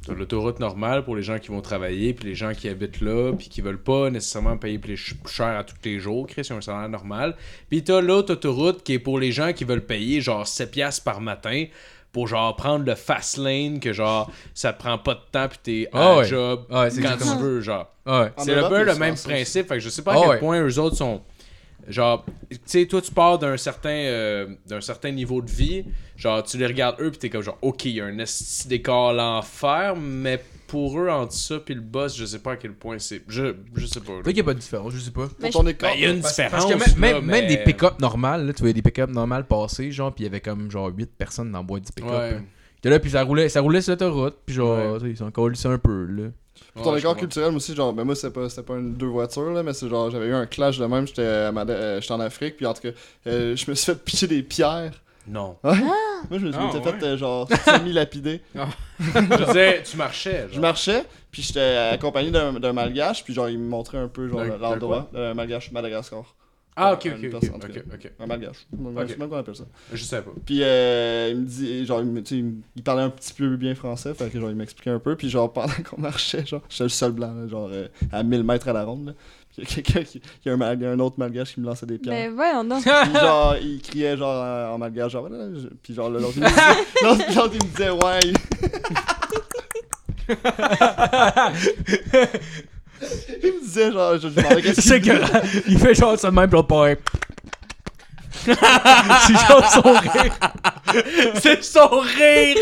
T'as l'autoroute normale pour les gens qui vont travailler, puis les gens qui habitent là, puis qui veulent pas nécessairement payer plus ch- plus cher à tous les jours, Chris, ils ont un salaire normal. Puis t'as l'autre autoroute qui est pour les gens qui veulent payer genre 7 piastres par matin pour genre prendre le fast lane, que genre, ça te prend pas de temps, puis t'es à Ah ouais. job Ah ouais, quand tu veux, genre. Ah ouais. C'est un peu le même principe. Fait que je sais pas à quel ouais. point eux autres sont. Genre, tu sais, toi, tu pars d'un certain, euh, d'un certain niveau de vie. Genre, tu les regardes eux, pis t'es comme genre, ok, il y a un esti d'écart l'enfer, mais pour eux, entre ça puis le boss, je sais pas à quel point c'est. Je, je sais pas. là. Peut-être qu'il n'y a pas de différence, je sais pas. Mais Pour ton écart. Ben, il y a une Parce, différence. parce que même, là, même, même mais- des pick-up normales, là, tu vois des pick-up normales passer, genre, puis il y avait comme genre 8 personnes dans le boîte du pick-up. Ouais. là. Puis ça roulait, ça roulait sur l'autoroute, puis genre, Ouais. ils sont encore un peu, là. Pour ton Ouais, je écart culturel, moi aussi, genre, ben moi, c'était pas, c'était pas une, deux voitures, là, mais c'est genre, j'avais eu un clash de même, j'étais euh, j'étais en Afrique, puis en tout cas, euh, [LAUGHS] je me suis fait pitcher des pierres. Non. Moi, je me suis Ah, ouais. fait, euh, genre, semi-lapidé. [LAUGHS] je disais, tu marchais. Je Genre. marchais, puis j'étais accompagné d'un d'un malgache, puis genre, il me montrait un peu, genre, l'endroit. Malgache, Madagascar. Ah, ok, ok, ok. personne, Ok, cas. ok. Un malgache. Je sais même qu'on appelle ça. Je sais pas. Puis euh, il me dit, genre, il, me- tu sais, il parlait un petit peu bien français, fait que genre, il m'expliquait un peu, puis genre, pendant [LAUGHS] qu'on marchait, genre, j'étais le seul blanc, là, genre, euh, à 1000 mètres à la ronde, là. Puis il y a quelqu'un qui, il y a un, mal- il y a un autre malgache qui me lançait des pierres. Ben, voyons donc. Puis genre, il criait genre en, en malgache, genre, voilà, je- puis genre, l'autre, il me disait, [LAUGHS] l'autre, l'autre, il me disait, ouais. [LAUGHS] il- me disait, genre, je, je demandais qu'est-ce qu'il C'est que [LAUGHS] il fait genre ça de même, l'autre pareil. [LAUGHS] C'est genre son rire. C'est son rire!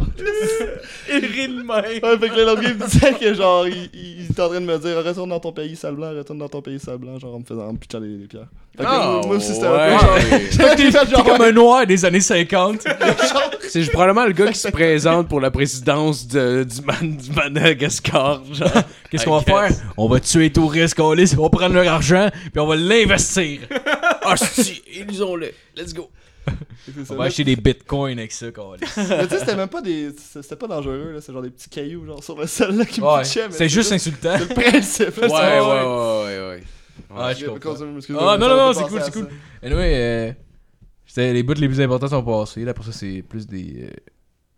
[LAUGHS] [LAUGHS] De même. Ouais, fait que là, l'autre gars, il me disait que genre, il, il, il était en train de me dire retourne dans ton pays, sale blanc, retourne dans ton pays, sale blanc, genre en me faisant en pitchant les, les pierres. Fait que Ah, moi, aussi, c'était ouais. un peu genre. Fait que t'es Fait genre, t'es [LAUGHS] comme un noir des années 50. [LAUGHS] C'est probablement le gars qui se présente pour la présidence de, du, Man- du Madagascar. Genre. Qu'est-ce qu'on va faire? On va tuer les touristes on va prendre leur argent, puis on va l'investir. Ah, si, ils-ont-le. Let's go. On va acheter des bitcoins avec ça. [LAUGHS] Mais tu sais, c'était même pas des. C'était pas dangereux, là. C'est genre des petits cailloux, genre sur le sol, là, qui me Ouais, pitchaient. mais c'est juste insultant. C'est le principe, là. Ouais, ouais, ouais, ouais, ouais. Ouais, je Ok, comprends. continue, excuse-moi, Ah, mais non, non, non, c'est cool, c'est cool. Anyway, euh, les bouts les plus importants sont passés. Là, pour ça, c'est plus des. euh,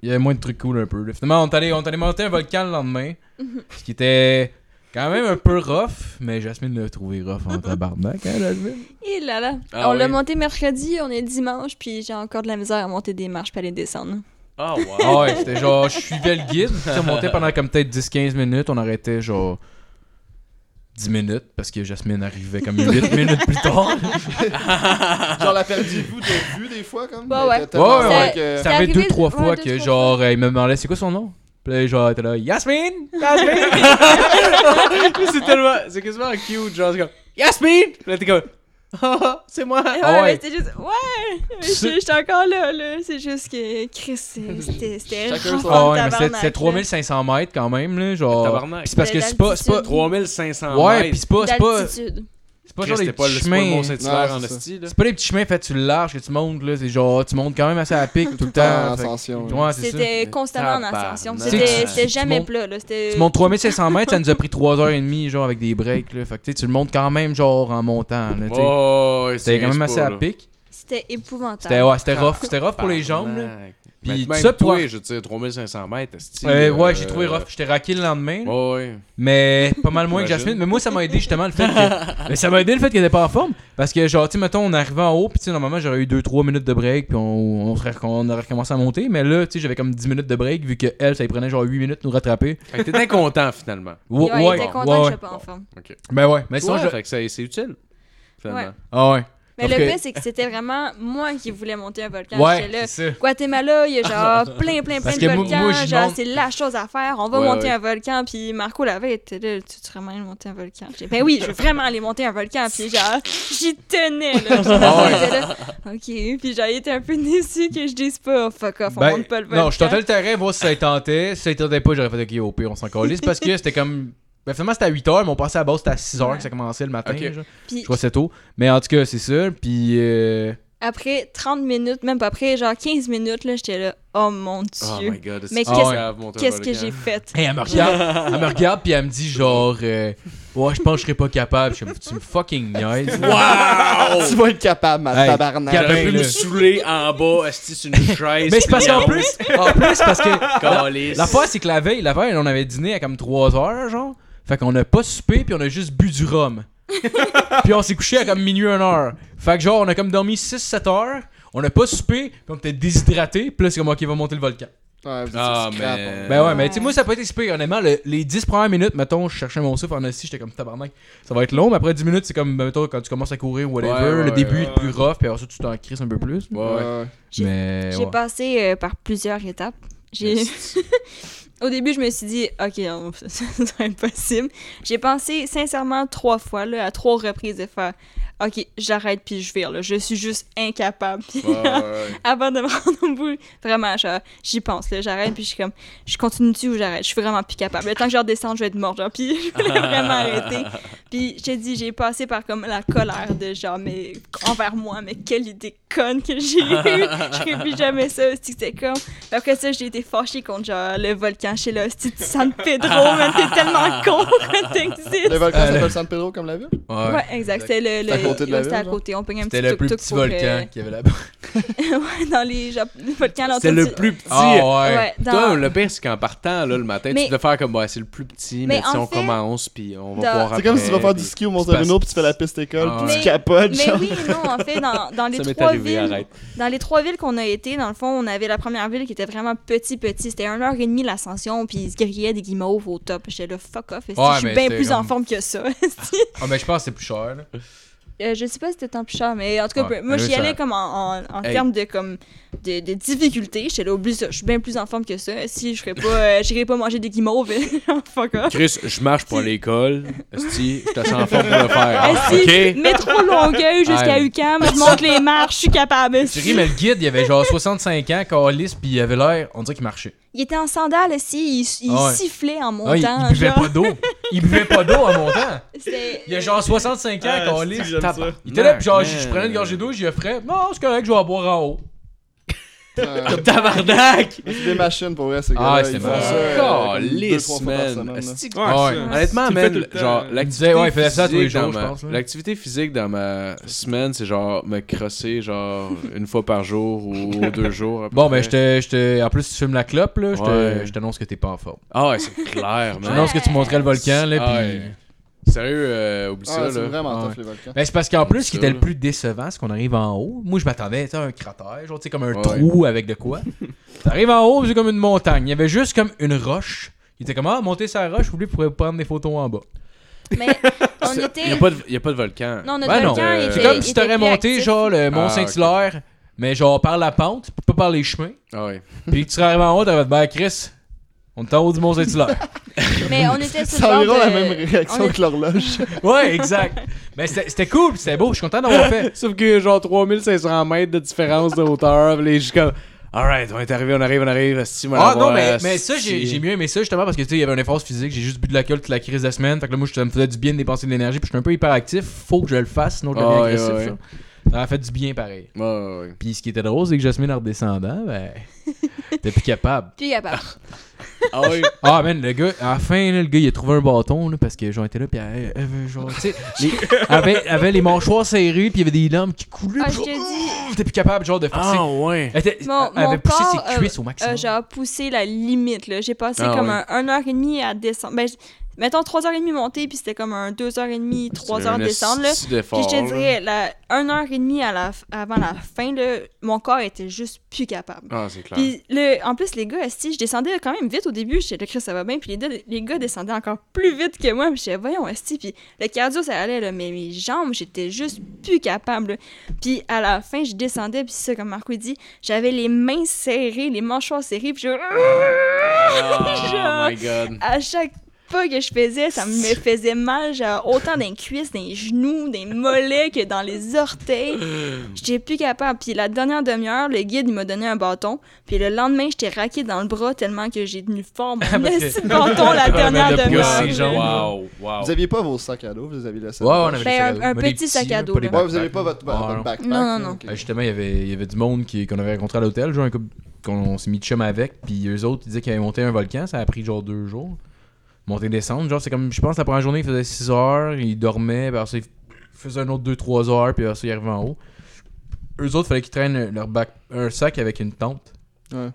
Il y avait moins de trucs cool un peu. là. Finalement, on est allé, on est allé monter un volcan le lendemain. [LAUGHS] ce qui était quand même un peu rough. Mais Jasmine l'a trouvé rough en [LAUGHS] tabarnak, hein, Jasmine? Et là là. Ah on l'a monté mercredi, on est dimanche, puis j'ai encore de la misère à monter des marches puis à les descendre. Ah, wow. Ah ouais, c'était genre, je suivais le guide. On montait pendant comme peut-être 10-15 minutes. On arrêtait genre 10 minutes parce que Jasmine arrivait comme 8 [LAUGHS] minutes plus tard. [LAUGHS] Genre, la perdiez-vous de vue des fois, comme? Ouais, Mais ouais. Ouais, ouais. que- Ça fait arrivé- deux, trois ouais, fois deux, que trois genre, euh, il me demandait c'est quoi son nom? Puis là, genre, t'es là, Yasmine! Yasmine! [LAUGHS] c'est tellement. C'est quasiment cute, genre, c'est comme Yasmine! Puis Là, t'es comme [LAUGHS] c'est moi. Ouais, Ah ouais. mais c'était juste. Ouais! J'étais encore là, là. C'est juste que Chris, c'est- [LAUGHS] c'était Ah ouais, mais c'est- tabarnak, c'est là. 3500 mètres quand même, là. Genre. Tabarnak. C'est parce que c'est pas. C'est pas. l'altitude. 3500 Ouais, mètres. pis c'est pas. C'est pas. C'est pas genre des C'était pas le petits chemins. C'est pas des petits chemins faits sur le large que tu montes, là. C'est genre, tu montes quand même assez à pic tout le [LAUGHS] en temps. C'était constamment en ascension. C'était jamais plat, là. C'était. Tu montes 3500 mètres, ça nous a pris 3h30, genre, avec des breaks, là. Fait que tu le montes quand même, genre, en montant, C'était quand même assez à pic. C'était épouvantable. C'était rough. C'était rough pour les jambes. Puis tout même ça pour- toi, je veux dire, 3500 mètres, Euh, ouais, j'ai trouvé rough. J'étais raqué le lendemain. Ouais, ouais. Mais pas mal moins que. Jasmine. Mais moi, ça m'a aidé justement le fait que. [LAUGHS] mais ça m'a aidé le fait qu'elle était pas en forme. Parce que, genre, tu sais, mettons, on arrivait en haut, puis tu sais, normalement, j'aurais eu 2-3 minutes de break, puis on, on, serait, on aurait recommencé à monter. Mais là, tu sais, j'avais comme 10 minutes de break, vu que elle, ça lui prenait genre 8 minutes de nous rattraper. Fait que t'étais content, finalement. [LAUGHS] Ouais, Ouais, était ouais, content que ouais. je sois pas en forme. Ok. Ben ouais, mais sinon, Ouais, je. fait que ça- c'est utile, finalement. Ouais. Ah ouais. Mais le que- pire, c'est que c'était vraiment moi qui voulais monter un volcan. Ouais, J'étais là. c'est ça. Guatemala, il y a genre [LAUGHS] plein, plein, plein Parce de que moi- volcans. moi, genre, monte- c'est la chose à faire. On va Ouais, monter ouais. un volcan. Puis Marco l'avait était là. Tu tu vraiment aller monter un volcan? J'ai dit, ben oui, je veux vraiment aller monter un volcan. Puis genre, j'y tenais, là. Genre, [LAUGHS] Ah là, OK. Puis j'ai été un peu déçu que je dise pas, oh, fuck off, on Ben, monte pas le volcan. non, je tentais le terrain, voir si ça tentait. Si ça tentait pas, j'aurais fait OK, au pire, on s'en calisse. Parce que c'était comme. Ben, finalement, c'était à 8h, mais on passait à la base, c'était à 6h Ouais. que ça commençait le matin. Ok. genre. Puis Je crois que c'est tôt. Mais en tout cas, c'est ça. Puis. euh, après 30 minutes, même pas après, genre 15 minutes, là, j'étais là, oh mon Oh Dieu. my god. Mais est-ce qu'est-ce- monter un Qu'est-ce que j'ai fait? Hey, elle me regarde, elle me regarde puis elle me dit genre euh, ouais, je pense que je serais pas capable. Je suis comme, tu me fucking niaises. Wow! Tu vas être capable, ma Hey, tabarnak. J'aurais pu me saouler en bas, esti sur une chaise. Mais c'est parce qu'en plus, en plus parce que [LAUGHS] Calisse. l'affaire c'est que la veille, la veille, on avait dîné à comme 3 heures genre. Fait qu'on a pas soupé puis on a juste bu du rhum. [LAUGHS] puis on s'est couché à comme minuit 1 heure. Fait que genre on a comme dormi 6-7 heures. On a pas soupé, puis on était déshydraté, puis là c'est comme ok, va monter le volcan. Ouais, vous Ah, mais- hein. Ben ouais, mais tu sais, moi ça pas été si pire, honnêtement. le- les 10 premières minutes, mettons, je cherchais mon souffle en assis, j'étais comme tabarnak. Ça va être long, mais après 10 minutes, c'est comme, ben, mettons, quand tu commences à courir ou whatever, Ouais, ouais, le début ouais, est plus rough, puis après ça, tu t'en crisses un peu plus. Ouais, ouais. Ouais. J'ai- Mais. J'ai ouais. passé euh, par plusieurs étapes. J'ai... [LAUGHS] [LAUGHS] Au début, je me suis dit, OK, non, [LAUGHS] ça, ça va être possible. J'ai pensé sincèrement trois fois, là, à trois reprises, de faire, OK, j'arrête puis je vire, là. Je suis juste incapable. Puis Ouais, ouais, [LAUGHS] ouais. avant de me rendre au bout, vraiment, j'y pense, là. J'arrête puis je suis comme, je continue-tu ou j'arrête? Je suis vraiment plus capable. Le temps que je redescende, je vais être morte, genre. Puis [LAUGHS] je voulais vraiment arrêter. Puis je te dis, j'ai passé par comme la colère de genre, mais envers moi, mais quelle idée conne que j'ai eue. [LAUGHS] je ferai plus jamais ça. C'était comme. Puis après ça, j'ai été fâchée contre genre le volcan chez. C'est San Pedro, [LAUGHS] man, t'es tellement con [LAUGHS] que t'existes. Le volcan Euh, le- s'appelle San Pedro comme la ville? Ouais. Ouais, exact. C'était le. C'est à le- côté de la C'était à ville, genre? côté. On un petit C'était le plus petit pour, volcan euh, qu'il y avait là-bas. ouais, dans les genre, le volcan là, C'est on le plus petit. Ah ouais. Ouais, dans- Toi, le pire, c'est qu'en partant là, le matin, Mais- tu devais faire comme, ouais, c'est le plus petit, mais, Mais si on fait, commence, puis on va voir C'est comme si tu vas faire du ski au Mont-Saint-Bruno puis tu fais la piste école Ah puis ouais. tu capotes, Mais oui, non, en fait, dans, dans les trois villes, dans les trois villes qu'on a été, dans le fond, on avait la première ville qui était vraiment petit, petit. C'était 1h30 l'ascension, puis ils se grillaient des guimauves au top. J'étais là, fuck off, Ouais, je suis bien plus en forme que ça. [LAUGHS] Ah, mais je pense que c'est plus cher, là. Euh, je sais pas si c'était tant plus cher, mais en tout cas, Ouais, moi, j'y ça- allais comme en, en, en Hey. termes de, comme, de, de difficulté. J'étais là, oublie ça, je suis bien plus en forme que ça. Si je ferais pas, euh, j'irais pas manger des guimauves, [LAUGHS] fuck off. Chris, je marche pour l'école. Esti, je te en forme pour le faire. Esti, ok? métro Longueuil jusqu'à. UQAM, je monte les marches, je suis capable. Tu ris, mais le guide, il avait genre 65 ans, calice, puis il avait l'air, on dirait qu'il marchait. Il était en sandales, si, il, il Ah ouais. sifflait en montant. Ah, il, il buvait genre. pas d'eau. Il buvait pas d'eau en montant. [LAUGHS] Il a genre 65 ans, Ah, j'aime ça? Il était là, pis genre, je je prenais une gorgée d'eau, j'y offrais. Non, c'est correct, je vais en boire en haut. Euh, Tabarnak! C'est des machines pour vrai, Ah, c'est comme deux, Calisse, trois fois par man. Ah. Honnêtement, man, genre, l'activité ouais, il faisait ça tous les physique jours, je pense. L'activité physique dans ma semaine, c'est genre me crosser, genre, [LAUGHS] une fois par jour ou deux jours. Bon, ben, je te, je te- En plus, tu fumes la clope, là. Je je t'annonce que t'es pas en forme. Ah ouais, c'est clair, Je man. t'annonce que tu monterais le volcan, là, Ah pis. ouais. Sérieux, euh, oublie Ah, ça, c'est là. vraiment Ah tough les volcans. Ben, c'est parce qu'en plus, ce qui était le plus décevant, c'est qu'on arrive en haut. Moi, je m'attendais à un cratère, genre, tu sais, comme un Ouais. trou avec de quoi. [LAUGHS] T'arrives en haut, c'est comme une montagne. Il y avait juste comme une roche. Il était comme, ah, monter sa roche, vous pour prendre des photos en bas. Mais [LAUGHS] on était. Il n'y a, pas de- y a pas de volcan. Non, notre Ben non. volcan Euh, était. C'est comme si t'aurais monté, actif. genre, le Mont Ah, Saint-Hilaire, mais genre par la pente, pas par les chemins. Ah ouais. Puis tu serais arrivé en haut, t'aurais fait, ben, Chris, on est en haut du Mont Saint-Hilaire. [LAUGHS] Mais on était sur C'est le environ bord la de- même réaction que l'horloge. [LAUGHS] Ouais, exact. Mais c'était c'était cool, c'était beau, je suis content d'avoir fait. Sauf que genre 3500 mètres de différence de hauteur. je suis comme, alright, on est arrivé, on arrive, on arrive. moi, Ah la non, voir, mais, mais ça, j'ai j'ai mieux aimé ça justement parce que tu sais, il y avait un effort physique, j'ai juste bu de l'alcool toute la crise de la semaine. Fait que là, moi, ça me faisait du bien de dépenser de l'énergie, puis je suis un peu hyperactif, faut que je le fasse, sinon je deviens Ah, ouais, agressif. ouais, ça. Ça m'a fait du bien pareil. Ouais, ouais, ouais. Puis ce qui était drôle, c'est que Jasmine en redescendant, ben, [LAUGHS] t'es plus capable. Puis capable. Ah oui. [LAUGHS] Ah, man, le gars, à la fin, là, le gars, il a trouvé un bâton, là, parce que genre, était là, puis elle, elle avait, genre, tu sais, les- [LAUGHS] avait, avait les mâchoires serrées, puis il y avait des lames qui coulaient. Ah, puis je genre, te dis, T'es plus capable, genre, de forcer. Ah ouais. Elle, était- Mon- elle avait mon poussé corps, ses cuisses au maximum. euh, genre poussé la limite. là. J'ai passé Ah, comme ouais. un 1h30 à descendre. Ben, mettons 3h30 monter, puis c'était comme un 2h30, 3h descendre. Là. Puis je te dirais, la 1h30 à la, f- avant la fin, là, mon corps était juste plus capable. Ah, c'est clair. Puis le, en plus, les gars, esti, je descendais quand même vite au début. Là, Chris, ça va bien? Puis les, deux- les gars descendaient encore plus vite que moi. Puis j'étais, voyons, esti. Puis le cardio, ça allait, là, mais mes jambes, j'étais juste plus capable. là. Puis à la fin, je descendais. Puis c'est ça, comme Marco dit, j'avais les mains serrées, les mâchoires serrées. Puis je... Oh my [LAUGHS] god. à chaque pas que je faisais, ça me faisait mal, genre autant dans les cuisses, dans les genoux, dans les mollets que dans les orteils. [LAUGHS] J'étais plus capable. Puis la dernière demi-heure, le guide il m'a donné un bâton. Puis le lendemain, j'étais raqué dans le bras tellement que j'ai tenu fort mon de bâton la [LAUGHS] Ah, dernière le demi-heure. Wow, wow. Vous aviez pas vos sacs à dos, vous aviez laissés. Ouais, on avait Ben, un- des petit sac à dos. Ouais, vous avez pas votre, Ah, votre backpack. Non, non, non. Ben, justement, il y avait, il y avait du monde qui- qu'on avait rencontré à l'hôtel, genre un couple- qu'on s'est mis de chum avec, puis eux autres, ils disaient qu'ils avaient monté un volcan, ça a pris genre deux jours. Monter descendre, genre c'est comme, je pense la première journée, il faisait 6 heures, ils dormaient, puis après ça, ils faisaient un autre 2-3 heures, puis après ça, ils arrivaient en haut. Eux autres, fallait qu'ils traînent leur bac, un sac avec une tente. Ouais.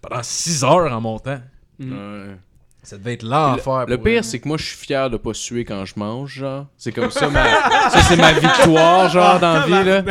Pendant 6 heures en montant. Ouais. Ça devait être l'enfer. Le pour pire, c'est que moi, je suis fier de pas suer quand je mange, genre. C'est comme ça, ma... ça, c'est ma victoire, genre, dans la vie, là.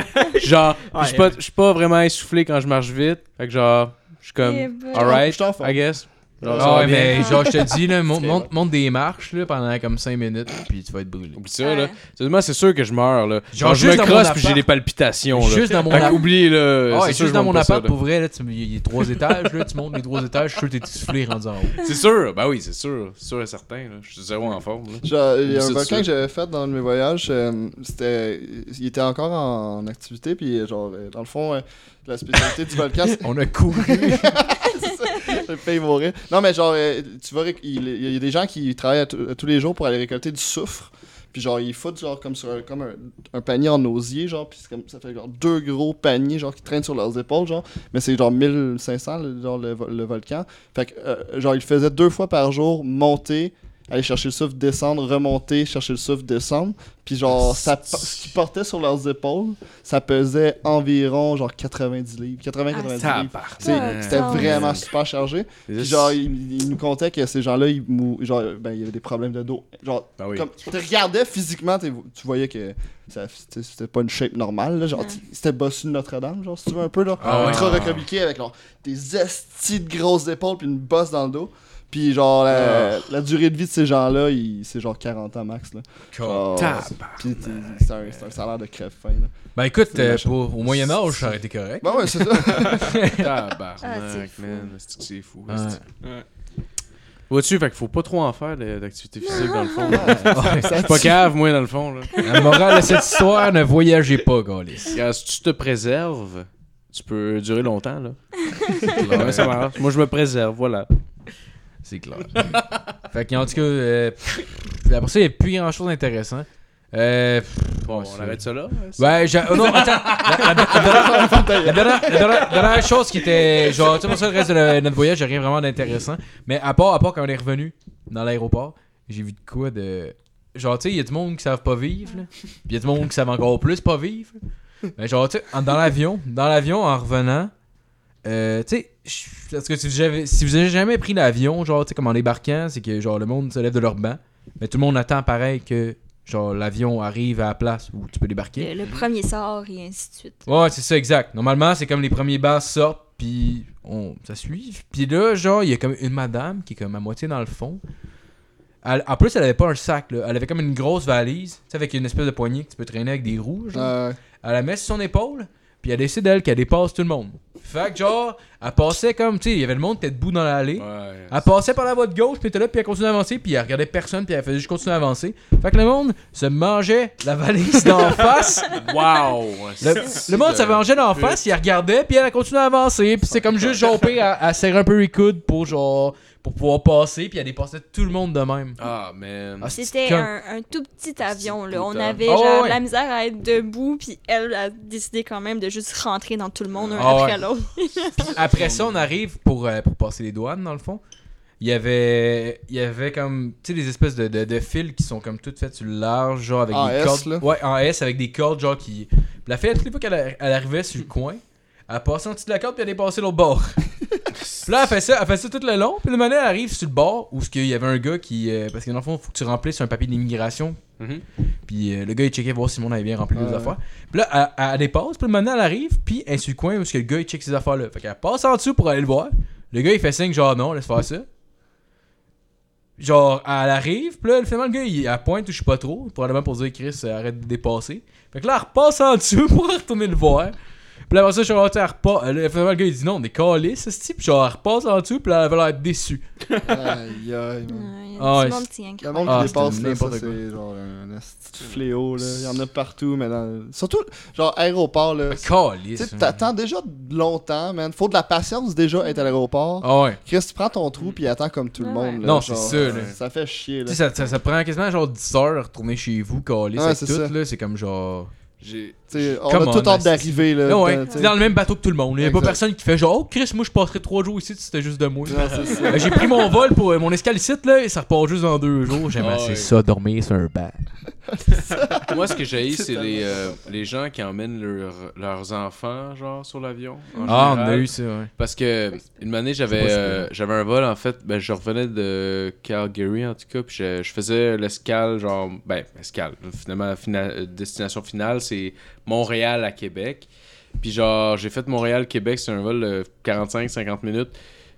Genre, je suis pas, pas vraiment essoufflé quand je marche vite. Fait que, genre, je suis comme, Eh ben. alright. I guess. Genre, ça Ah va ouais, bien. mais genre, je te dis, là, [LAUGHS] monte, C'est monte, monte des marches là, pendant comme 5 minutes, puis tu vas être brûlé. Oublie ça, là. Sérieusement, c'est sûr que je meurs, là. Genre, Genre, je juste dans mon crosse puis appart. j'ai des palpitations, là. Juste dans mon Fait appart. oublie, là. Ah, c'est sûr, juste je dans monte mon pas ça, appart, là. pour vrai, là, tu- il y a trois étages, là, tu montes les trois étages, je suis sûr que t'es soufflé rendu en haut. C'est sûr, bah oui, c'est sûr. C'est sûr et certain, là. Je suis zéro en forme, là. Genre, il y a un volcan que j'avais fait dans un de mes voyages, euh, c'était, il était encore en activité, puis genre, euh, dans le fond, euh, la spécialité du volcan, c'est- [LAUGHS] On a couru. [LAUGHS] [LAUGHS] mourir. Non, mais genre, euh, tu réc- il, y a des gens qui travaillent à tous les jours pour aller récolter du soufre. Puis genre, ils foutent genre comme sur un, comme un, panier en osier, genre, puis comme, ça fait genre deux gros paniers, genre, qui traînent sur leurs épaules, genre. Mais c'est genre 1500, le, genre, le, le volcan. Fait que, euh, genre, ils faisaient deux fois par jour, monter, aller chercher le souffle, descendre, remonter, chercher le souffle, descendre. Puis genre, ça, ce qu'ils portaient sur leurs épaules, ça pesait environ genre 90 livres. 80-90 Ah, livres. Ah, C'était vraiment super chargé. Puis genre, il, il nous contait que ces gens-là, ils mou- genre, ben, il y avait des problèmes de dos. Genre, oui. comme tu regardais physiquement, tu voyais que c'était pas une shape normale. Là, genre, c'était bossu de Notre-Dame, genre, si tu veux, un peu, là. Ah ouais. ultra avec genre, des estis de grosses épaules puis une bosse dans le dos. Puis genre, la, la durée de vie de ces gens-là, c'est genre 40 ans max. Là. Genre. Puis t'es- c'est un, c'est un salaire de crève-fin. Là. Ben écoute, C'est euh, pour, au Moyen-Âge, ça aurait été correct. Bah ouais, c'est ça. [LAUGHS] Ah, Tabarnak, c'est fou. man. C'est que c'est fou. Ouais. c'est- Ouais. Vois-tu, fait qu'il faut pas trop en faire d'activité physique dans le fond. Ouais. Ça Pas cave, moi, dans le fond, là. La morale de cette histoire, ne voyagez pas, Gaulis. Si tu te préserves, tu peux durer longtemps, là. [LAUGHS] Ouais, ça marche. Moi, je me préserve, voilà. C'est clair. [LAUGHS] fait qu'en tout cas, euh, après ça, il n'y a plus grand chose d'intéressant. Euh, Bon, on arrête ça là. Ouais, j'ai- oh non, attends. La, la- dernière- la chose qui était. Genre, tu sais, pour ça, le reste de la- notre voyage, j'ai rien vraiment d'intéressant. Mais à part, à part quand on est revenu dans l'aéroport, j'ai vu de quoi de. Genre, tu sais, il y a du monde qui savent pas vivre, là. Puis il y a du monde qui savent encore plus pas vivre. Mais genre, tu sais, dans l'avion, dans l'avion, en revenant, euh, tu sais, parce que si vous avez, si vous avez jamais pris l'avion, genre, tu sais, comme en débarquant, c'est que genre le monde se lève de leur banc, mais tout le monde attend pareil que genre l'avion arrive à la place où tu peux débarquer. Le, le premier sort et ainsi de suite. Ouais, c'est ça, exact. Normalement, c'est comme les premiers bancs sortent, puis on, ça suit. Puis là, genre, il y a comme une madame qui est comme à moitié dans le fond. Elle- en plus, elle avait pas un sac, là. Elle avait comme une grosse valise, tu sais, avec une espèce de poignée que tu peux traîner avec des roues, genre. Euh, Elle la met sur son épaule, puis elle décide, elle, qu'elle dépasse tout le monde. Fait que genre, elle passait comme, tu sais, il y avait le monde qui était debout dans l'allée. Ouais. Elle passait par la voie de gauche, puis elle était là, puis elle continuait à avancer, puis elle regardait personne, puis elle faisait juste continuer à avancer. Fait que le monde se mangeait la valise d'en [LAUGHS] face. Wow! Le, le monde se mangeait d'en face, il regardait, puis elle a continué à avancer, puis c'est comme juste genre elle, elle serrait un peu les coudes pour genre pour pouvoir passer, puis elle dépassait tout le monde de même. Ah, man. Ah, C'était un, un tout petit avion, là. On avait Ah, genre ouais. la misère à être debout, puis elle a décidé quand même de juste rentrer dans tout le monde un Ah, après ouais. l'autre. [LAUGHS] [LAUGHS] Après ça, on arrive pour, euh, pour passer les douanes, dans le fond. Il y avait, il y avait comme, tu sais, des espèces de, de, de fils qui sont comme toutes faites sur le large, genre avec En des S, cordes. là? Ouais, en S avec des cordes, genre qui. La fille, toutes les fois qu'elle elle arrivait sur le coin, elle passait en dessous de la corde puis elle est passée l'autre bord. [LAUGHS] puis là, elle fait ça, elle fait ça tout le long. Puis le moment, elle arrive sur le bord où qu'il y avait un gars qui. euh, parce que dans le fond, faut que tu remplisses un papier d'immigration. Mhm. Puis euh, le gars, il checkait voir si le monde avait bien rempli les affaires. Puis là, elle, elle dépasse. Puis maintenant, elle arrive. Puis elle est sur le coin où que le gars, il check ses affaires là. Fait qu'elle passe en dessous pour aller le voir. Le gars, il fait signe genre non, laisse faire ça. Genre, elle arrive, puis là, finalement, le gars, il, elle pointe ou je sais pas trop, probablement pour dire Chris, arrête de dépasser. Fait que là, elle repasse en dessous [LAUGHS] pour retourner le voir. Puis là, après ça, je suis sais, elle repasse. euh, le gars, il dit non, on est calé, ce type. Puis genre, elle repasse en dessous, puis là, elle avait l'air déçue. Aïe, aïe, man. Il y Ah a ouais, du monde qui Ah, qui dépasse, là, ça, n'importe quoi. c'est genre un fléau, là. Il y en a partout, mais dans... Surtout, genre, aéroport, là. Tu t'attends déjà longtemps, man. Faut de la patience déjà être à l'aéroport. Ah ouais. Chris, tu prends ton trou puis attends comme tout le Ouais. monde. là, Non, c'est ça, là. Ça fait chier, là. Tu sais, ça, ça, ça prend quasiment genre 10 heures de retourner chez vous, Ouais, avec c'est tout, ça. là. C'est comme genre. J'ai. Tu sais, on Come a tout on, hâte d'arriver, là. Ah ouais, sais. dans le même bateau que tout le monde. Il y a pas personne qui fait genre, oh Chris, moi je passerai 3 jours ici, c'était juste de moi. Non. Euh, J'ai pris mon vol pour euh, mon escale ici, là, et ça repart juste dans deux jours. J'aime Ah assez ouais. ça, dormir sur un banc. [LAUGHS] Moi, ce que j'ai, C'est les, euh, les gens qui emmènent leur- leurs enfants, genre, sur l'avion. en Ah, on a eu ça, ouais. Parce que une année, j'avais si euh, j'avais un vol, en fait, ben, je revenais de Calgary, en tout cas, puis je, je faisais l'escale, genre, ben, escale, finalement, fina- destination finale, c'est Montréal à Québec. Puis genre, j'ai fait Montréal-Québec, c'est un vol de 45-50 minutes.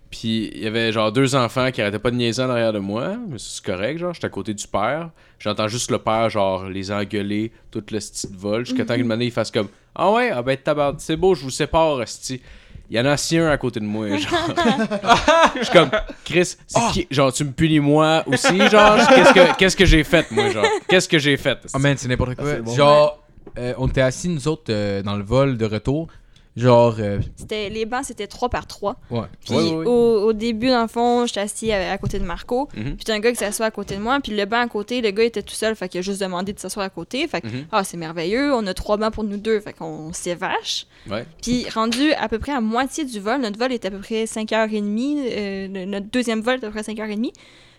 Puis il y avait genre deux enfants qui arrêtaient pas de niaiser en arrière de moi, mais c'est correct, genre, j'étais à côté du père. J'entends juste le père, genre, les engueuler tout le style de vol, jusqu'à temps qu'une année, il fasse comme Ah ouais, ah ben tabarde, c'est beau, je vous sépare, esti. Il y en a assis un à côté de moi, genre. [LAUGHS] Je suis comme, Chris, c'est qui? Genre, tu me punis moi aussi, genre? Qu'est-ce que, qu'est-ce que j'ai fait, moi, genre? Qu'est-ce que j'ai fait Oh man, c'est n'importe quoi. Ah, bon. Genre, euh, on était assis, nous autres, euh, dans le vol de retour. Genre, euh, C'était, les bancs, c'était 3 par 3. ouais. Puis Ouais, ouais, ouais. Au, au début, dans le fond, j'étais assis à, à côté de Marco. Mhm. Puis t'as un gars qui s'assoit à côté de moi. Puis le banc à côté, le gars était tout seul. Fait qu'il a juste demandé de s'asseoir à côté. Fait que, Mhm. ah, c'est merveilleux. On a trois bancs pour nous deux. Fait qu'on s'évache. Ouais. Puis rendu à peu près à moitié du vol, notre vol est à peu près 5h30. euh, le- notre deuxième vol est à peu près 5h30.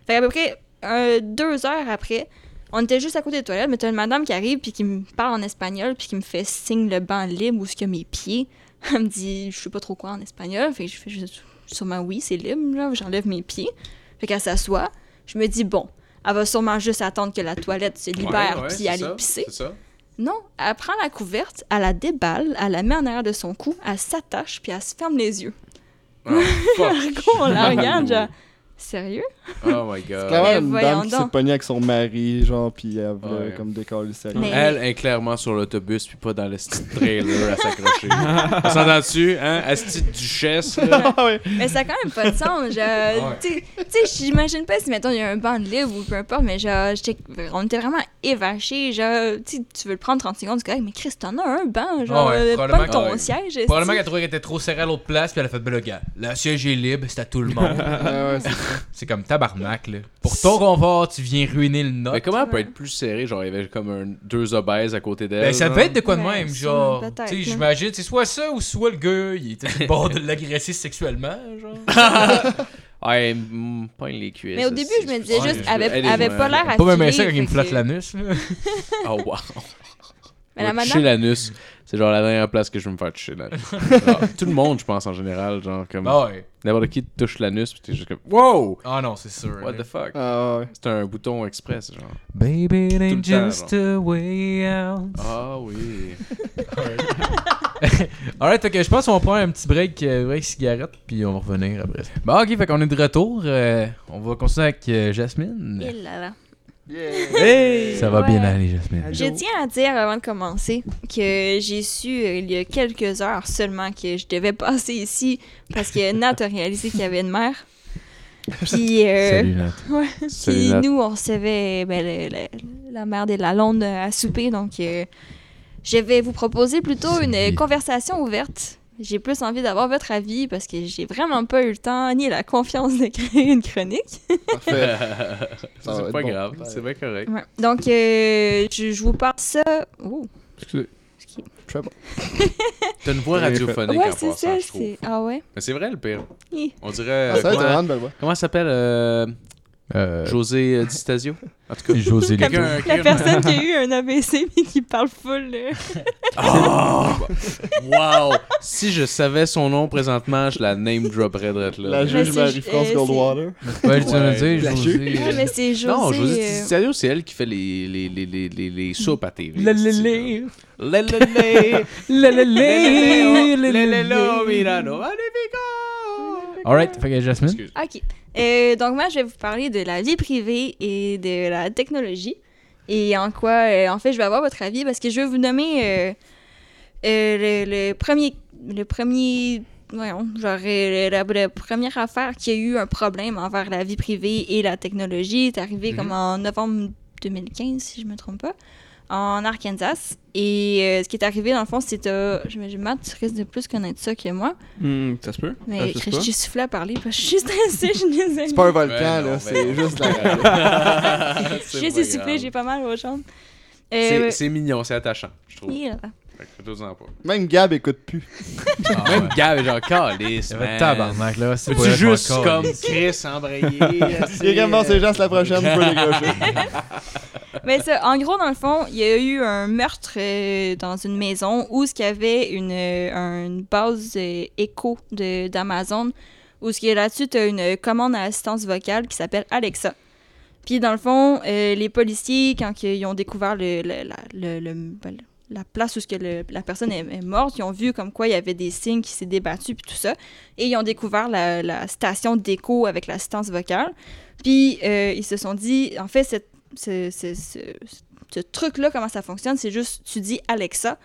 Fait qu'à peu près euh, deux heures après, on était juste à côté des toilettes, mais t'as une madame qui arrive puis qui me parle en espagnol puis qui me fait signe le banc libre où ce que mes pieds. [LAUGHS] Elle me dit, je sais pas trop quoi en espagnol. Fait que je fais juste, sûrement oui, c'est libre, là. J'enlève mes pieds. Fait qu'elle s'assoit. Je me dis, bon, elle va sûrement juste attendre que la toilette se libère Ouais, ouais, puis aller ça, pisser. Ça. Non, elle prend la couverte, elle la déballe, elle la met en arrière de son cou, elle s'attache, puis elle se ferme les yeux. Oh, [LAUGHS] fuck. On la regarde, genre, sérieux? Oh my C'est god. clairement Mais une dame qui s'est pognée avec son mari, genre, pis elle voulait Ouais. comme décoller sérieux. Mais- Elle est clairement sur l'autobus puis pas dans le style trailer à s'accrocher. On s'entend dessus, hein? Asti de duchesse, là? [LAUGHS] Ah ouais. Mais ça a quand même pas de sens, genre, tu sais- tu sais, j'imagine pas si, mettons, il y a un banc de libre ou peu importe, mais genre, j'étais- on était vraiment évachés, genre, tu veux le prendre 30 secondes, c'est correct, mais Chris, t'en as un banc, genre, ouais, probablement pas ton ouais. siège. Probablement qu'elle trouvait qu'elle était trop serrée à l'autre place, puis elle a fait, ben le gars, le siège est libre, c'est à tout le monde. Ouais, [LAUGHS] c'est comme tabarnak, là. Pour ton confort, tu viens ruiner le nôtre. Mais comment elle peut être plus serrée? Genre, il y avait comme un, deux obèses à côté d'elle. Ben, ça devait être de quoi de Ouais, même, genre. Tu sais, j'imagine, c'est soit ça ou soit le gars, il était sur le bord de l'agresser sexuellement, genre. [LAUGHS] Ouais, pas les cuisses. Mais au début, je me disais juste, elle avait, aidez-moi. elle avait pas l'air à Pas même ça quand il me flatte l'anus, là. Oh, wow. Mais la madame- l'anus, c'est genre la dernière place que je veux me faire toucher. [LAUGHS] Genre, tout le monde, je pense, en général. Genre, comme. Ah ouais. N'importe qui te touche l'anus, puis t'es juste comme. Wow! Ah non, c'est sûr. What là. the fuck? Ah ouais. C'est un bouton express, genre. Baby, it ain't temps, just a way out. Ah oui. [LAUGHS] Alright, que je pense qu'on va prendre un petit break, euh, break cigarette, puis on va revenir après. Bon, ok, fait qu'on est de retour. euh, on va continuer avec euh, Jasmine. Eh là là. Hey! Ça va Ouais. bien aller, Jasmine. Je tiens à dire avant de commencer que j'ai su euh, il y a quelques heures seulement que je devais passer ici parce que [LAUGHS] Nat a réalisé qu'il y avait une mère. [LAUGHS] Puis, euh, Salut, Nat. [LAUGHS] ouais, Salut, puis Nat. nous, on recevait ben, le- le- la mère de la Londe à souper. Donc, euh, je vais vous proposer plutôt une conversation ouverte. J'ai plus envie d'avoir votre avis parce que j'ai vraiment pas eu le temps ni la confiance de créer une chronique. Parfait. [LAUGHS] C'est pas bon. grave, c'est bien correct. Ouais. Donc, euh, je, je vous parle ça. Oh. Excusez. Très bon. [LAUGHS] T'as une voix radiophonique Ouais, en passant, ça. je trouve. c'est- Ah ouais? Mais c'est vrai le pire. Hi. On dirait. Ah, ça comment, comment elle s'appelle euh, Euh, José euh, Di Stasio En tout cas. José Comme la personne qui a eu un AVC mais qui parle full. euh. Oh! wow! Si je savais son nom présentement, je la name dropperais drette là. La juge Marie-France euh, Goldwater. Ouais, vas Ouais, dire, José. Ouais, mais c'est José. non, José Di euh, Stasio, c'est elle qui fait les, les, les, les, les, les soupes à TV. Le le le. Le le le. Le le le. Le le le. le Milano Magnifico! Alright, fait que Jasmine? Excuse. Ok. Euh, donc, moi, je vais vous parler de la vie privée et de la technologie. Et en quoi, euh, en fait, je vais avoir votre avis parce que je vais vous nommer euh, euh, le, le premier. Le premier. Voyons, genre, la, la première affaire qui a eu un problème envers la vie privée et la technologie est arrivée Mhm. comme en novembre 2015, si je me trompe pas, en Arkansas. Et euh, ce qui est arrivé, dans le fond, c'est. Euh, J'imagine, Matt, tu risques de plus connaître ça que moi. Hmm, ça se peut. Mais j'ai soufflé à parler parce que je suis stressée, je suis désolée. C'est pas un volcan, Ouais, non, là. C'est non. juste la [LAUGHS] J'ai grave. j'ai pas mal aux jambes. C'est Euh, c'est mignon, c'est attachant, je trouve. Fais-toi-en pas. Même Gab écoute plus. [LAUGHS] Ah, Même ouais. Gab est genre calice, man. tabarnak, là. C'est Peux-tu juste comme Chris embrayé? [LAUGHS] Il est comme dans ses gestes la prochaine, tu peux décrocher. [LAUGHS] Mais ça, en gros, dans le fond, il y a eu un meurtre euh, dans une maison où ce qu'il y avait une, euh, une base euh, écho de- d'Amazon où ce qui est là-dessus, tu as une commande à assistance vocale qui s'appelle Alexa. Puis dans le fond, euh, les policiers, quand ils ont découvert le, le- la, le- le- ben, la place où ce que le- la personne est, est morte, ils ont vu comme quoi il y avait des signes qui s'est débattu puis tout ça. Et ils ont découvert la, la station d'écho avec l'assistance vocale. Puis euh, ils se sont dit, en fait, cette, ce, ce- ce- ce truc-là, comment ça fonctionne, c'est juste, tu dis Alexa,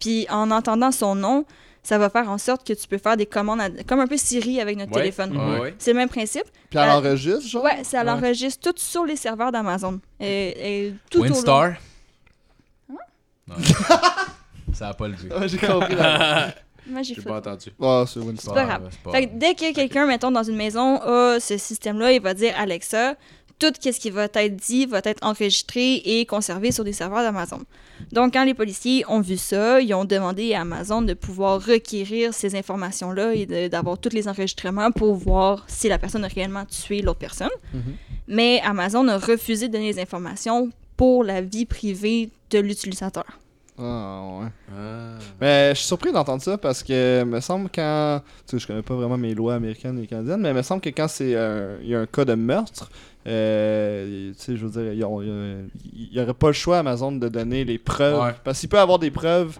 puis en entendant son nom, ça va faire en sorte que tu peux faire des commandes, à- comme un peu Siri avec notre Ouais. téléphone. Ouais, ouais. C'est le même principe. Puis elle Euh, enregistre, genre? Ouais, ça l'enregistre tout sur les serveurs d'Amazon. Et, et tout au long- Windstar. [LAUGHS] Ça a pas le. Ouais, J'ai compris. là. [LAUGHS] Moi, j'ai pas entendu. Ah, c'est Winston. pas grave. c'est pas Fait que dès que quelqu'un, mettons, dans une maison a ce système-là, il va dire Alexa, tout ce qui va être dit va être enregistré et conservé sur des serveurs d'Amazon. Donc, quand les policiers ont vu ça, ils ont demandé à Amazon de pouvoir requérir ces informations-là et de- d'avoir tous les enregistrements pour voir si la personne a réellement tué l'autre personne. Mhm. Mais Amazon a refusé de donner les informations pour la vie privée de l'utilisateur. Ah, ouais. Ah. Mais je suis surpris d'entendre ça parce que me semble quand. Tu sais, je connais pas vraiment mes lois américaines et canadiennes, mais me semble que quand c'est il y a un cas de meurtre, euh, tu sais, je veux dire, ont- il y aurait pas le choix Amazon de donner les preuves. Ouais. Parce qu'il peut avoir des preuves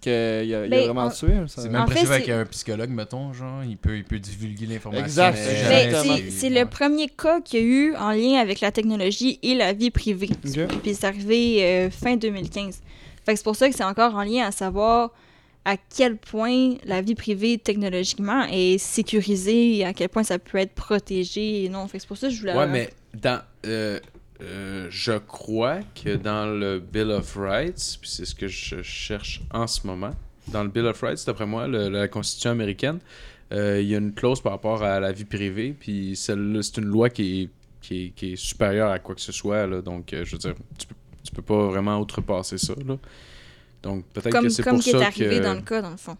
qu'il a, il a Ben, vraiment en- tué. ça- C'est même En fait, avec un psychologue, mettons, genre. Il peut, il peut divulguer l'information. Exact. Exactement. c'est- le premier cas qu'il y a eu en lien avec la technologie et la vie privée. Ok. Puis c'est arrivé euh, fin 2015. Fait que c'est pour ça que c'est encore en lien à savoir à quel point la vie privée technologiquement est sécurisée et à quel point ça peut être protégé et non. Fait que c'est pour ça que je voulais... Ouais, mais dans. euh, euh, je crois que dans le Bill of Rights, puis c'est ce que je cherche en ce moment, dans le Bill of Rights, d'après moi, le- la Constitution américaine, euh, il y a une clause par rapport à la vie privée, puis celle-là, c'est une loi qui est, qui, est, qui est supérieure à quoi que ce soit, là, donc euh, je veux dire, tu peux, tu peux pas vraiment outrepasser ça. Là. Donc peut-être comme, que c'est comme pour qui est ça arrivé que... dans le cas, dans le fond.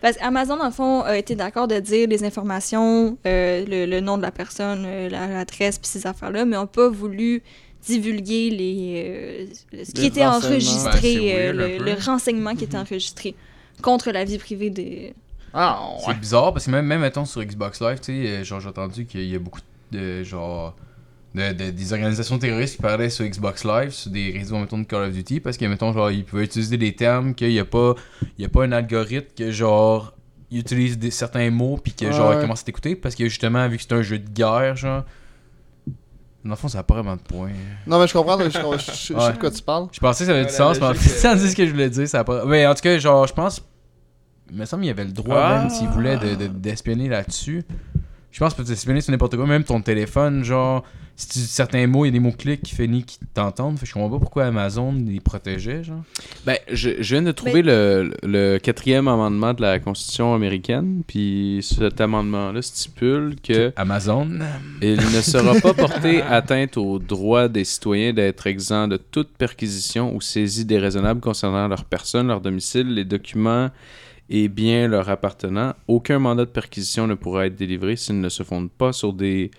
Parce qu'Amazon, dans le fond, a été d'accord de dire les informations, euh, le, le nom de la personne, euh, la- l'adresse, puis ces affaires-là, mais n'ont pas voulu divulguer les, euh, ce qui Les était enregistré, Ben, euh, weird le, renseignement qui était enregistré contre la vie privée des... Ah, C'est bizarre parce que même, même mettons sur Xbox Live, tu sais, genre j'ai entendu qu'il y a beaucoup de genre de, de- des organisations terroristes qui parlaient sur Xbox Live, sur des réseaux mettons de Call of Duty, parce que mettons genre ils pouvaient utiliser des termes qu'il n'y a pas il y a pas un algorithme que genre il utilise des, certains mots puis que genre Ouais. il commence à t'écouter parce que justement vu que c'est un jeu de guerre genre Dans le fond, ça n'a pas vraiment de point. Non, mais je comprends, je, je- je- je sais de quoi tu parles. Je pensais que ça avait Ouais, du sens, mais en fait, sans euh, dire ce que je voulais dire, ça a pas. Mais en tout cas, genre, je pense. Il me semble qu'il y avait le droit, Ah. même s'il voulait, de- de- d'espionner là-dessus. Je pense que tu peux espionner sur n'importe quoi, même ton téléphone, genre, si tu dis certains mots, il y a des mots-clics qui finissent qui t'entendent. Fait je comprends pas pourquoi Amazon les protégeait, genre. Ben, je, je viens de trouver le, le quatrième amendement de la Constitution américaine, puis cet amendement-là stipule que Amazon. il ne sera pas [LAUGHS] porté atteinte au droit des citoyens d'être exempts de toute perquisition ou saisie déraisonnable concernant leur personne, leur domicile, les documents et biens leur appartenant. Aucun mandat de perquisition ne pourra être délivré s'il ne se fonde pas sur des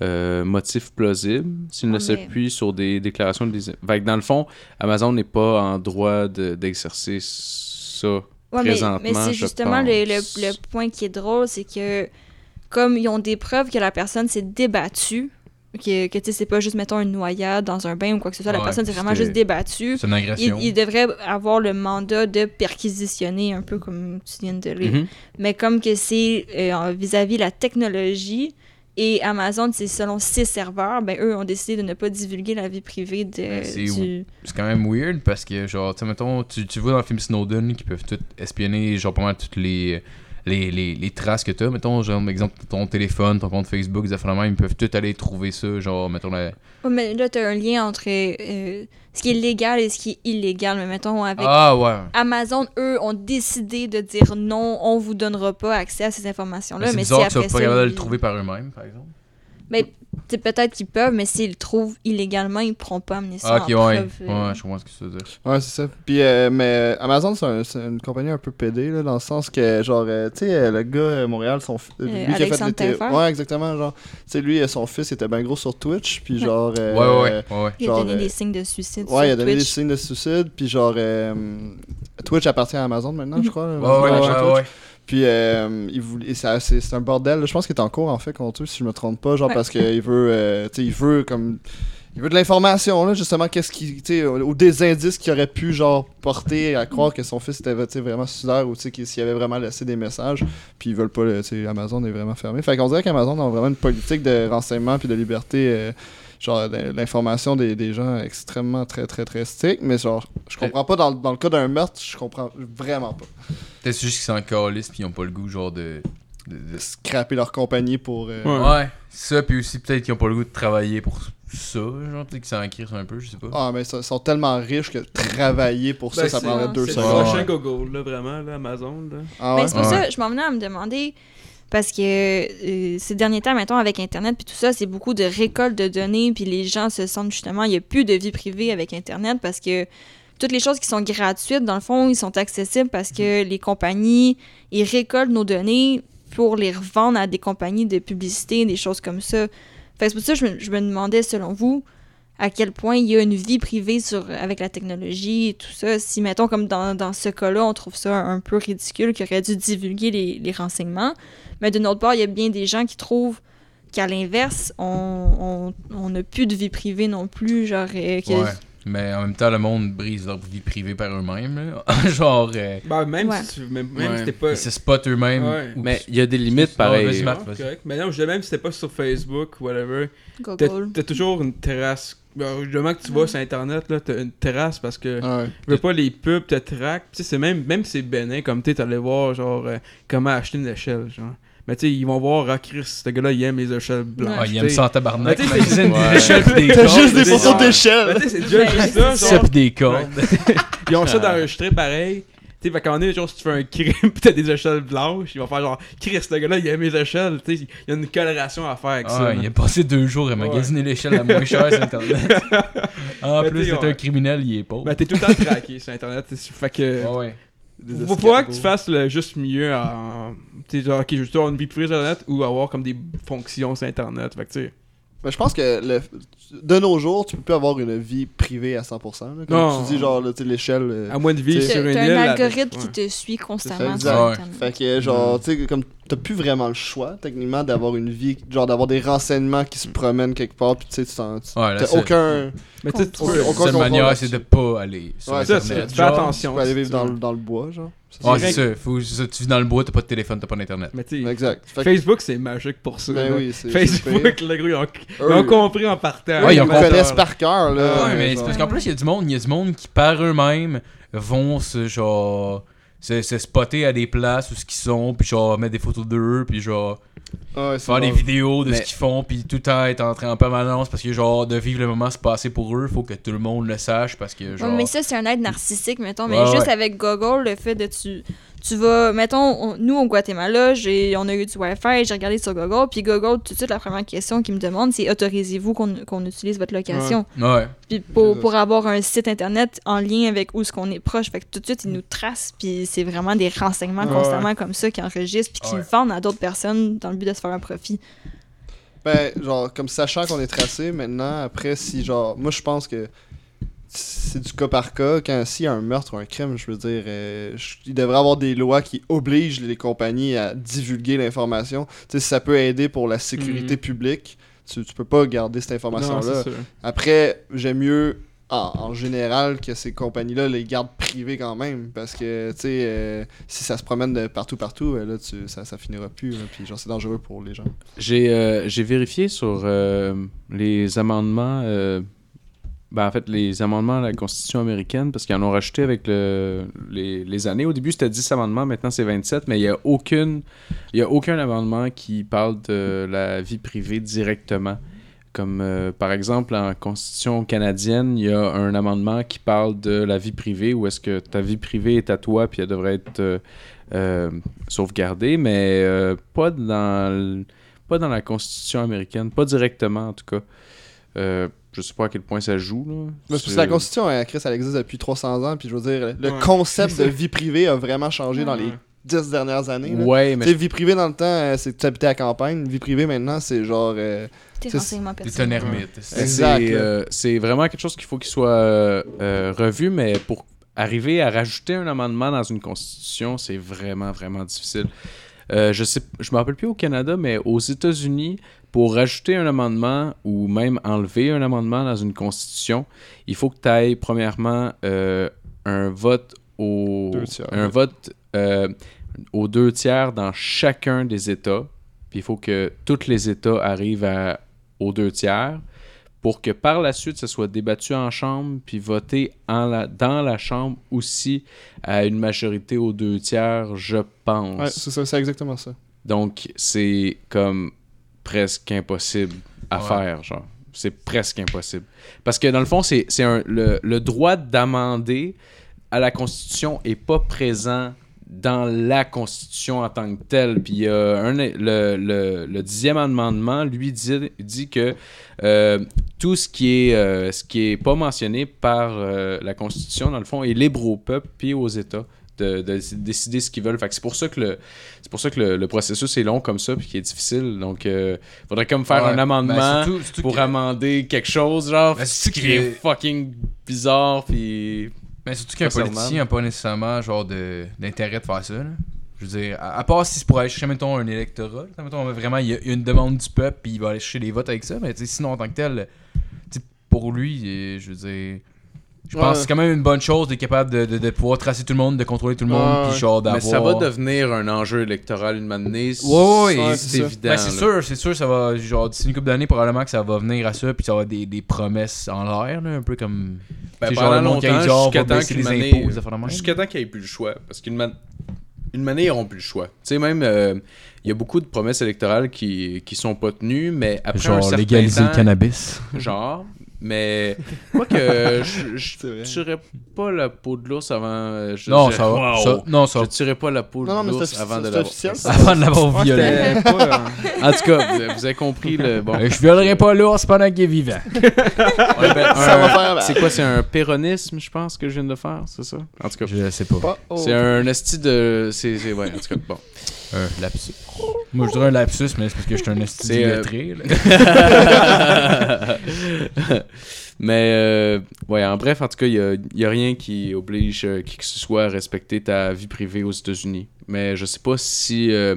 euh, motifs plausibles, s'il ne Ah, mais- s'appuie sur des déclarations de... Fait que dans le fond, Amazon n'est pas en droit de- d'exercer ça. Ouais, présentement, mais c'est justement le, le point qui est drôle, c'est que comme ils ont des preuves que la personne s'est débattue, que, que tu sais, c'est pas juste, mettons, une noyade dans un bain ou quoi que ce soit, la Ouais, personne s'est vraiment juste débattue. C'est une Il, agression. il devrait avoir le mandat de perquisitionner, un peu comme tu viens de lire. Mhm. Mais comme que c'est euh, vis-à-vis la technologie et Amazon, c'est selon ses serveurs, ben eux ont décidé de ne pas divulguer la vie privée de, Ben, c'est du... Quand même weird parce que, genre, tu sais, mettons, tu, tu vois dans le film Snowden qui peuvent tout espionner, genre, pas mal toutes les, les, les, les traces que t'as. Mettons, genre, exemple, ton téléphone, ton compte Facebook, des affaires ils peuvent tout aller trouver ça, genre, mettons, la... Mais là, tu as un lien entre euh, ce qui est légal et ce qui est illégal. Mais mettons, avec Ah, ouais. Amazon, eux, ont décidé de dire non, on vous donnera pas accès à ces informations-là. Mais c'est Mais, bizarre si qu'ils soient après pas de le trouver par eux-mêmes, par exemple. Mais c'est peut-être qu'ils peuvent, mais s'ils le trouvent illégalement, ils ne pourront pas amener ça Ah, ok, en ouais. preuve, euh. Ouais, je comprends ce que tu veux dire. Ouais, c'est ça. Puis, euh, mais Amazon, c'est un- c'est une compagnie un peu pédée, là, dans le sens que, genre, euh, tu sais, euh, le gars à Montréal, son lui qui a fait Taillefer. Ouais, exactement, genre. Tu sais, lui, euh, son fils était bien gros sur Twitch, puis genre. euh, Ouais, ouais, ouais. Il a donné euh, des signes de suicide Ouais, il a donné des signes de suicide, puis genre. euh, Twitch appartient à Amazon maintenant, je crois. là. Ouais, ouais, ouais. Puis euh, il voulait, ça- c'est c'est un bordel. Je pense qu'il est en cours en fait contre eux, si je me trompe pas, genre Ouais. parce qu'il veut, euh, tu sais, il veut comme, il veut de l'information là, justement, qu'est-ce qui, tu sais, ou des indices qui auraient pu genre porter à croire que son fils était vraiment suicidaire ou tu sais qu'il- s'il avait vraiment laissé des messages. Puis ils veulent pas, le- tu sais, Amazon est vraiment fermé. Fait qu'on dirait qu'Amazon a vraiment une politique de renseignement puis de liberté. euh, genre l'information des, des gens extrêmement très très très stricte mais genre je comprends pas dans, dans le cas d'un meurtre je comprends vraiment pas Peut-être juste qu'ils sont en calice pis ils ont pas le goût, genre, de. de- de- scraper leur compagnie pour euh, Ouais. Ouais, ça, puis aussi peut-être qu'ils ont pas le goût de travailler pour ça, genre, peut-être qu'ils s'en crient un peu, je sais pas. Ah, mais ils sont tellement riches que travailler pour ça, Ben, ça c'est- prendrait c'est deux C'est ça. le secondes. prochain. Google, là, vraiment, là, Amazon. Là. Ah Ben, ouais? c'est pour ça je m'en venais à me demander parce que euh, ces derniers temps, mettons, avec Internet puis tout ça, c'est beaucoup de récolte de données, puis les gens se sentent justement, il n'y a plus de vie privée avec Internet parce que toutes les choses qui sont gratuites, dans le fond, ils sont accessibles parce que les compagnies, ils récoltent nos données pour les revendre à des compagnies de publicité, des choses comme ça. Fait que c'est pour ça que je me, je me demandais, selon vous, à quel point il y a une vie privée sur, avec la technologie et tout ça. Si, mettons, comme dans, dans ce cas-là, on trouve ça un peu ridicule, qu'il aurait dû divulguer les, les renseignements. Mais d'une autre part, il y a bien des gens qui trouvent qu'à l'inverse, on on- on n'a plus de vie privée non plus. Genre, euh, que- Ouais. Mais en même temps, le monde brise leur vie privée par eux-mêmes, [LAUGHS] genre, euh, Ben, même Ouais. si tu même, même Ouais. si pas. ils se spotent eux-mêmes. Ouais. ou- Mais il y a des limites Marc, vas-y. correct. Mais non, je dis même si t'es pas sur Facebook, whatever. T'as Google. t'as toujours une terrasse. Du moment que tu vas sur internet, là, t'as une terrasse parce que Ah ouais. je veux pas les pubs te traquent. Tu sais, c'est même, même si c'est bénin, comme tu t'allais voir, genre, euh, comment acheter une échelle, genre. Mais tu sais, ils vont voir, ah, Chris, ce gars-là, il aime les échelles blanches. Ah, il aime ça en tabarnak. Mais tu sais, Magazine c'est- des Ouais. échelles pis des T'as cordes. juste des photos ça. d'échelle! Ben, tu sais, c'est déjà juste ça, des cordes. Ils ont ça d'enregistrer pareil. Tu sais, un moment donné, genre, si tu fais un crime pis t'as des échelles blanches, ils vont faire genre, Chris, ce gars-là, il aime les échelles. Tu sais, il y a une coloration à faire avec Ah, ça. il a passé deux jours à magasiner l'échelle la moins chère sur Internet. [LAUGHS] en Mais plus ouais. un criminel, il est pauvre. Ben, t'es tout le temps traqué sur internet. Fait que. Ah ouais. Faut pas que tu fasses le juste mieux en. Tu sais, genre, ok, je veux juste avoir une vie privée sur internet ou avoir comme des fonctions sur internet. Fait que, tu sais. Mais je pense que le- de nos jours, tu peux plus avoir une vie privée à 100%. là. Comme Non. tu dis, genre, là, l'échelle. euh, À moins de vivre T'sais, sur T'as une t'as île. un avec- algorithme qui te suit constamment exact. sur Ouais. Internet. Fait que, genre, tu sais, comme t'as plus vraiment le choix, techniquement, d'avoir une vie, genre, d'avoir des renseignements qui se promènent quelque part, puis tu sais, tu T'as c'est- aucun. Mais tu sais, seule contrôle manière, c'est de pas aller sur Ouais, ça, Internet. tu fais genre. Tu attention. peux aller vivre dans, dans le bois, genre. Ah, c'est ça. Faut, c'est ça, Tu vis dans le bois, t'as pas de téléphone, t'as pas d'internet. Mais tu sais, Exact. Fait Facebook, c'est magique pour ça. ben là. oui, Facebook, le gros, ils ont, ils Eux, ont compris en partant. Ouais, ils ils connaissent par cœur, là. Ouais, mais c'est parce qu'en plus, il y a du monde, il y a du monde qui, par eux-mêmes, vont se, genre, se, se spotter à des places où ce qu'ils sont, puis genre, mettre des photos d'eux, puis genre, Ouais, c'est faire des vidéos de Mais- ce qu'ils font, puis tout le temps être en train en permanence, parce que genre, de vivre le moment se passer pour eux, faut que tout le monde le sache, parce que genre. Ouais, mais ça, c'est un être narcissique, mettons. Mais Ouais, juste ouais. avec Google, le fait de tu. Tu vas, mettons, on- nous au Guatemala, j'ai, on a eu du Wi-Fi, j'ai regardé sur Google, puis Google, tout de suite, la première question qu'il me demande, c'est autorisez-vous qu'on, qu'on utilise votre location? Ouais. Puis pour, pour avoir un site internet en lien avec où ce qu'on est proche, fait que tout de suite, ils nous tracent, puis c'est vraiment des renseignements Ouais. constamment comme ça qu'ils enregistrent, puis qu'ils Ouais. vendent à d'autres personnes dans le but de se faire un profit. Ben, genre, comme sachant qu'on est tracé, maintenant, après, si, genre, moi, je pense que c'est du cas par cas. Quand s'il y a un meurtre ou un crime, je veux dire, euh, je- il devrait y avoir des lois qui obligent les compagnies à divulguer l'information. Tu sais, si ça peut aider pour la sécurité Mhm. publique, tu, tu peux pas garder cette information-là. Après, j'aime mieux en, en général que ces compagnies-là les gardent privées quand même. Parce que, tu sais, euh, si ça se promène de partout, partout, euh, là, tu, ça, ça finira plus. là, puis, genre, c'est dangereux pour les gens. J'ai euh, j'ai vérifié sur euh, les amendements, euh, ben, en fait, les amendements à la Constitution américaine, parce qu'ils en ont rajouté avec le, les, les années. Au début, c'était 10 amendements, maintenant c'est 27, mais il n'y a, aucune, il a aucun amendement qui parle de la vie privée directement. Comme euh, par exemple, en Constitution canadienne, il y a un amendement qui parle de la vie privée, où est-ce que ta vie privée est à toi, puis elle devrait être euh, euh, sauvegardée, mais pas dans pas dans la Constitution américaine, pas directement en tout cas. Je sais pas à quel point ça joue. Là. Mais c'est la Constitution, elle, Chris, elle existe depuis 300 ans, puis je veux dire, le Ouais, concept de [LAUGHS] vie privée a vraiment changé dans les Ouais. 10 dernières années. là. Ouais, Tu mais sais, vie privée dans le temps, euh, c'est que tu habitais à campagne. Vie privée maintenant, c'est genre. euh, Tes un ermite. c'est- Exact, c'est euh, c'est vraiment quelque chose qu'il faut qu'il soit euh, euh, revu, mais pour arriver à rajouter un amendement dans une constitution, c'est vraiment, vraiment difficile. Euh, je sais, je me rappelle plus au Canada, mais aux États-Unis, pour rajouter un amendement ou même enlever un amendement dans une constitution, il faut que tu ailles premièrement euh, un vote au Deux tiers, un vote euh, aux deux tiers dans chacun des États. Puis il faut que tous les États arrivent à, aux deux tiers pour que par la suite, ça soit débattu en chambre, puis voté en la, dans la chambre aussi à une majorité aux deux tiers, je pense. Ouais, c'est ça, c'est exactement ça. Donc, c'est comme presque impossible à Ouais. faire, genre. C'est presque impossible. Parce que dans le fond, c'est le, le droit d'amender à la Constitution est pas présent dans la Constitution en tant que telle. Puis un, le, le dixième amendement, lui, dit, dit que euh, tout ce qui est euh, ce qui est pas mentionné par euh, la Constitution, dans le fond, est libre au peuple puis aux États de, de décider ce qu'ils veulent. Fait que c'est pour ça que le c'est pour ça que le, le processus est long comme ça puis qui est difficile. Donc il faudrait comme faire Ouais. un amendement Ben, surtout- surtout pour que- amender quelque chose genre Ben, ce qui est fucking bizarre puis Mais surtout qu'un politicien n'a pas nécessairement genre de- d'intérêt de faire ça. Là. Je veux dire, à, à part si c'est pour aller chercher, mettons, un électorat. là, mettons, vraiment, il y a une demande du peuple, puis il va aller chercher les votes avec ça. Mais sinon, en tant que tel, pour lui, euh, je veux dire. Je pense que c'est quand même une bonne chose d'être capable de, de- de pouvoir tracer tout le monde, de contrôler tout le monde, puis genre mais d'avoir. ça va devenir un enjeu électoral une année Ouais, ouais, c'est évident Ben, c'est sûr, c'est sûr, ça va. Genre, d'ici une couple d'années, probablement que ça va venir à ça, puis ça va être des, des promesses en l'air, un peu comme. Ben, pendant longtemps, genre, jusqu'à temps même. Jusqu'à temps qu'il n'y ait plus le choix. Parce qu'une man... une manée, ils n'auront plus le choix. Tu sais, même, euh, il y a beaucoup de promesses électorales qui, qui sont pas tenues, mais après un Genre, certain légaliser temps, le cannabis. Genre, mais [LAUGHS] moi que je, je tuerais pas la peau de l'ours avant. euh, Je Non, ça va. Wow. ça- non, ça Je tuerais pas la peau de l'ours avant de. [LAUGHS] Avant de l'avoir violé. pas, euh, [LAUGHS] En tout cas, vous, vous avez compris le bon. Je violerai pas l'ours pendant qu'il est vivant. Ouais, ben, Ça un- va faire mal. C'est quoi, c'est un péronisme, je pense, que je viens de faire, c'est ça? En tout cas, Je sais pas. C'est un esti de. C'est, c'est- ouais, en tout cas, bon. Un lapsus. Moi, je dirais un lapsus, mais c'est parce que je suis un esti C'est, euh, lettré. [LAUGHS] Mais, euh, ouais, en bref, en tout cas, il n'y a, rien qui oblige euh, qui que ce soit à respecter ta vie privée aux États-Unis. Mais je sais pas si. euh,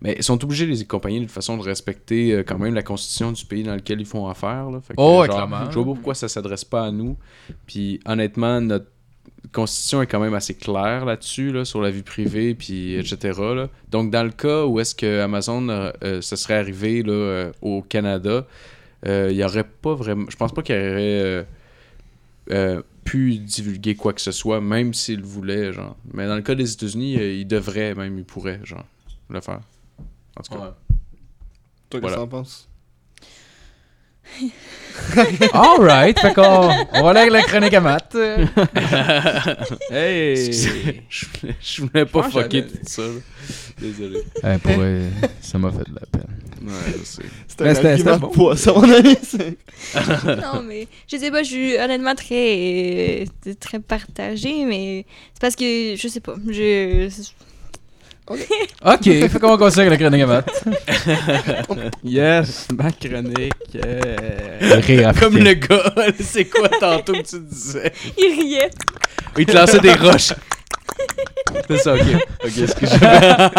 mais ils sont obligés, les compagnies, de toute façon, de respecter euh, quand même la constitution du pays dans lequel ils font affaire. Là. Fait que, Oh, genre, clairement. Je vois pas pourquoi ça s'adresse pas à nous. Puis, honnêtement, notre Constitution est quand même assez claire là-dessus, là, sur la vie privée, puis etc. là. Donc, dans le cas où est-ce que Amazon euh, euh, se serait arrivé là, euh, au Canada, euh, il y aurait pas vraiment. Je pense pas qu'il aurait pu divulguer quoi que ce soit, même s'il voulait, genre. Mais dans le cas des États-Unis, il devrait, même, il pourrait, genre, le faire. En tout cas. Ouais. Toi, qu'est-ce que t'en penses? [LAUGHS] Alright, fait qu'on on va aller avec la chronique à Matt. [LAUGHS] Hey! Excusez, je voulais, je voulais pas pense fucker tout ça. là. Désolé. Eh, pour vrai, ça m'a fait de la peine. Ouais, je sais. C'était Mais un c'était- argument c'était de bon. poisson, mon ami. c'est- [LAUGHS] non, mais je sais pas, je suis honnêtement très, euh, très partagée, mais c'est parce que je sais pas. Je. Ok, fait qu'on va continuer avec la chronique à Matt. [LAUGHS] Yes, ma chronique. euh, Rire Comme le gars, [LAUGHS] c'est quoi tantôt que tu disais? Il riait. Il te lançait des roches. C'est ça, ok. Ok, [LAUGHS] excuse-moi.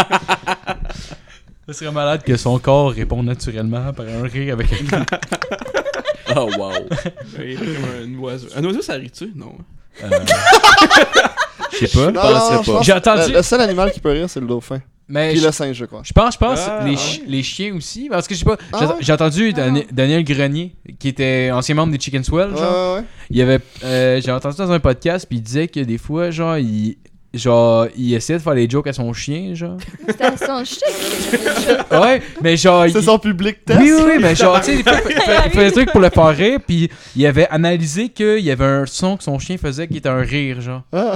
Ce serait malade que son corps réponde naturellement par un rire avec un Oh, wow. oui, comme un oiseau. Un oiseau, ça rit-tu? Non. Euh, [LAUGHS] Je sais pas. Non, penserais non, pas. je pense J'ai entendu- Le, le seul animal qui peut rire, c'est le dauphin. Mais Puis je, le singe, je crois. je pense, je pense Ah, les, ah chi- ouais. les chiens aussi. Parce que je sais pas. Ah j'ai- ouais? Entendu Ah. Dani- Daniel Grenier, qui était ancien membre des Chicken Swell. Ouais, Genre. ouais, ouais. Il y avait. euh, j'ai entendu dans un podcast, puis il disait que des fois, genre, il. Genre, il essayait de faire des jokes à son chien, genre. C'était à son chien. [LAUGHS] Ouais, mais genre. il- C'est son public test. Oui, oui, oui, mais genre, tu sais, il il faisait des trucs pour le faire rire, puis il avait analysé qu'il y avait un son que son chien faisait qui était un rire, genre. Ah,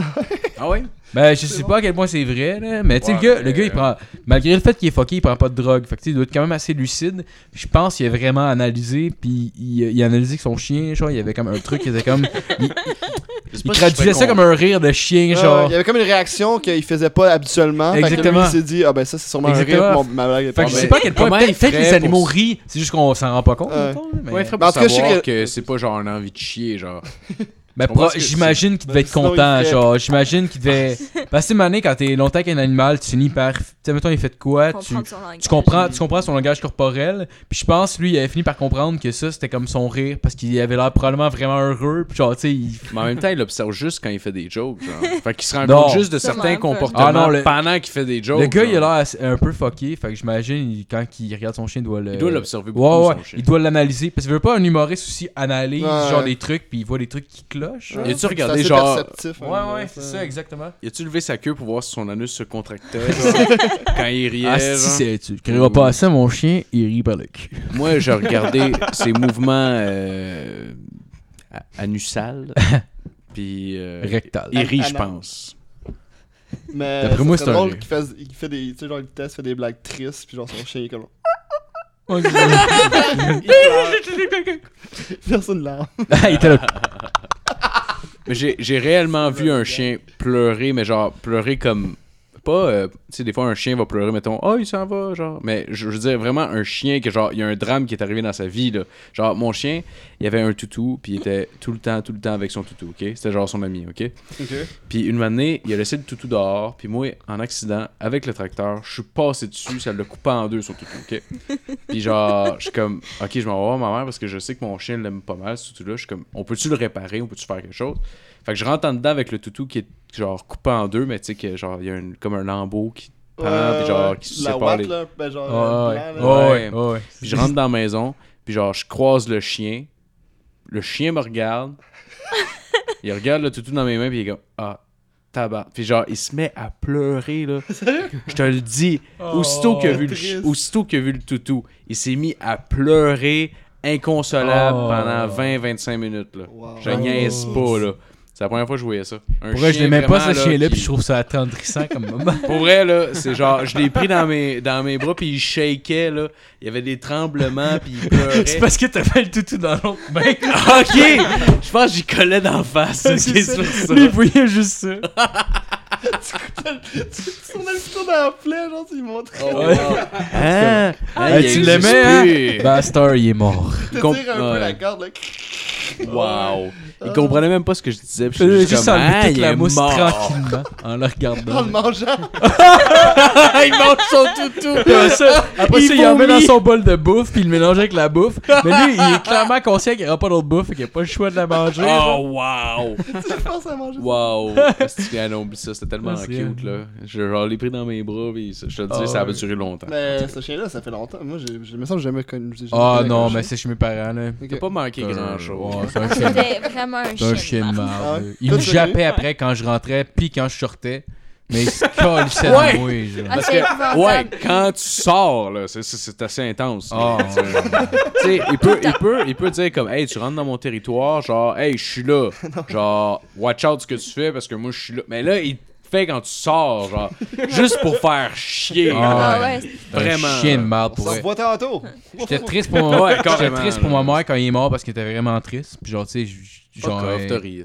Ah ouais? Ben, je sais pas à quel point c'est vrai, là, mais tu sais, Ouais, le gars, mais- le gars, il prend. Malgré le fait qu'il est fucké, il prend pas de drogue. Fait que tu sais, il doit être quand même assez lucide. Je pense qu'il a vraiment analysé, puis il, il a analysé que son chien, genre, il y avait comme un truc qui était comme. Il, il traduisait ça comme un rire de chien, genre. Il y avait comme une réaction qu'il faisait pas habituellement. Fait que lui, Exactement. il s'est dit, ah ben ça, c'est sûrement Exactement. un rire. mon- ma blague est Fait pas que je sais pas à quel point. Peut-être il que les animaux pour- rient, c'est juste qu'on s'en rend pas compte. Mettons, là, mais- Ouais, il ferait pour savoir que, c'est pas genre une envie de chier, genre. [LAUGHS] Ben, que j'imagine qu'il devait Ben, être il content, genre, j'imagine qu'il devait... [LAUGHS] Parce que, mané, quand t'es longtemps avec un animal, tu finis par... Tu sais, mettons, il fait de quoi, tu, tu comprends, tu comprends son langage corporel, puis je pense, lui, il avait fini par comprendre que ça, c'était comme son rire, parce qu'il avait l'air probablement vraiment heureux, puis genre, tu sais, il... Mais en même temps, il observe juste quand il fait des jokes, genre. [LAUGHS] Fait qu'il se rend compte juste de certains comportements Ah non, le- pendant qu'il fait des jokes. le gars, il a l'air un peu fucké, fait que j'imagine, quand il regarde son chien, il doit le... Il doit l'observer beaucoup, Ouais, ouais, son chien. il doit l'analyser, parce qu'il veut pas un humoriste aussi analyse, Ouais. genre, des trucs, puis il voit des trucs qui genre. Y a-tu C'est regardé, assez genre- perceptif, Ouais, hein, ouais, c'est ça, exactement. Y a-tu levé sa queue pour voir si son anus se contractait, [LAUGHS] quand il riait, Ah, si, c'est... Tu crieras pas à ça, mon chien, il rit par le cul. [LAUGHS] Moi, j'ai regardé ses mouvements euh, anusales, [LAUGHS] puis euh, Rectal. il rit, je pense. Mais D'après moi, c'est un drôle qu'il fasse, il fait des, tu sais, genre, il teste, fait des blagues tristes, puis genre, son chien, il est comme, personne là. Ah, il était là. J'ai réellement vu un chien pleurer, mais genre pleurer comme. Pas, euh, tu sais, des fois un chien va pleurer, mettons, oh il s'en va, genre. Mais je, je veux dire vraiment un chien que, genre, il y a un drame qui est arrivé dans sa vie, là. Genre, mon chien, il avait un toutou, puis il était tout le temps, tout le temps avec son toutou, ok? C'était genre son ami, ok? Puis une année, il a laissé le toutou dehors, puis moi, en accident, avec le tracteur, je suis passé dessus, ça l'a coupé en deux, son toutou, ok? [LAUGHS] Puis genre, je suis comme, ok, je m'en vais voir ma mère parce que je sais que mon chien l'aime pas mal, ce toutou-là. Je suis comme, on peut-tu le réparer, on peut-tu faire quelque chose? Fait que je rentre en dedans avec le toutou qui est genre coupé en deux, mais tu sais que genre, il y a une- comme un lambeau qui pend, puis genre, qui se la sépare watt, les... là, ben genre, Ah, euh, ouais. là. Ouais, ouais, ouais. Puis je rentre dans la maison, puis genre, je croise le chien. Le chien me regarde. il regarde le toutou dans mes mains, puis il est comme Ah, tabac. Puis genre, il se met à pleurer, là. [LAUGHS] Je te le dis. Aussitôt qu'il a vu le, aussitôt qu'il a vu le toutou, il s'est mis à pleurer inconsolable Oh. pendant 20-25 minutes, là. Wow. Je niaise pas, là. C'est la première fois que je voyais ça. Un Pour vrai, je chien l'aimais pas ce chien-là, qui- puis je trouve ça attendrissant comme moment. [LAUGHS] pour vrai, là, c'est genre, je l'ai pris dans mes, dans mes bras, puis il shakeait, là. Il y avait des tremblements, puis il pleurait. C'est parce que t'avais le toutou dans l'autre main. Ah, [LAUGHS] ok! Je pense que j'y collais d'en face. [LAUGHS] C'est ça. ça. Lui, il voyait juste ça. Tu tournais le couteau dans la plaie, genre, tu lui montrais. Oh, wow. Hein? Hein, Hey, il tu l'aimais, hein? Star, il est mort. Tu tires un peu la corde, là. Wow. Il comprenait même pas ce que je disais. puis Je juste comme, Ah, toute il la est mousse mort. tranquillement en le En regardant. le mangeant. [LAUGHS] il mange son toutou. Après ça, après Il ça, il en met dans son bol de bouffe, puis il le mélange avec la bouffe. Mais lui, il est clairement conscient qu'il n'y aura pas d'autre bouffe et qu'il n'y a pas le choix de la manger. Oh, wow. Tu penses à manger ça? Wow. [LAUGHS] Ah oublie ça, c'était tellement Ah, c'est cute, là. Je genre, l'ai pris dans mes bras, puis ça- je te le dis, Ah, ça va ouais. durer longtemps. Mais ce chien-là, ça fait longtemps. Moi, j'ai, j'ai, me j'ai jamais connu. Ah non, mais c'est chez mes parents, là. T'as pas manqué Euh, grand-chose. [LAUGHS] c'est. C'était vraiment un C'est chien. un de chien de marde. marde. Ah. Il me jappait après quand je rentrais, puis quand je sortais. Mais il se [LAUGHS] colissait Ouais. de moi, genre. Ah, Parce que, ouais, quand tu sors, là, c'est, c'est- c'est assez intense. Ah, Tu sais, il peut, il, peut, il peut dire comme, hey, tu rentres dans mon territoire, genre, hey, je suis là. [LAUGHS] Genre, watch out ce que tu fais parce que moi, je suis là. Mais là, il fait quand tu sors, genre, [LAUGHS] juste pour faire chier. Ah. Ah ouais. ouais. C'est un Vraiment. chien de marde On pour vrai. revoit tantôt. J'étais triste pour moi. Ouais, J'étais carrément, triste pour là. ma mère quand il est mort parce qu'il était vraiment triste. Puis genre, tu sais, genre. off, euh,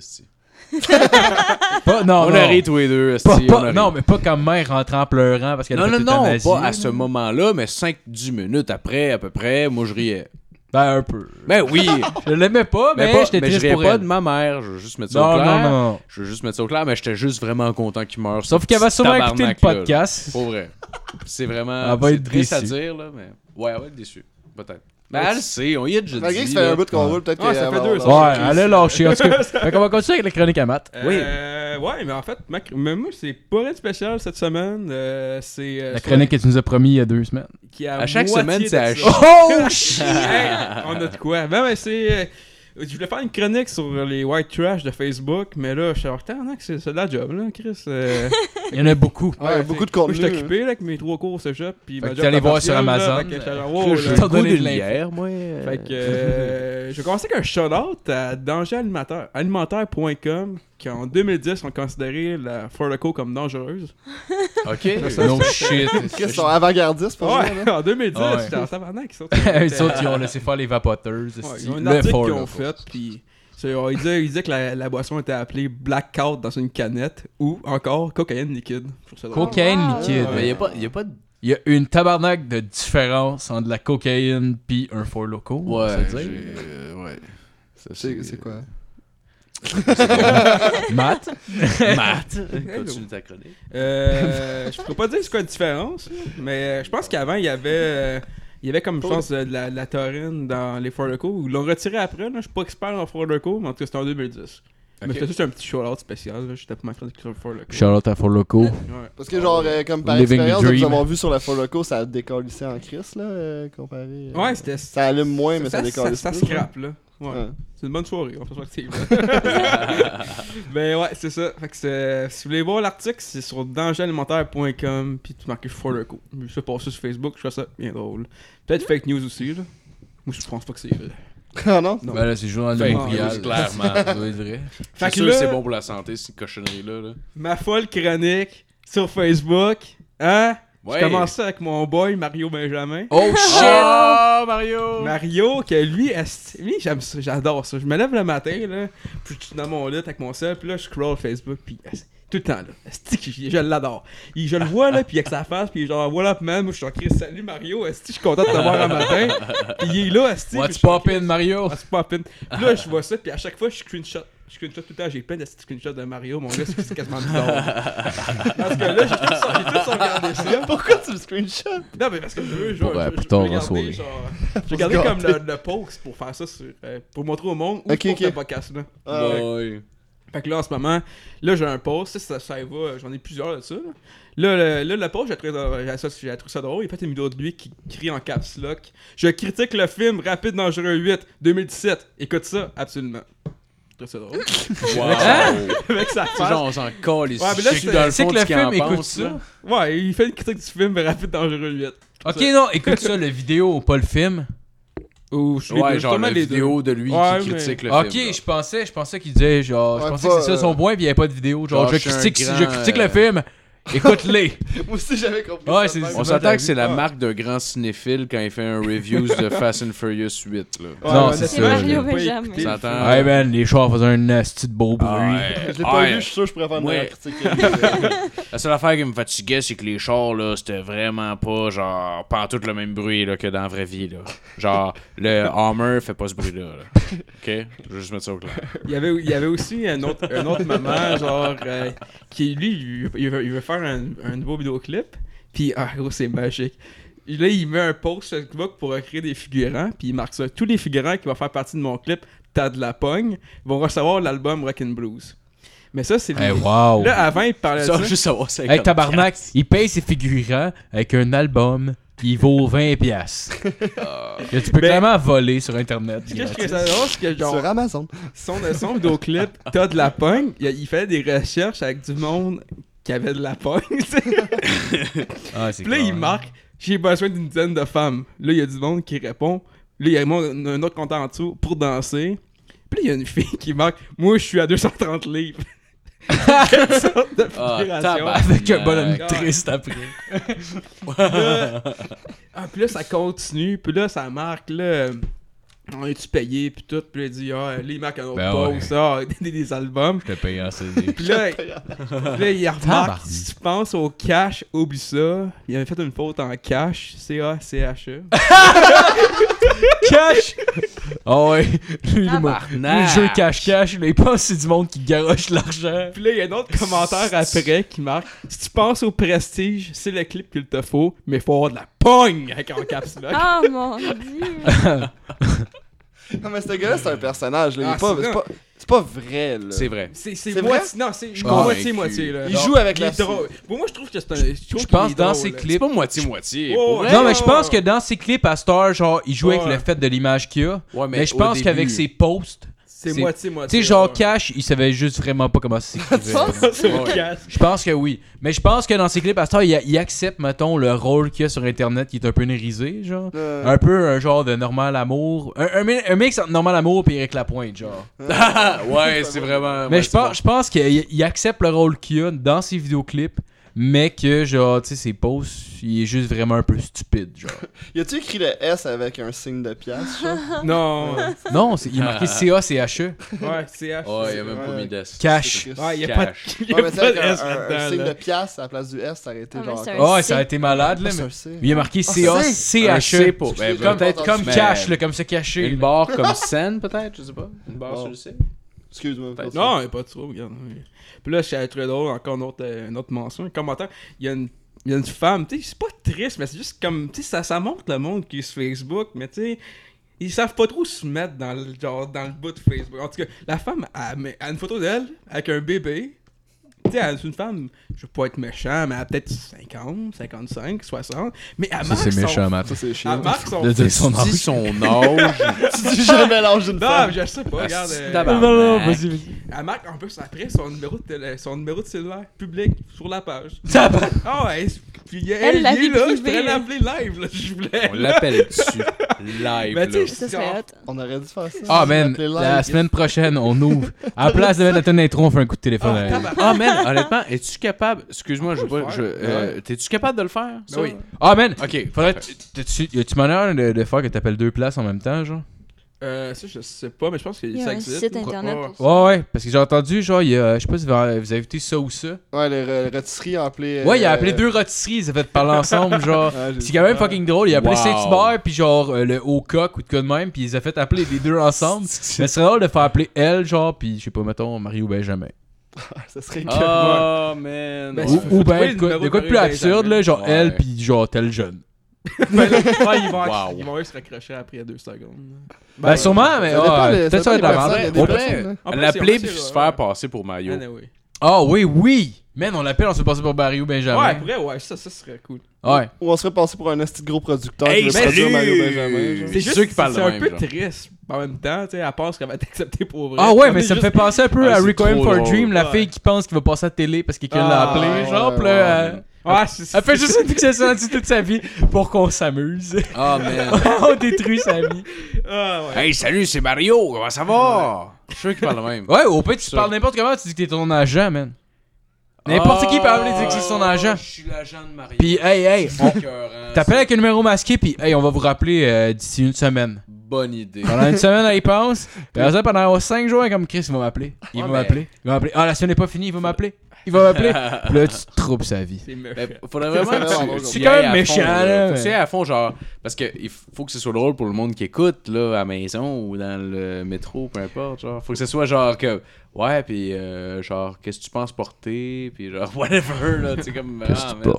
[LAUGHS] pas, non, on non. a ri tous les deux, Pas- on pas- a ri. non, mais pas comme mère rentrant en pleurant parce qu'elle a Non, fait non, non, pas à ce moment-là, mais 5-10 minutes après, à peu près, moi je riais. Ben, un peu. Ben oui, [LAUGHS] Je l'aimais pas, mais, mais, pas, j'étais je pour pas elle. de ma mère, je veux juste mettre ça Non, au clair. non, non. Je veux juste mettre ça au clair, mais j'étais juste vraiment content qu'il meure. Sauf qu'elle va sûrement écouter le là. podcast. Pour vrai. C'est vraiment. Elle va être triste à dire, là, mais. Ouais, elle va être déçue. Peut-être. Mais elle le sait, on y a déjà Malgré que dit. ça fait là. un bout qu'on Ouais. roule, peut-être Ouais, que ça elle fait deux avoir Ouais, lâché. elle a lâché. En tout cas, fait qu'on va continuer avec les chroniques à Matt. Oui. Euh, ouais, mais en fait, ma- mais moi, c'est pas rien de spécial cette semaine. Euh, c'est. euh, La chronique que tu nous as promis il y a deux semaines. qui est À chaque moitié semaine, de c'est à ça. chier. Oh, shit! [LAUGHS] Hey, on a de quoi. Ben, ben, c'est. euh, je voulais faire une chronique sur les white trash de Facebook, mais là, je suis en retard, c'est c'est de la job, là, Chris. euh. [LAUGHS] Il y en a beaucoup. Ouais, beaucoup de contenu. je suis occupé là, avec mes trois cours au cégep, puis Fait ma job allé voir sur Amazon. Je T'as donné de bière, moi. Fait que euh, je vais commencer avec un shout-out à Danger Alimentaire, alimentaire.com qui en 2010 ont considéré la Forloco comme dangereuse. [LAUGHS] Ok. No shit. Ils sont avant-gardistes pour Ouais, ça, là. en 2010, Ah ouais. j'étais en tabarnak, ils [LAUGHS] autres, ils ont laissé faire les vapoteuses. Ouais, ils ont un Le qu'ils fait, puis ils disaient, ils disaient que la, la boisson était appelée blackout dans une canette ou encore cocaïne liquide. Cocaïne Oh, wow. liquide. Mais y a pas, y a pas de. Il y a une tabarnak de différence entre la cocaïne puis un fort loco. on j'ai- euh, ouais. C'est quoi? [LAUGHS] Matt? Matt. [LAUGHS] Continue ta chronique. Euh, je peux pas dire c'est quoi la différence, mais euh, je pense qu'avant, il y avait. euh, il y avait comme, je pense, de la, de la taurine dans les Four Locaux. Ils l'ont retiré après. Là. Je suis pas expert en Four Locaux, mais en tout cas, c'était en 2010. Mais c'était juste un petit shout-out spécial. là. J'étais pour ma chronique sur le Four Locaux. Charlotte à Fort Loco. Ouais. Parce que, genre, euh, comme par Living the expérience, nous dream. avoir vu sur la Foloco, ça a décalissé en crise, là, euh, comparé. euh, Ouais, c'était. Ça allume moins, mais ça, ça, ça plus, scrape, là. Ouais. Ouais. C'est une bonne soirée, en perspective. ben ouais, c'est ça. Fait que c'est- si vous voulez voir l'article, c'est sur dangeralimentaire.com puis tu marques Forloco. Je fais passer sur Facebook, je fais ça bien drôle. Peut-être fake news aussi, là. Moi, je pense pas que c'est vrai. Ah non? Non. Ben là, c'est journal de Fake Montréal. news, clairement. Ça doit être vrai. Fait C'est que sûr là- que c'est bon pour la santé, cette cochonnerie-là. Là. Ma folle chronique sur Facebook. Hein? Ouais. Je commence ça avec mon boy Mario Benjamin. Oh shit! Oh, Mario! Mario, que lui, lui j'aime ça, j'adore ça. Je me lève le matin, là, puis je suis dans mon lit avec mon sel, puis là, je scroll Facebook, puis tout le temps, là. Je, je l'adore. Je le vois, là, [LAUGHS] puis avec sa face, puis genre, what up, man? Moi, je suis en crise, salut Mario, esti, je suis content de te voir un matin. [LAUGHS] Puis il est là, esti. What's poppin'. Mario? What's poppin'? Puis là, je vois ça, puis à chaque fois, je screenshot. Je screenshot tout le temps, j'ai plein de screenshots de Mario, mon gars, c'est quasiment bizarre. Parce que là, j'ai tout, j'ai tout sauvegardé ça. Pourquoi tu le screenshot? Non, mais parce que je veux, je euh, je- je tard, veux en garder, soirée. genre, J'ai gardé se comme le, le post pour faire ça sur, euh, pour montrer au monde ou Ok, pour ok. ce podcast-là. Ah, ouais. Ouais. Fait que là, en ce moment, là, j'ai un post, ça, ça, ça y va, j'en ai plusieurs de ça. Là, Là, le, là, le post, j'ai trouvé, j'ai ça- j'ai trouvé ça drôle. Il a fait une vidéo de lui qui crie en caps lock. Je critique le film Rapide Dangereux 8, 2017. Écoute ça, absolument. Je trouve ça drôle. Wow. Avec sa [LAUGHS] C'est face. genre, on s'en colle ici. Ouais, mais là, c'est- dans le c'est fond, que le film écoute pense, ça. là. Ouais, il fait une critique du film Rapide Dangereux 8. Ok, non, écoute ça, la vidéo, pas le film. Ou je Ouais, genre la les deux. vidéo de lui Ouais, qui mais- critique le ok, film. je pensais, je pensais qu'il disait genre, je pensais pas, que c'est ça son euh, point, puis il n'y avait pas de vidéo. Genre, genre, je critique, grand, je critique euh, le film. Écoute-les. [LAUGHS] Moi aussi, j'avais compris. Ouais, ça. On s'entend que c'est la Ouais. marque d'un grand cinéphile quand il fait un reviews de [LAUGHS] Fast and Furious 8. Là. Ouais, Non, ouais, c'est ça, Mario. Ça s'entend. Ouais, man, les chars faisaient un de beau bruit. Je l'ai pas vu, je suis sûr que je pourrais faire une Ouais. critique. [LAUGHS] La seule affaire qui me fatiguait, c'est que les chars, là, c'était vraiment pas, genre, pas tout le même bruit, là, que dans la vraie vie, là. Genre, le Hummer fait pas ce bruit-là, là. OK? Je vais juste mettre ça au clair. Il y avait, il y avait aussi un autre, un autre moment, genre, euh, qui lui, il veut, il veut faire un, un nouveau vidéoclip. Puis, ah, gros, c'est magique. Là, il met un post sur Facebook pour créer des figurants. Puis, il marque ça. Tous les figurants qui vont faire partie de mon clip, T'as de la pogne, vont recevoir l'album Rockin' Blues. Mais ça, c'est. Hey, wow. Là, avant, il parlait de Ça, juste savoir ça. Hey, tabarnak, il paye ses figurants avec un album qui vaut 20$. piastres. [LAUGHS] Que tu peux Ben- clairement voler sur Internet. Ce que je ça drôle, c'est que genre, Sur Amazon. son, son vidéoclip, T'as de la pogne, il, il fait des recherches avec du monde qui avait de la pogne, tu sais. [LAUGHS] Ah, Puis là, il marque J'ai besoin d'une dizaine de femmes. Là, il y a du monde qui répond. Là, il y a un un autre compte en dessous pour danser. Puis là, il y a une fille qui marque Moi, je suis à 230 livres. [LAUGHS] Quelle sorte de Ah, figuration. Avec un bonhomme Ouais. triste après. Là- ah, puis là, ça continue. Puis là, ça marque, là. On est-tu payé? Puis tout. Puis il dit Ah, là, il marque un autre Ben post. Ah, [LAUGHS] des, des albums. Je te paye en CD. Puis là, [LAUGHS] puis là, il remarque, si tu penses au cash, oublie ça. Il avait fait une faute en cash, C-A-C-H-E. Cash! Ah ouais. Lui, le, jeu cache-cache, là, il pense c'est du monde qui garoche l'argent. Puis là, il y a un autre commentaire après qui marque Si tu penses au prestige, c'est le clip qu'il te faut, mais faut avoir de la pogne avec un caps lock. Oh mon dieu! [LAUGHS] Non, mais ce gars-là, c'est un personnage. Là. Il est Ah, pas- c'est c'est pas, c'est pas vrai. Là. C'est vrai. C'est c'est C'est moitié. Non, c'est suis moitié-moitié. là. Il Non, joue avec il la est drôle. Pour moi, je trouve que c'est un. Je, pense dans drôle, ses là. clips- C'est pas moitié-moitié. Oh, pour ouais. vrai. Non, mais je pense que dans ses clips à Star, genre, il joue avec Ouais. le fait de l'image qu'il a. Ouais, Mais, je au pense début- qu'avec ses posts, C'est c'est- moitié-moitié. tu sais, genre. Cash, il savait juste vraiment pas comment s'écrivait. Ouais. cash? Je pense que oui. Mais je pense que dans ses clips, à Star, il, il accepte, mettons, le rôle qu'il y a sur Internet qui est un peu nérisé, genre. Euh, Un peu un genre de Normal Amour. Un, un, mi- un mix entre Normal Amour et Eric Lapointe, genre. [LAUGHS] ouais, c'est vraiment. Mais ouais, je pense, bon. pense qu'il il accepte le rôle qu'il a dans ses vidéoclips, mais que, genre, tu sais, ses posts, il est juste vraiment un peu stupide, genre. [LAUGHS] Y a-tu écrit le S avec un signe de pièce? genre? [LAUGHS] Non. [LAUGHS] non, c'est- il est marqué C-A-C-H-E. Ouais, c'est H. Ouais, il a même pas Ouais. mis d'ess. Cash. Ouais, il y a Cash. pas de. Ouais, a S un- signe de pièce à la place du S, ça aurait été Ah, genre. Oh, C. ça a été malade, là. Mais- C. Il est marqué Ah, Un C C-A-C-H-E. pour. ben, Comme- Peut-être comme cash, là, comme se cacher. Une barre comme scène, peut-être, je sais pas. Une barre sur le C. Excuse-moi. Non, pas trop, regarde. Puis là, je suis très drôle, encore une autre, euh, une autre mention, un commentaire. Il y a une, il y a une femme, tu sais, c'est pas triste, mais c'est juste comme, tu sais, ça, ça montre le monde qui est sur Facebook, mais tu sais, ils savent pas trop se mettre dans le, genre, dans le bout de Facebook. En tout cas, la femme, a une photo d'elle avec un bébé. Tu sais, elle est une femme, je veux pas être méchant, mais elle a peut-être 50, 55, 60. Mais elle Ça, marque c'est son- méchant, Matt. Ça, c'est Elle chiant. marque son... De dire son Tu âge. son âge. [LAUGHS] Tu dis jamais l'âge d'une Non, femme. je sais pas, regarde. euh. Non, non, vas-y, vas-y. Elle marque en plus après son numéro de, télé- son numéro de cellulaire public sur la page. Ah ouais, c'est- puis elle, Elle elle l'a il est là, je pourrais l'appeler live, là, si je voulais. On l'appelle dessus. Live. Mais tu sais, Ça. On aurait dû faire ça. Ah, man, la semaine prochaine, on ouvre. À la place de mettre notre intro, on fait un coup de téléphone. Ah. Ah, man, [LAUGHS] honnêtement, es-tu capable. Excuse-moi, je euh, T'es-tu capable de le faire? ça? Ben oui. Ah, man, Ok. faudrait. t'as-tu- Y a-tu manière de, de faire que t'appelles deux places en même temps, genre? Euh, ça, je sais pas, mais je pense que Il y a ça un existe. site internet Ouais, pour ça. Ouais, ouais, parce que j'ai entendu, genre, il y a, je sais pas si vous avez écouté ça ou ça. Ouais, les re- rôtisseries ont appelé. Ouais, il a appelé deux rôtisseries, ils ont fait parler ensemble, [LAUGHS] genre. C'est quand même fucking drôle. Il a appelé Wow. Saint-Hubert, puis genre euh, le Haut Coq ou de quoi de même, puis ils ont fait appeler les deux ensemble. [LAUGHS] Mais c'est drôle de faire appeler elle, genre, puis je sais pas, mettons, Marie ou Benjamin. [LAUGHS] Ça serait que. Oh, man. Ben, Ou, ou ben trouver de le quoi numéro de quoi de de plus absurde, là, genre Ouais. elle, puis genre tel jeune. [LAUGHS] Ben là, ouais, ils vont, Wow. ils vont se raccrocher après deux secondes. Ben, sûrement, mais ça dépend ah, des- peut-être ça va être la des merde. On des l'appeler puis se faire ouais. passer pour Mario. Ah oui, oui! Man, on l'appelle, on se fait passer pour Barry ou Benjamin. Ouais, après, ouais, ça, ça serait cool. Ouais. Ou on serait passé pour un esti de gros producteur Hey, qui veut salut! produire Mario Benjamin. genre. C'est juste c'est un même, peu genre. triste en même temps, tu sais, à part ce qu'elle va t'accepter pour vrai. Ah ouais, On mais ça me juste- fait penser un peu Ah, à c'est Requiem for a. Dream, la Ouais. fille qui pense qu'il va passer à la télé parce que quelqu'un l'a Ah, appelé, genre, ouais, là, ouais. elle- Ouais, c'est elle fait juste une fixation là-dessus toute sa vie pour qu'on s'amuse. Ah, man. [LAUGHS] on détruit sa vie. Ah ouais. Hey, salut, c'est Mario. Comment ça va? Je suis sûr qu'il parle de même. Ouais, au pire, tu parles n'importe comment, tu dis que t'es ton agent, man. N'importe qui peut appeler Ah, dire que c'est son agent. Je suis l'agent de Mario. Puis, hey, hey, on- t'appelles avec un numéro masqué, puis, hey, on va vous rappeler euh, d'ici une semaine. Bonne idée. Pendant une semaine, là, il pense. [LAUGHS] Puis après ça, pendant 5 jours, comme Chris, il va m'appeler. Il Ouais, va mais- m'appeler. Il va m'appeler. Ah, la semaine n'est pas finie, il va m'appeler. Il va m'appeler. Puis là, tu troubles sa vie. C'est. Ben, faudrait vraiment C'est y quand même à méchant, là, tu y ailles à fond, genre. Parce que il faut que ce soit drôle pour le monde qui écoute, là, à la maison ou dans le métro, peu importe. Genre, faut que ce soit genre que. Ouais, puis euh, genre, qu'est-ce que tu penses porter? Puis genre, [LAUGHS] whatever, là. Tu sais, comme. ah, man.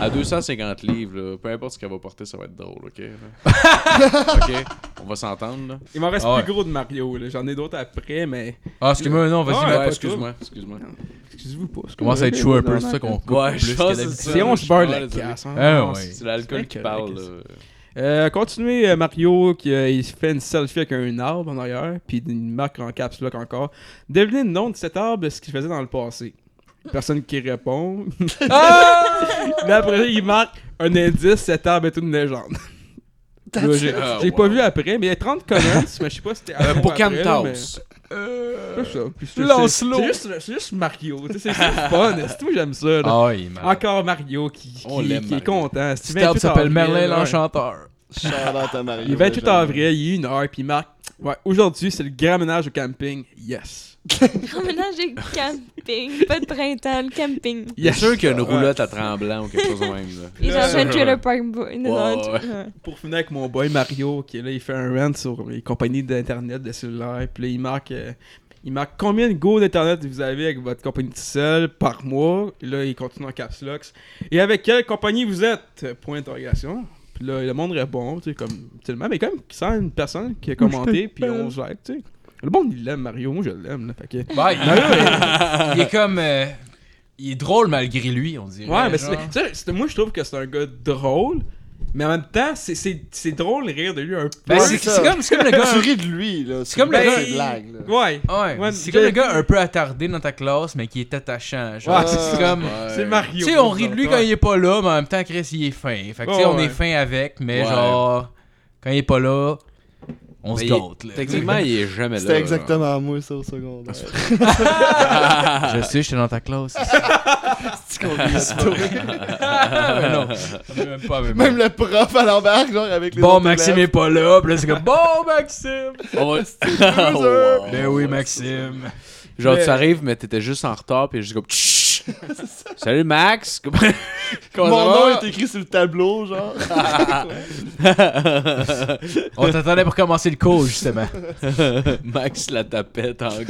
À 250 livres, là, peu importe ce qu'elle va porter, ça va être drôle, ok? [LAUGHS] ok? On va s'entendre, là. Il m'en reste Ah ouais. plus gros de Mario, là. J'en ai d'autres après, mais. Ah, excuse-moi, non, vas-y, Ouais, excuse-moi, excuse-moi. Excusez-vous pas. Ça commence à être chaud un peu, c'est ça qu'on coupe Ouais, plus que que d'habitude. Si on je se beurre suis la casse. hein. Ah, ouais. c'est- l'alcool qui parle, là. Euh, continuez euh, Mario qui euh, il fait une selfie avec un arbre en arrière, puis une marque en caps lock encore. Devinez le nom de cet arbre, ce qu'il faisait dans le passé. Personne qui répond. [LAUGHS] [LAUGHS] Mais après il marque un indice, cet arbre est une légende. J'ai Ah, wow. pas vu après, mais il y a 30 comments, mais je sais pas si c'était Euh, pour après, mais- Cantaus. C'est ça. Puis c'est- juste, Mario. C'est fun. C'est tout, j'aime ça. là? Ah. Encore Mario qui, qui, On est content. 28 s'appelle avril, Merlin l'Enchanteur. Mario. Il est 28 légende. avril, il est une heure, puis il marque Ouais, aujourd'hui, c'est le grand ménage au camping. Yes. Et camping. Pas de printemps, le camping. Il est sûr qu'il y a une roulotte à tremblant ou quelque chose de même, là. Il est dans un trailer park. Pour finir avec mon boy Mario, qui est là, il fait un rant sur les compagnies d'internet, de cellulaire, puis là, il marque. euh, il marque combien de go d'internet vous avez avec votre compagnie de cell par mois? Et là, il continue en caps locks. Et avec quelle compagnie vous êtes? Point d'interrogation. Puis là, le monde répond, tu sais, comme. Tellement, mais quand même, une personne qui a commenté, puis on se tu sais. Le monde, il l'aime, Mario. Moi, je l'aime, là. Fait que. Bah, il, Mario, il- il est comme. euh, il est drôle malgré lui, on dirait. Ouais, mais genre. c'est, tu sais, c'est- moi je trouve que c'est un gars drôle, mais en même temps, c'est, c'est, c'est drôle de rire de lui un peu. Ben, c'est ça. comme, c'est comme le gars. Tu ris de lui, là. C'est comme le Ben, gars- C'est blague, là. Ouais, Ouais, Ouais, c'est comme le gars un peu attardé dans ta classe, mais qui est attachant. Genre, Ouais, c'est comme. Ouais. c'est Mario. Tu sais, on rit de lui quand il est pas là, mais en même temps, Chris, il est fin. Fait que, tu sais, Ouais, on ouais. est fin avec, mais Ouais. genre, quand il est pas là, on se gâte, là. Techniquement, il est jamais là. C'était exactement moi, ça, au secondaire. [LAUGHS] Je sais, j'étais dans ta classe. [LAUGHS] C'est qu'on [LAUGHS] non. Même pas. Même le prof à l'embarque, genre, avec les Bon, Maxime est pas là, pis là, c'est comme, bon, Maxime! On va-. Ben oui, Maxime. Genre, Mais- tu arrives, mais t'étais juste en retard, puis juste comme. [LAUGHS] Salut Max! [LAUGHS] Comment comment Mon nom va? est écrit sur le tableau, genre. [LAUGHS] On t'attendait pour commencer le cours, justement. Max la tapette, en gros.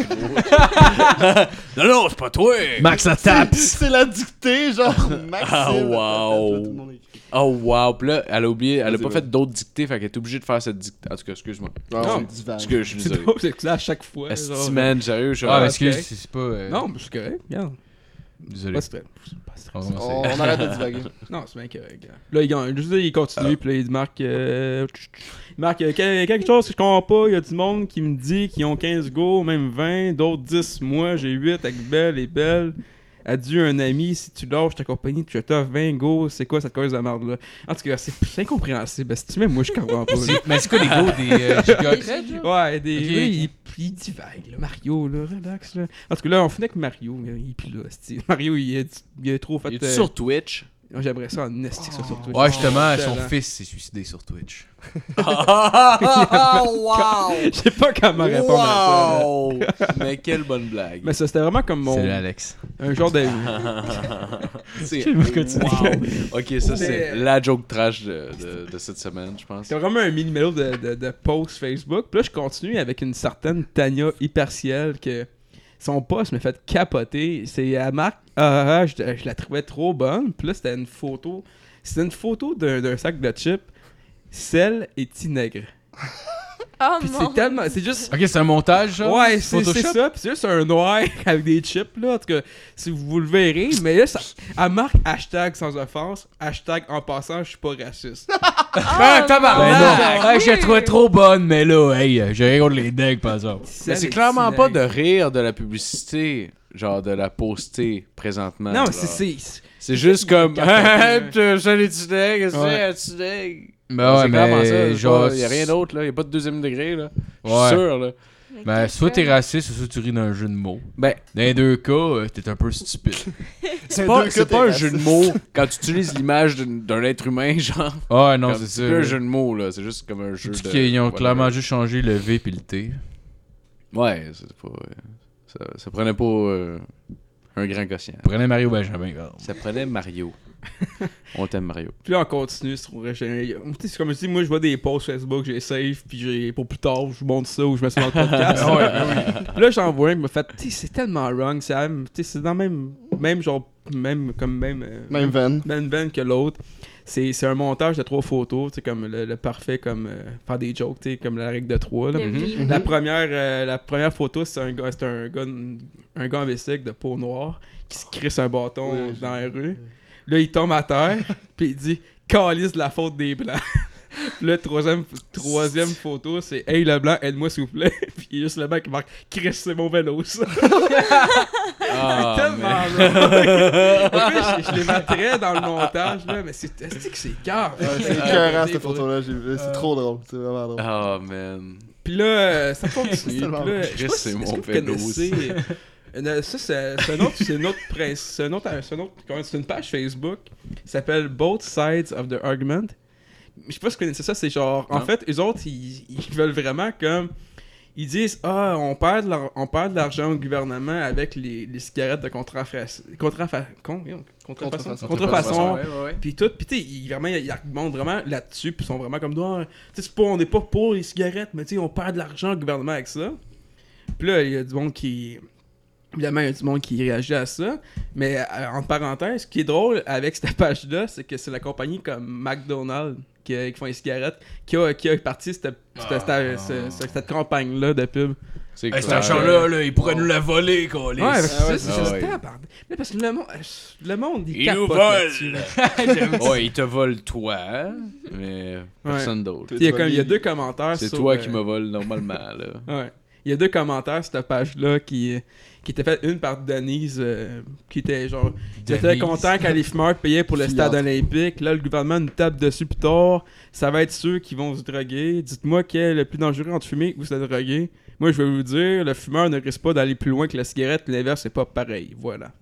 non, non, c'est pas toi! Max la tape! C'est la dictée, genre. Maxime. Ah, wow. Tout le monde écrit. Oh wow! Puis là, elle a oublié, elle a Vas-y, pas vas-y. fait d'autres dictées, fait qu'elle est obligée de faire cette dictée. En tout cas, excuse-moi. Ah, Non. c'est. Excuse, je suis C'est désolé. drôle, c'est que là, à chaque fois. genre, Esti, man, sérieux, je suis Ah, mais excuse, c'est c'est pas. euh, Non, mais c'est correct, regarde. Désolé. Pas stress. Pas stress. On arrête de divaguer. Non, c'est bien correct. gars. Là, il, gagne. Juste il continue, puis là, il marque. euh, il marque euh, quel- quelque chose que je comprends pas. Il y a du monde qui me dit qu'ils ont 15 go, même 20, d'autres 10. Moi, j'ai 8 avec Belle et Belle. Adieu, un ami. Si tu lâches ta compagnie, tu t'offres 20 go. C'est quoi cette cause de merde là En tout cas, c'est incompréhensible. Si tu m'aimes, moi, je comprends pas. [LAUGHS] Mais c'est quoi les go des euh? [LAUGHS] Ouais, des. Il, il divague, là, Mario, là, relax, là. En tout cas, là, on finit avec Mario, là, il est plus là. Mario, il est, il est trop fait. Il est euh, sur Twitch? J'aimerais ça en esti que ça sur Twitch. Ouais, justement, son fils s'est suicidé sur Twitch. [LAUGHS] wow! [LAUGHS] Je sais pas comment répondre à ça. là. Mais quelle bonne blague. Mais ça, c'était vraiment comme mon. Salut, Alex. Un genre de. [LAUGHS] C'est- Je vais continuer. Wow. Ok, ça c'est Mais- la joke trash de, de, de cette semaine, je pense. C'était vraiment un mini-mélo de, de, de post Facebook. Puis là, je continue avec une certaine Tania Hyperciel que son post m'a fait capoter. C'est à marque. Ah, je, je la trouvais trop bonne. Puis là, c'était une photo. C'était une photo d'un sac de chips. Sel et Tinègre. Oh c'est tellement. C'est juste. Ok, c'est un montage, genre? Ouais, c'est ça. Puis c'est juste un noir [LAUGHS] avec des chips, là. En tout cas, si vous, vous le verrez. Mais là, ça, elle marque hashtag sans offense, hashtag en passant, je suis pas raciste. [LAUGHS] Ben, tabarnak! mon Hey, je la trouvais trop bonne, mais là, hey, j'ai rien contre les decks, par exemple. Mais c'est clairement pas de rire de la publicité, genre de la poster présentement. Non, c'est- c'est. C'est juste comme. Salut, [LAUGHS] tu qu'est-ce que Ouais. c'est, tu Ben ouais, c'est clairement mais genre. Il y a rien d'autre, là. Il y a pas de deuxième degré, là. Je suis Ouais. sûr, là. Ben, soit t'es raciste, ou soit tu ris d'un jeu de mots. Ben, Dans les deux cas, euh, t'es un peu stupide. [LAUGHS] c'est pas, c'est pas un jeu de mots [LAUGHS] quand tu utilises l'image d'un d'un être humain, genre. Ah non, c'est c'est ça. plus un jeu de mots, là. C'est juste comme un jeu Tu de. qu'ils ont clairement juste changé le V puis le T. Ouais, c'est pas. euh, Ça, ça prenait pas euh, un grand quotient. Prenez Mario Benjamin, regarde. Ça prenait Mario. [LAUGHS] On t'aime, Mario. Puis là, on continue, c'est. Tu sais, c'est comme je dis, moi, je vois des posts Facebook, j'ai save, puis j'ai pour plus tard, je vous montre ça ou je mets ça dans le podcast. [LAUGHS] Puis là, j'en vois un qui m'a fait, c'est tellement wrong, c'est c'est dans le même, même genre, même, comme même, euh, Même veine. même veine que l'autre. C'est c'est un montage de trois photos, tu sais, comme le, le parfait, comme euh, faire des jokes, tu sais, comme la règle de trois, là. Mhm. La première, euh, la première photo, c'est un gars, c'est un gars, un gars en de peau noire qui se crisse un bâton Oui, dans la rue. Là, il tombe à terre, [LAUGHS] puis il dit Calice de la faute des blancs. [LAUGHS] Là, troisième, troisième photo, c'est Hey le blanc, aide-moi s'il vous plaît. [LAUGHS] puis il y a juste le mec qui marque Chris, c'est mon vélo, ça. Ah, tellement. En plus, je, je les mettrais dans le montage, là, mais c'est c'est que c'est grave. C'est écœurant cette photo-là. j'ai vu. C'est trop drôle. C'est vraiment drôle. Oh, man. Puis là, euh, ça continue. Puis là, je sais Chris, pas c'est si- mon est-ce vélo, euh, Ça, c'est un autre, c'est une autre presse, c'est un autre, c'est un autre, comment- c'est une page Facebook qui s'appelle Both Sides of the Argument. Je sais pas si vous connaissez ça, c'est genre, en fait, eux autres, ils, ils veulent vraiment comme, ils disent, ah, on perd on perd de l'argent au gouvernement avec les, les cigarettes de contrefaçon, contrefa, con- contrefaçon, Contrefaçon. contrefaçon, Ouais, ouais, ouais. puis tout, puis tu sais, ils, vraiment, ils, argumentent vraiment là-dessus, puis ils sont vraiment comme, Ah, tu sais, on n'est pas pour les cigarettes, mais tu sais, on perd de l'argent au gouvernement avec ça. Puis là, il y a du monde qui. Évidemment, il y a du monde qui réagit à ça. Mais euh, entre parenthèses, ce qui est drôle avec cette page-là, c'est que c'est la compagnie comme McDonald's qui, qui font les cigarettes qui a, qui a parti cette, cette, cette- cette- cette campagne-là de pub. C'est Hey, cet argent-là, là, il pourrait nous la voler, quoi. Ouais, parce que Ah ouais, ça, c'est ça. juste tabarnak. Mais parce que le monde, le monde il, Il capote nous vole. [LAUGHS] [LAUGHS] Ouais, il te vole toi, mais personne d'autre. Il y, a comme- il y a deux commentaires C'est sur, toi euh, qui me vole normalement, là. [LAUGHS] Ouais. Il y a deux commentaires sur cette page-là qui, qui était faite, une par Denise, euh, qui était genre. J'étais Denise. content quand les fumeurs payaient pour le stade olympique. Là, le gouvernement nous tape dessus plus tard. Ça va être ceux qui vont se droguer. Dites-moi quel est le plus dangereux entre fumer ou se droguer. Moi, je vais vous dire, le fumeur ne risque pas d'aller plus loin que la cigarette. L'inverse, c'est pas pareil. Voilà.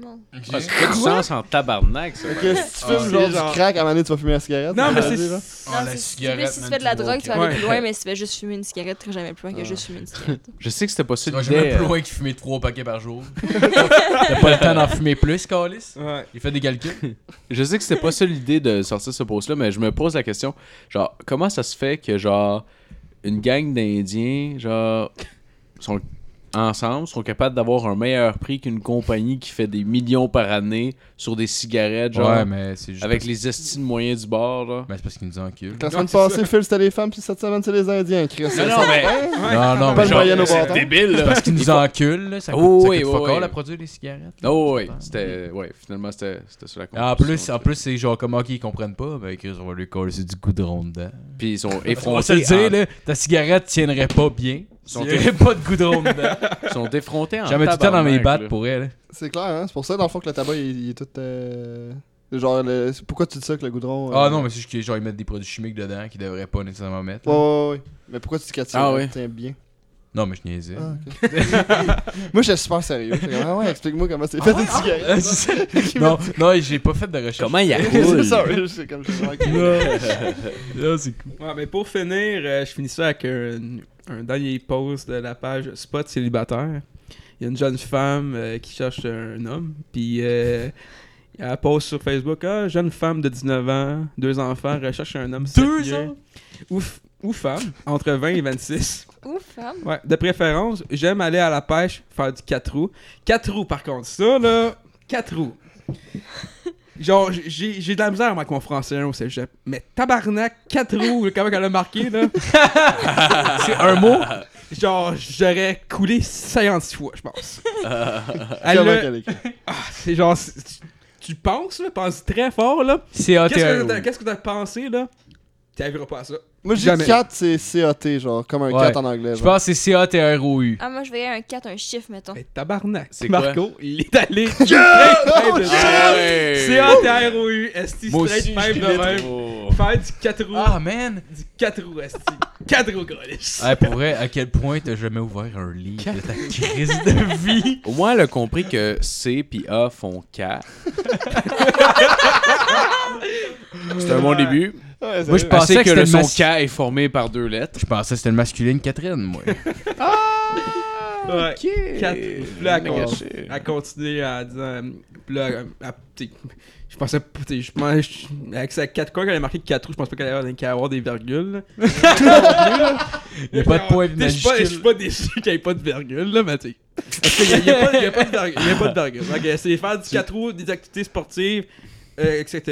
Non. Ah, c'est pas du sens en tabarnak, ça. Ok, si tu Ah, fumes c'est genre, genre- du crack, à un moment donné, tu vas fumer la cigarette. Non, mais ça c'est. Ah, Non, la c'est cigarette, stupide. Si tu fais de la drogue, tu vas aller plus loin, mais si tu fais juste fumer une cigarette, tu jamais plus loin que juste fumer une [LAUGHS] cigarette. Je sais que c'était pas ça Tu vas l'idée. jamais plus euh, loin que fumer 3 paquets par jour. [LAUGHS] T'as pas le temps d'en fumer plus, Calis? Ouais. Il fait des calculs. [LAUGHS] Je sais que c'était pas ça l'idée de sortir ce post-là, mais je me pose la question, genre, comment ça se fait que, genre, une gang d'Indiens, genre, sont ensemble, sont capables d'avoir un meilleur prix qu'une compagnie qui fait des millions par année sur des cigarettes, genre, Ouais, mais c'est juste. avec parce- les estimes moyens du bord, là. Ben, c'est parce qu'ils nous enculent. La semaine passée, Phil, c'était les femmes, puis cette semaine, c'est les Indiens. Chris, Non, non, mais- Ouais. Non, non, Pas mais le genre, c'est bâton. débile, là. Parce qu'ils nous enculent, là. Ça coûte, Oh, ça coûte oui, fuck all oui. à produire des cigarettes. Oh, oui, c'était, ouais, finalement, c'était, c'était sur la En conclusion, plus, en plus c'est genre comment qu'ils comprennent pas, ben Chris, on va lui coller du goudron dedans. Puis ils sont [LAUGHS] On va se effrontés, le dire, en- là, ta cigarette tiendrait pas bien. Sont- Il y aurait pas de goudron dedans. [LAUGHS] ils sont effrontés en Jamais tout le temps dans mes battes pour elle. C'est clair, hein? C'est pour ça, dans le fond, que le tabac, il, il est tout. euh, Genre, le- pourquoi tu dis ça que le goudron. Ah euh, non, mais c'est juste qu'ils genre, ils mettent des produits chimiques dedans qu'ils devraient pas nécessairement mettre. Ouais, ouais, ouais. Mais pourquoi tu dis tient, Ah ouais. bien? Non, mais je niaisais. Ah, ok. [LAUGHS] Moi, j'étais super sérieux. Ah ouais, explique-moi comment c'est fait une Ah, cigarette. c'est ça. [LAUGHS] non, non, j'ai pas fait de recherche. Comment il y a c'est comme je suis Non, c'est cool. Ouais, mais pour finir, euh, je finis ça avec un, un dernier post de la page Spot célibataire. Il y a une jeune femme euh, qui cherche un homme, puis euh, elle poste sur Facebook Ah, jeune femme de 19 ans, deux enfants, recherche un homme Deux ans? Ou, ou femme, entre 20 et 26. Ou femme? Ouais, de préférence, j'aime aller à la pêche, faire du 4 roues. 4 roues, par contre, ça, là, 4 roues. Genre, j'ai j'ai de la misère avec mon français hein, au cégep. Mais tabarnak, 4 roues, comment elle a marqué, là? [LAUGHS] C'est un mot? Genre, j'aurais coulé 56 fois, je pense. [LAUGHS] Elle Comment a- qu'elle écrit? c'est genre, c'est- tu, tu penses, là, penses très fort, là. C'est Qu'est-ce que ATR. t'as- qu'est-ce que t'as pensé, là? T'arriveras pas à ça. Moi, je dis Jamais. 4, c'est CAT, genre, comme un Ouais. 4 en anglais. Je genre. pense que c'est C-A-T-R-O-U. Ah, moi, je voyais un 4, un chiffre, mettons. Mais tabarnak. C'est quoi? Marco, il est allé straight pipe de Ah ouais! C-A-T-R-O-U, S-T Moi straight aussi, je de l'ai même. Oh. Faire du 4 roues. Ah, man! Du 4 roues, esti. [LAUGHS] 4 roues. Ah, pour vrai, à quel point t'as jamais ouvert un livre de ta crise de vie? Au moins, elle a compris que C puis A font K. [LAUGHS] C'est un bon début. Ouais, Moi, je pensais que que, le c'était son K est formé par deux lettres. Je pensais que c'était le masculine Catherine, moi. Ouais. Ok. 4 Puis là, elle, continue à dire. euh, Puis là, elle- je pensais Je Avec sa 4 quoi, quand elle a marqué 4 roues, je pense pas qu'elle allait avoir des virgules. là. [LAUGHS] Il y a pas de point T'sais, Je suis pas- je suis majuscule. pas déçu qu'il n'y ait pas de virgule, là, mais tu sais. Parce qu'il y a, il y a pas- a de virgule. Il y a pas de virgule. Donc, euh, c'est faire du 4 roues, des activités sportives, euh, etc.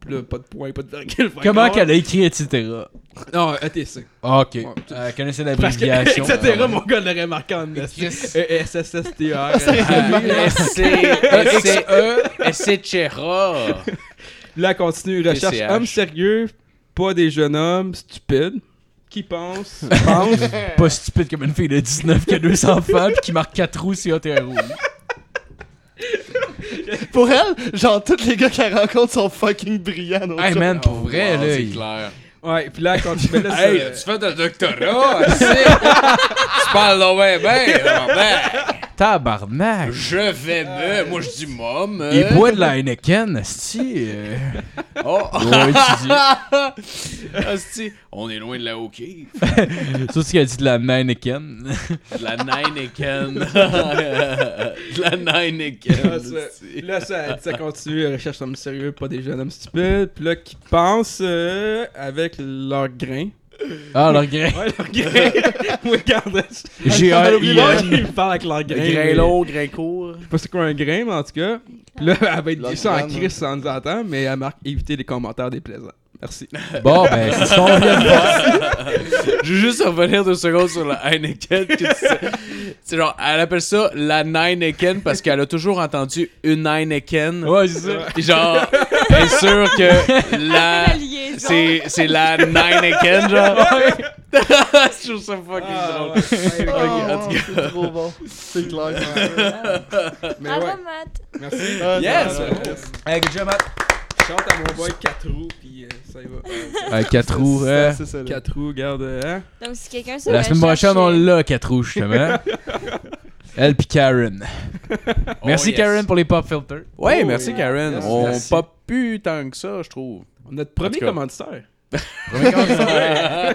Puis là, pas de point, pas de virgule. Comment qu'elle a écrit, etc. Non, ETC. Ah, ok. Ouais. Elle connaissait Parce que, l'abréviation. [LAUGHS] etc., Ah, mon gars l'aurait marqué en Chris. E-S-S-S-T-R. S-C-E, S-C-Chera. Là, elle [LAUGHS] [LAUGHS] continue. Recherche homme sérieux, pas des jeunes hommes stupides, qui pensent, pensent. Pas stupide comme une fille de 19 qui a deux enfants pis qui marque 4 roues sur un roues. [LAUGHS] Pour elle, genre, tous les gars qu'elle rencontre sont fucking brillants. Hey man, pour vrai, Wow, là. C'est il- clair. Ouais, puis là, elle continue. mais là, Hey, tu fais un doctorat, [LAUGHS] tu parles donc bien, ben, ben, Tabarnak. je vais me, moi je dis mom. Il euh, boit de la Heineken, esti. euh, Oh. Asti, [LAUGHS] on est loin de la hockey. Sauf ce qu'elle dit de la Heineken. De la Nineken. [LAUGHS] de la Nineken. Là, ça, là, ça, ça continue, elle recherche homme sérieux, pas des jeunes hommes stupides. Puis là, qui pensent euh, avec leur grain. Ah, leur grain. Ouais, leur [LAUGHS] grain. oui, regarde. J'ai un parlent avec leur grain. Grain long, grain court. Je sais pas c'est quoi un grain, mais en tout cas. Puis là, elle va être déçue en crise sans nous entendre, mais elle marque éviter les commentaires déplaisants. Merci. [LAUGHS] Bon, ben, c'est ce qu'on vient de faire. [LAUGHS] Je veux juste revenir deux secondes sur la Heineken. que tu sais. C'est genre, elle appelle ça la Nineken parce qu'elle a toujours entendu une Heineken. Ouais, c'est ça. Genre, elle est sûre que La. [LAUGHS] C'est, c'est la Nineken, genre. Je trouve ça fucking Ah, drôle. ouais. Oh, tout cas. c'est trop bon. C'est clair. Mais Bravo, ouais, Matt. merci. Yes! ça- Hey, good job, Matt. Chante à mon boy 4 roues, puis euh, ça y va. Ouais, [LAUGHS] 4 roues, hein. C'est ça, là. 4 roues, garde, hein. Donc, si quelqu'un se La semaine prochaine, on euh, l'a, 4 roues, justement. [LAUGHS] Elle pis Karen. Merci, yes. Karen, pour les pop filters. Ouais, Oh, merci. Karen. Yes, on merci. pop plus tant que ça, je trouve. Notre premier commanditaire. Premier candidat. [LAUGHS]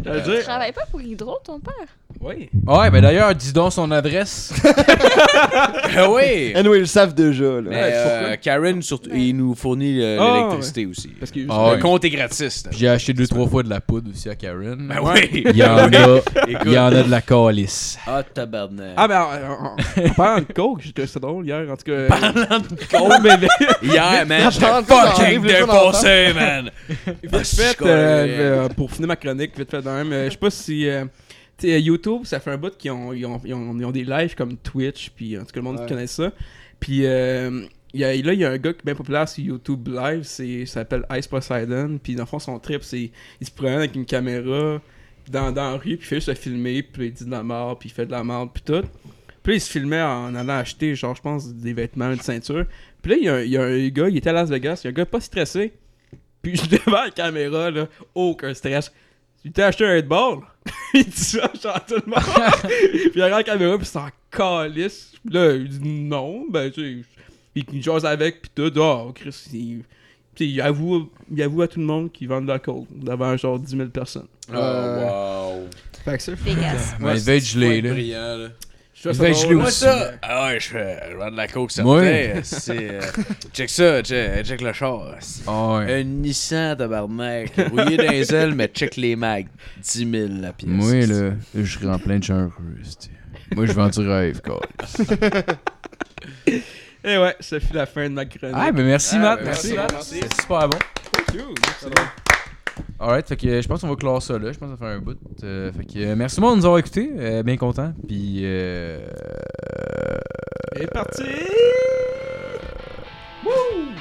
Je travailles pas pour Hydro, ton père? Oui. Ouais, ben d'ailleurs, dis donc son adresse. Ah [LAUGHS] oui! Anyway, ils le savent déjà, là. Mais Ouais, euh? Karen, surtout, il nous fournit euh, Ah, l'électricité aussi. Parce que. Ah, ouais. Le compte est gratis. J'ai acheté deux trois fois de la poudre aussi à Karen. Ben oui! Il y en a, [LAUGHS] il y en a de la calice. Ah, tabarnak. Ah, ben, en, en, en [LAUGHS] parlant de coke, ça drôle hier, en tout cas. Parlant de Oh, mais Hier, man, j'étais fucking défoncé, man! Vite Ah, si, fait, euh, euh, pour finir ma chronique, vite fait de même, euh, je sais pas si. Euh, YouTube, ça fait un bout qu'ils ont, ils ont, ils ont, ils ont des lives comme Twitch, puis en tout cas, le monde Ouais. connaît ça. Puis euh, il y a, là, il y a un gars qui est bien populaire sur YouTube Live, c'est, ça s'appelle Ice Poseidon, puis dans le fond, son trip, c'est. Il se promène avec une caméra dans, dans la rue, puis il fait juste se filmer, puis il dit de la mort, puis il fait de la mort, puis tout. Puis là, il se filmait en allant acheter, genre, je pense, des vêtements, une ceinture. Puis là, il y, a un- il y a un gars, il était à Las Vegas, il y a un gars pas stressé. Puis [LAUGHS] je devant la caméra, là, aucun stress. Tu t'es acheté un headball? [LAUGHS] il dit ça, genre tout le monde. [LAUGHS] puis il regarde la caméra, puis c'est en calice. Puis là, il dit non, ben, tu sais. Il, il jase avec, puis tout. Oh, Chris, il, tu sais, il, avoue, il avoue à tout le monde qu'il vend de la coke devant genre 10 000 personnes. Oh, wow. Fait que ça. Ouais, il devait être gelé, là. brillant, là. Je devait être gelé Moi, aussi. ça, ah ouais, je fais, je de la coke, ça Ouais. me plaît. C'est, euh, [LAUGHS] check ça, check, check le char. ouais. Un Nissan, tabarnak. Rouillé dans les ailes, mais check les mags. 10 000 la pièce. Moi, là, je serais en plein de c'ti. Moi, je vends du rêve, quoi. [LAUGHS] Et ouais, ça fut la fin de ma chronique. Ah, ben merci, Ah, Matt. ben, merci, merci, Matt. merci. C'est super bon. Thank you. Merci. Alright, fait que euh, je pense qu'on va clore ça là. Je pense qu'on va faire un bout. Euh, fait que euh, merci tout le monde de nous avoir écoutés. Bien content. Puis. Euh... Et parti! Wouh!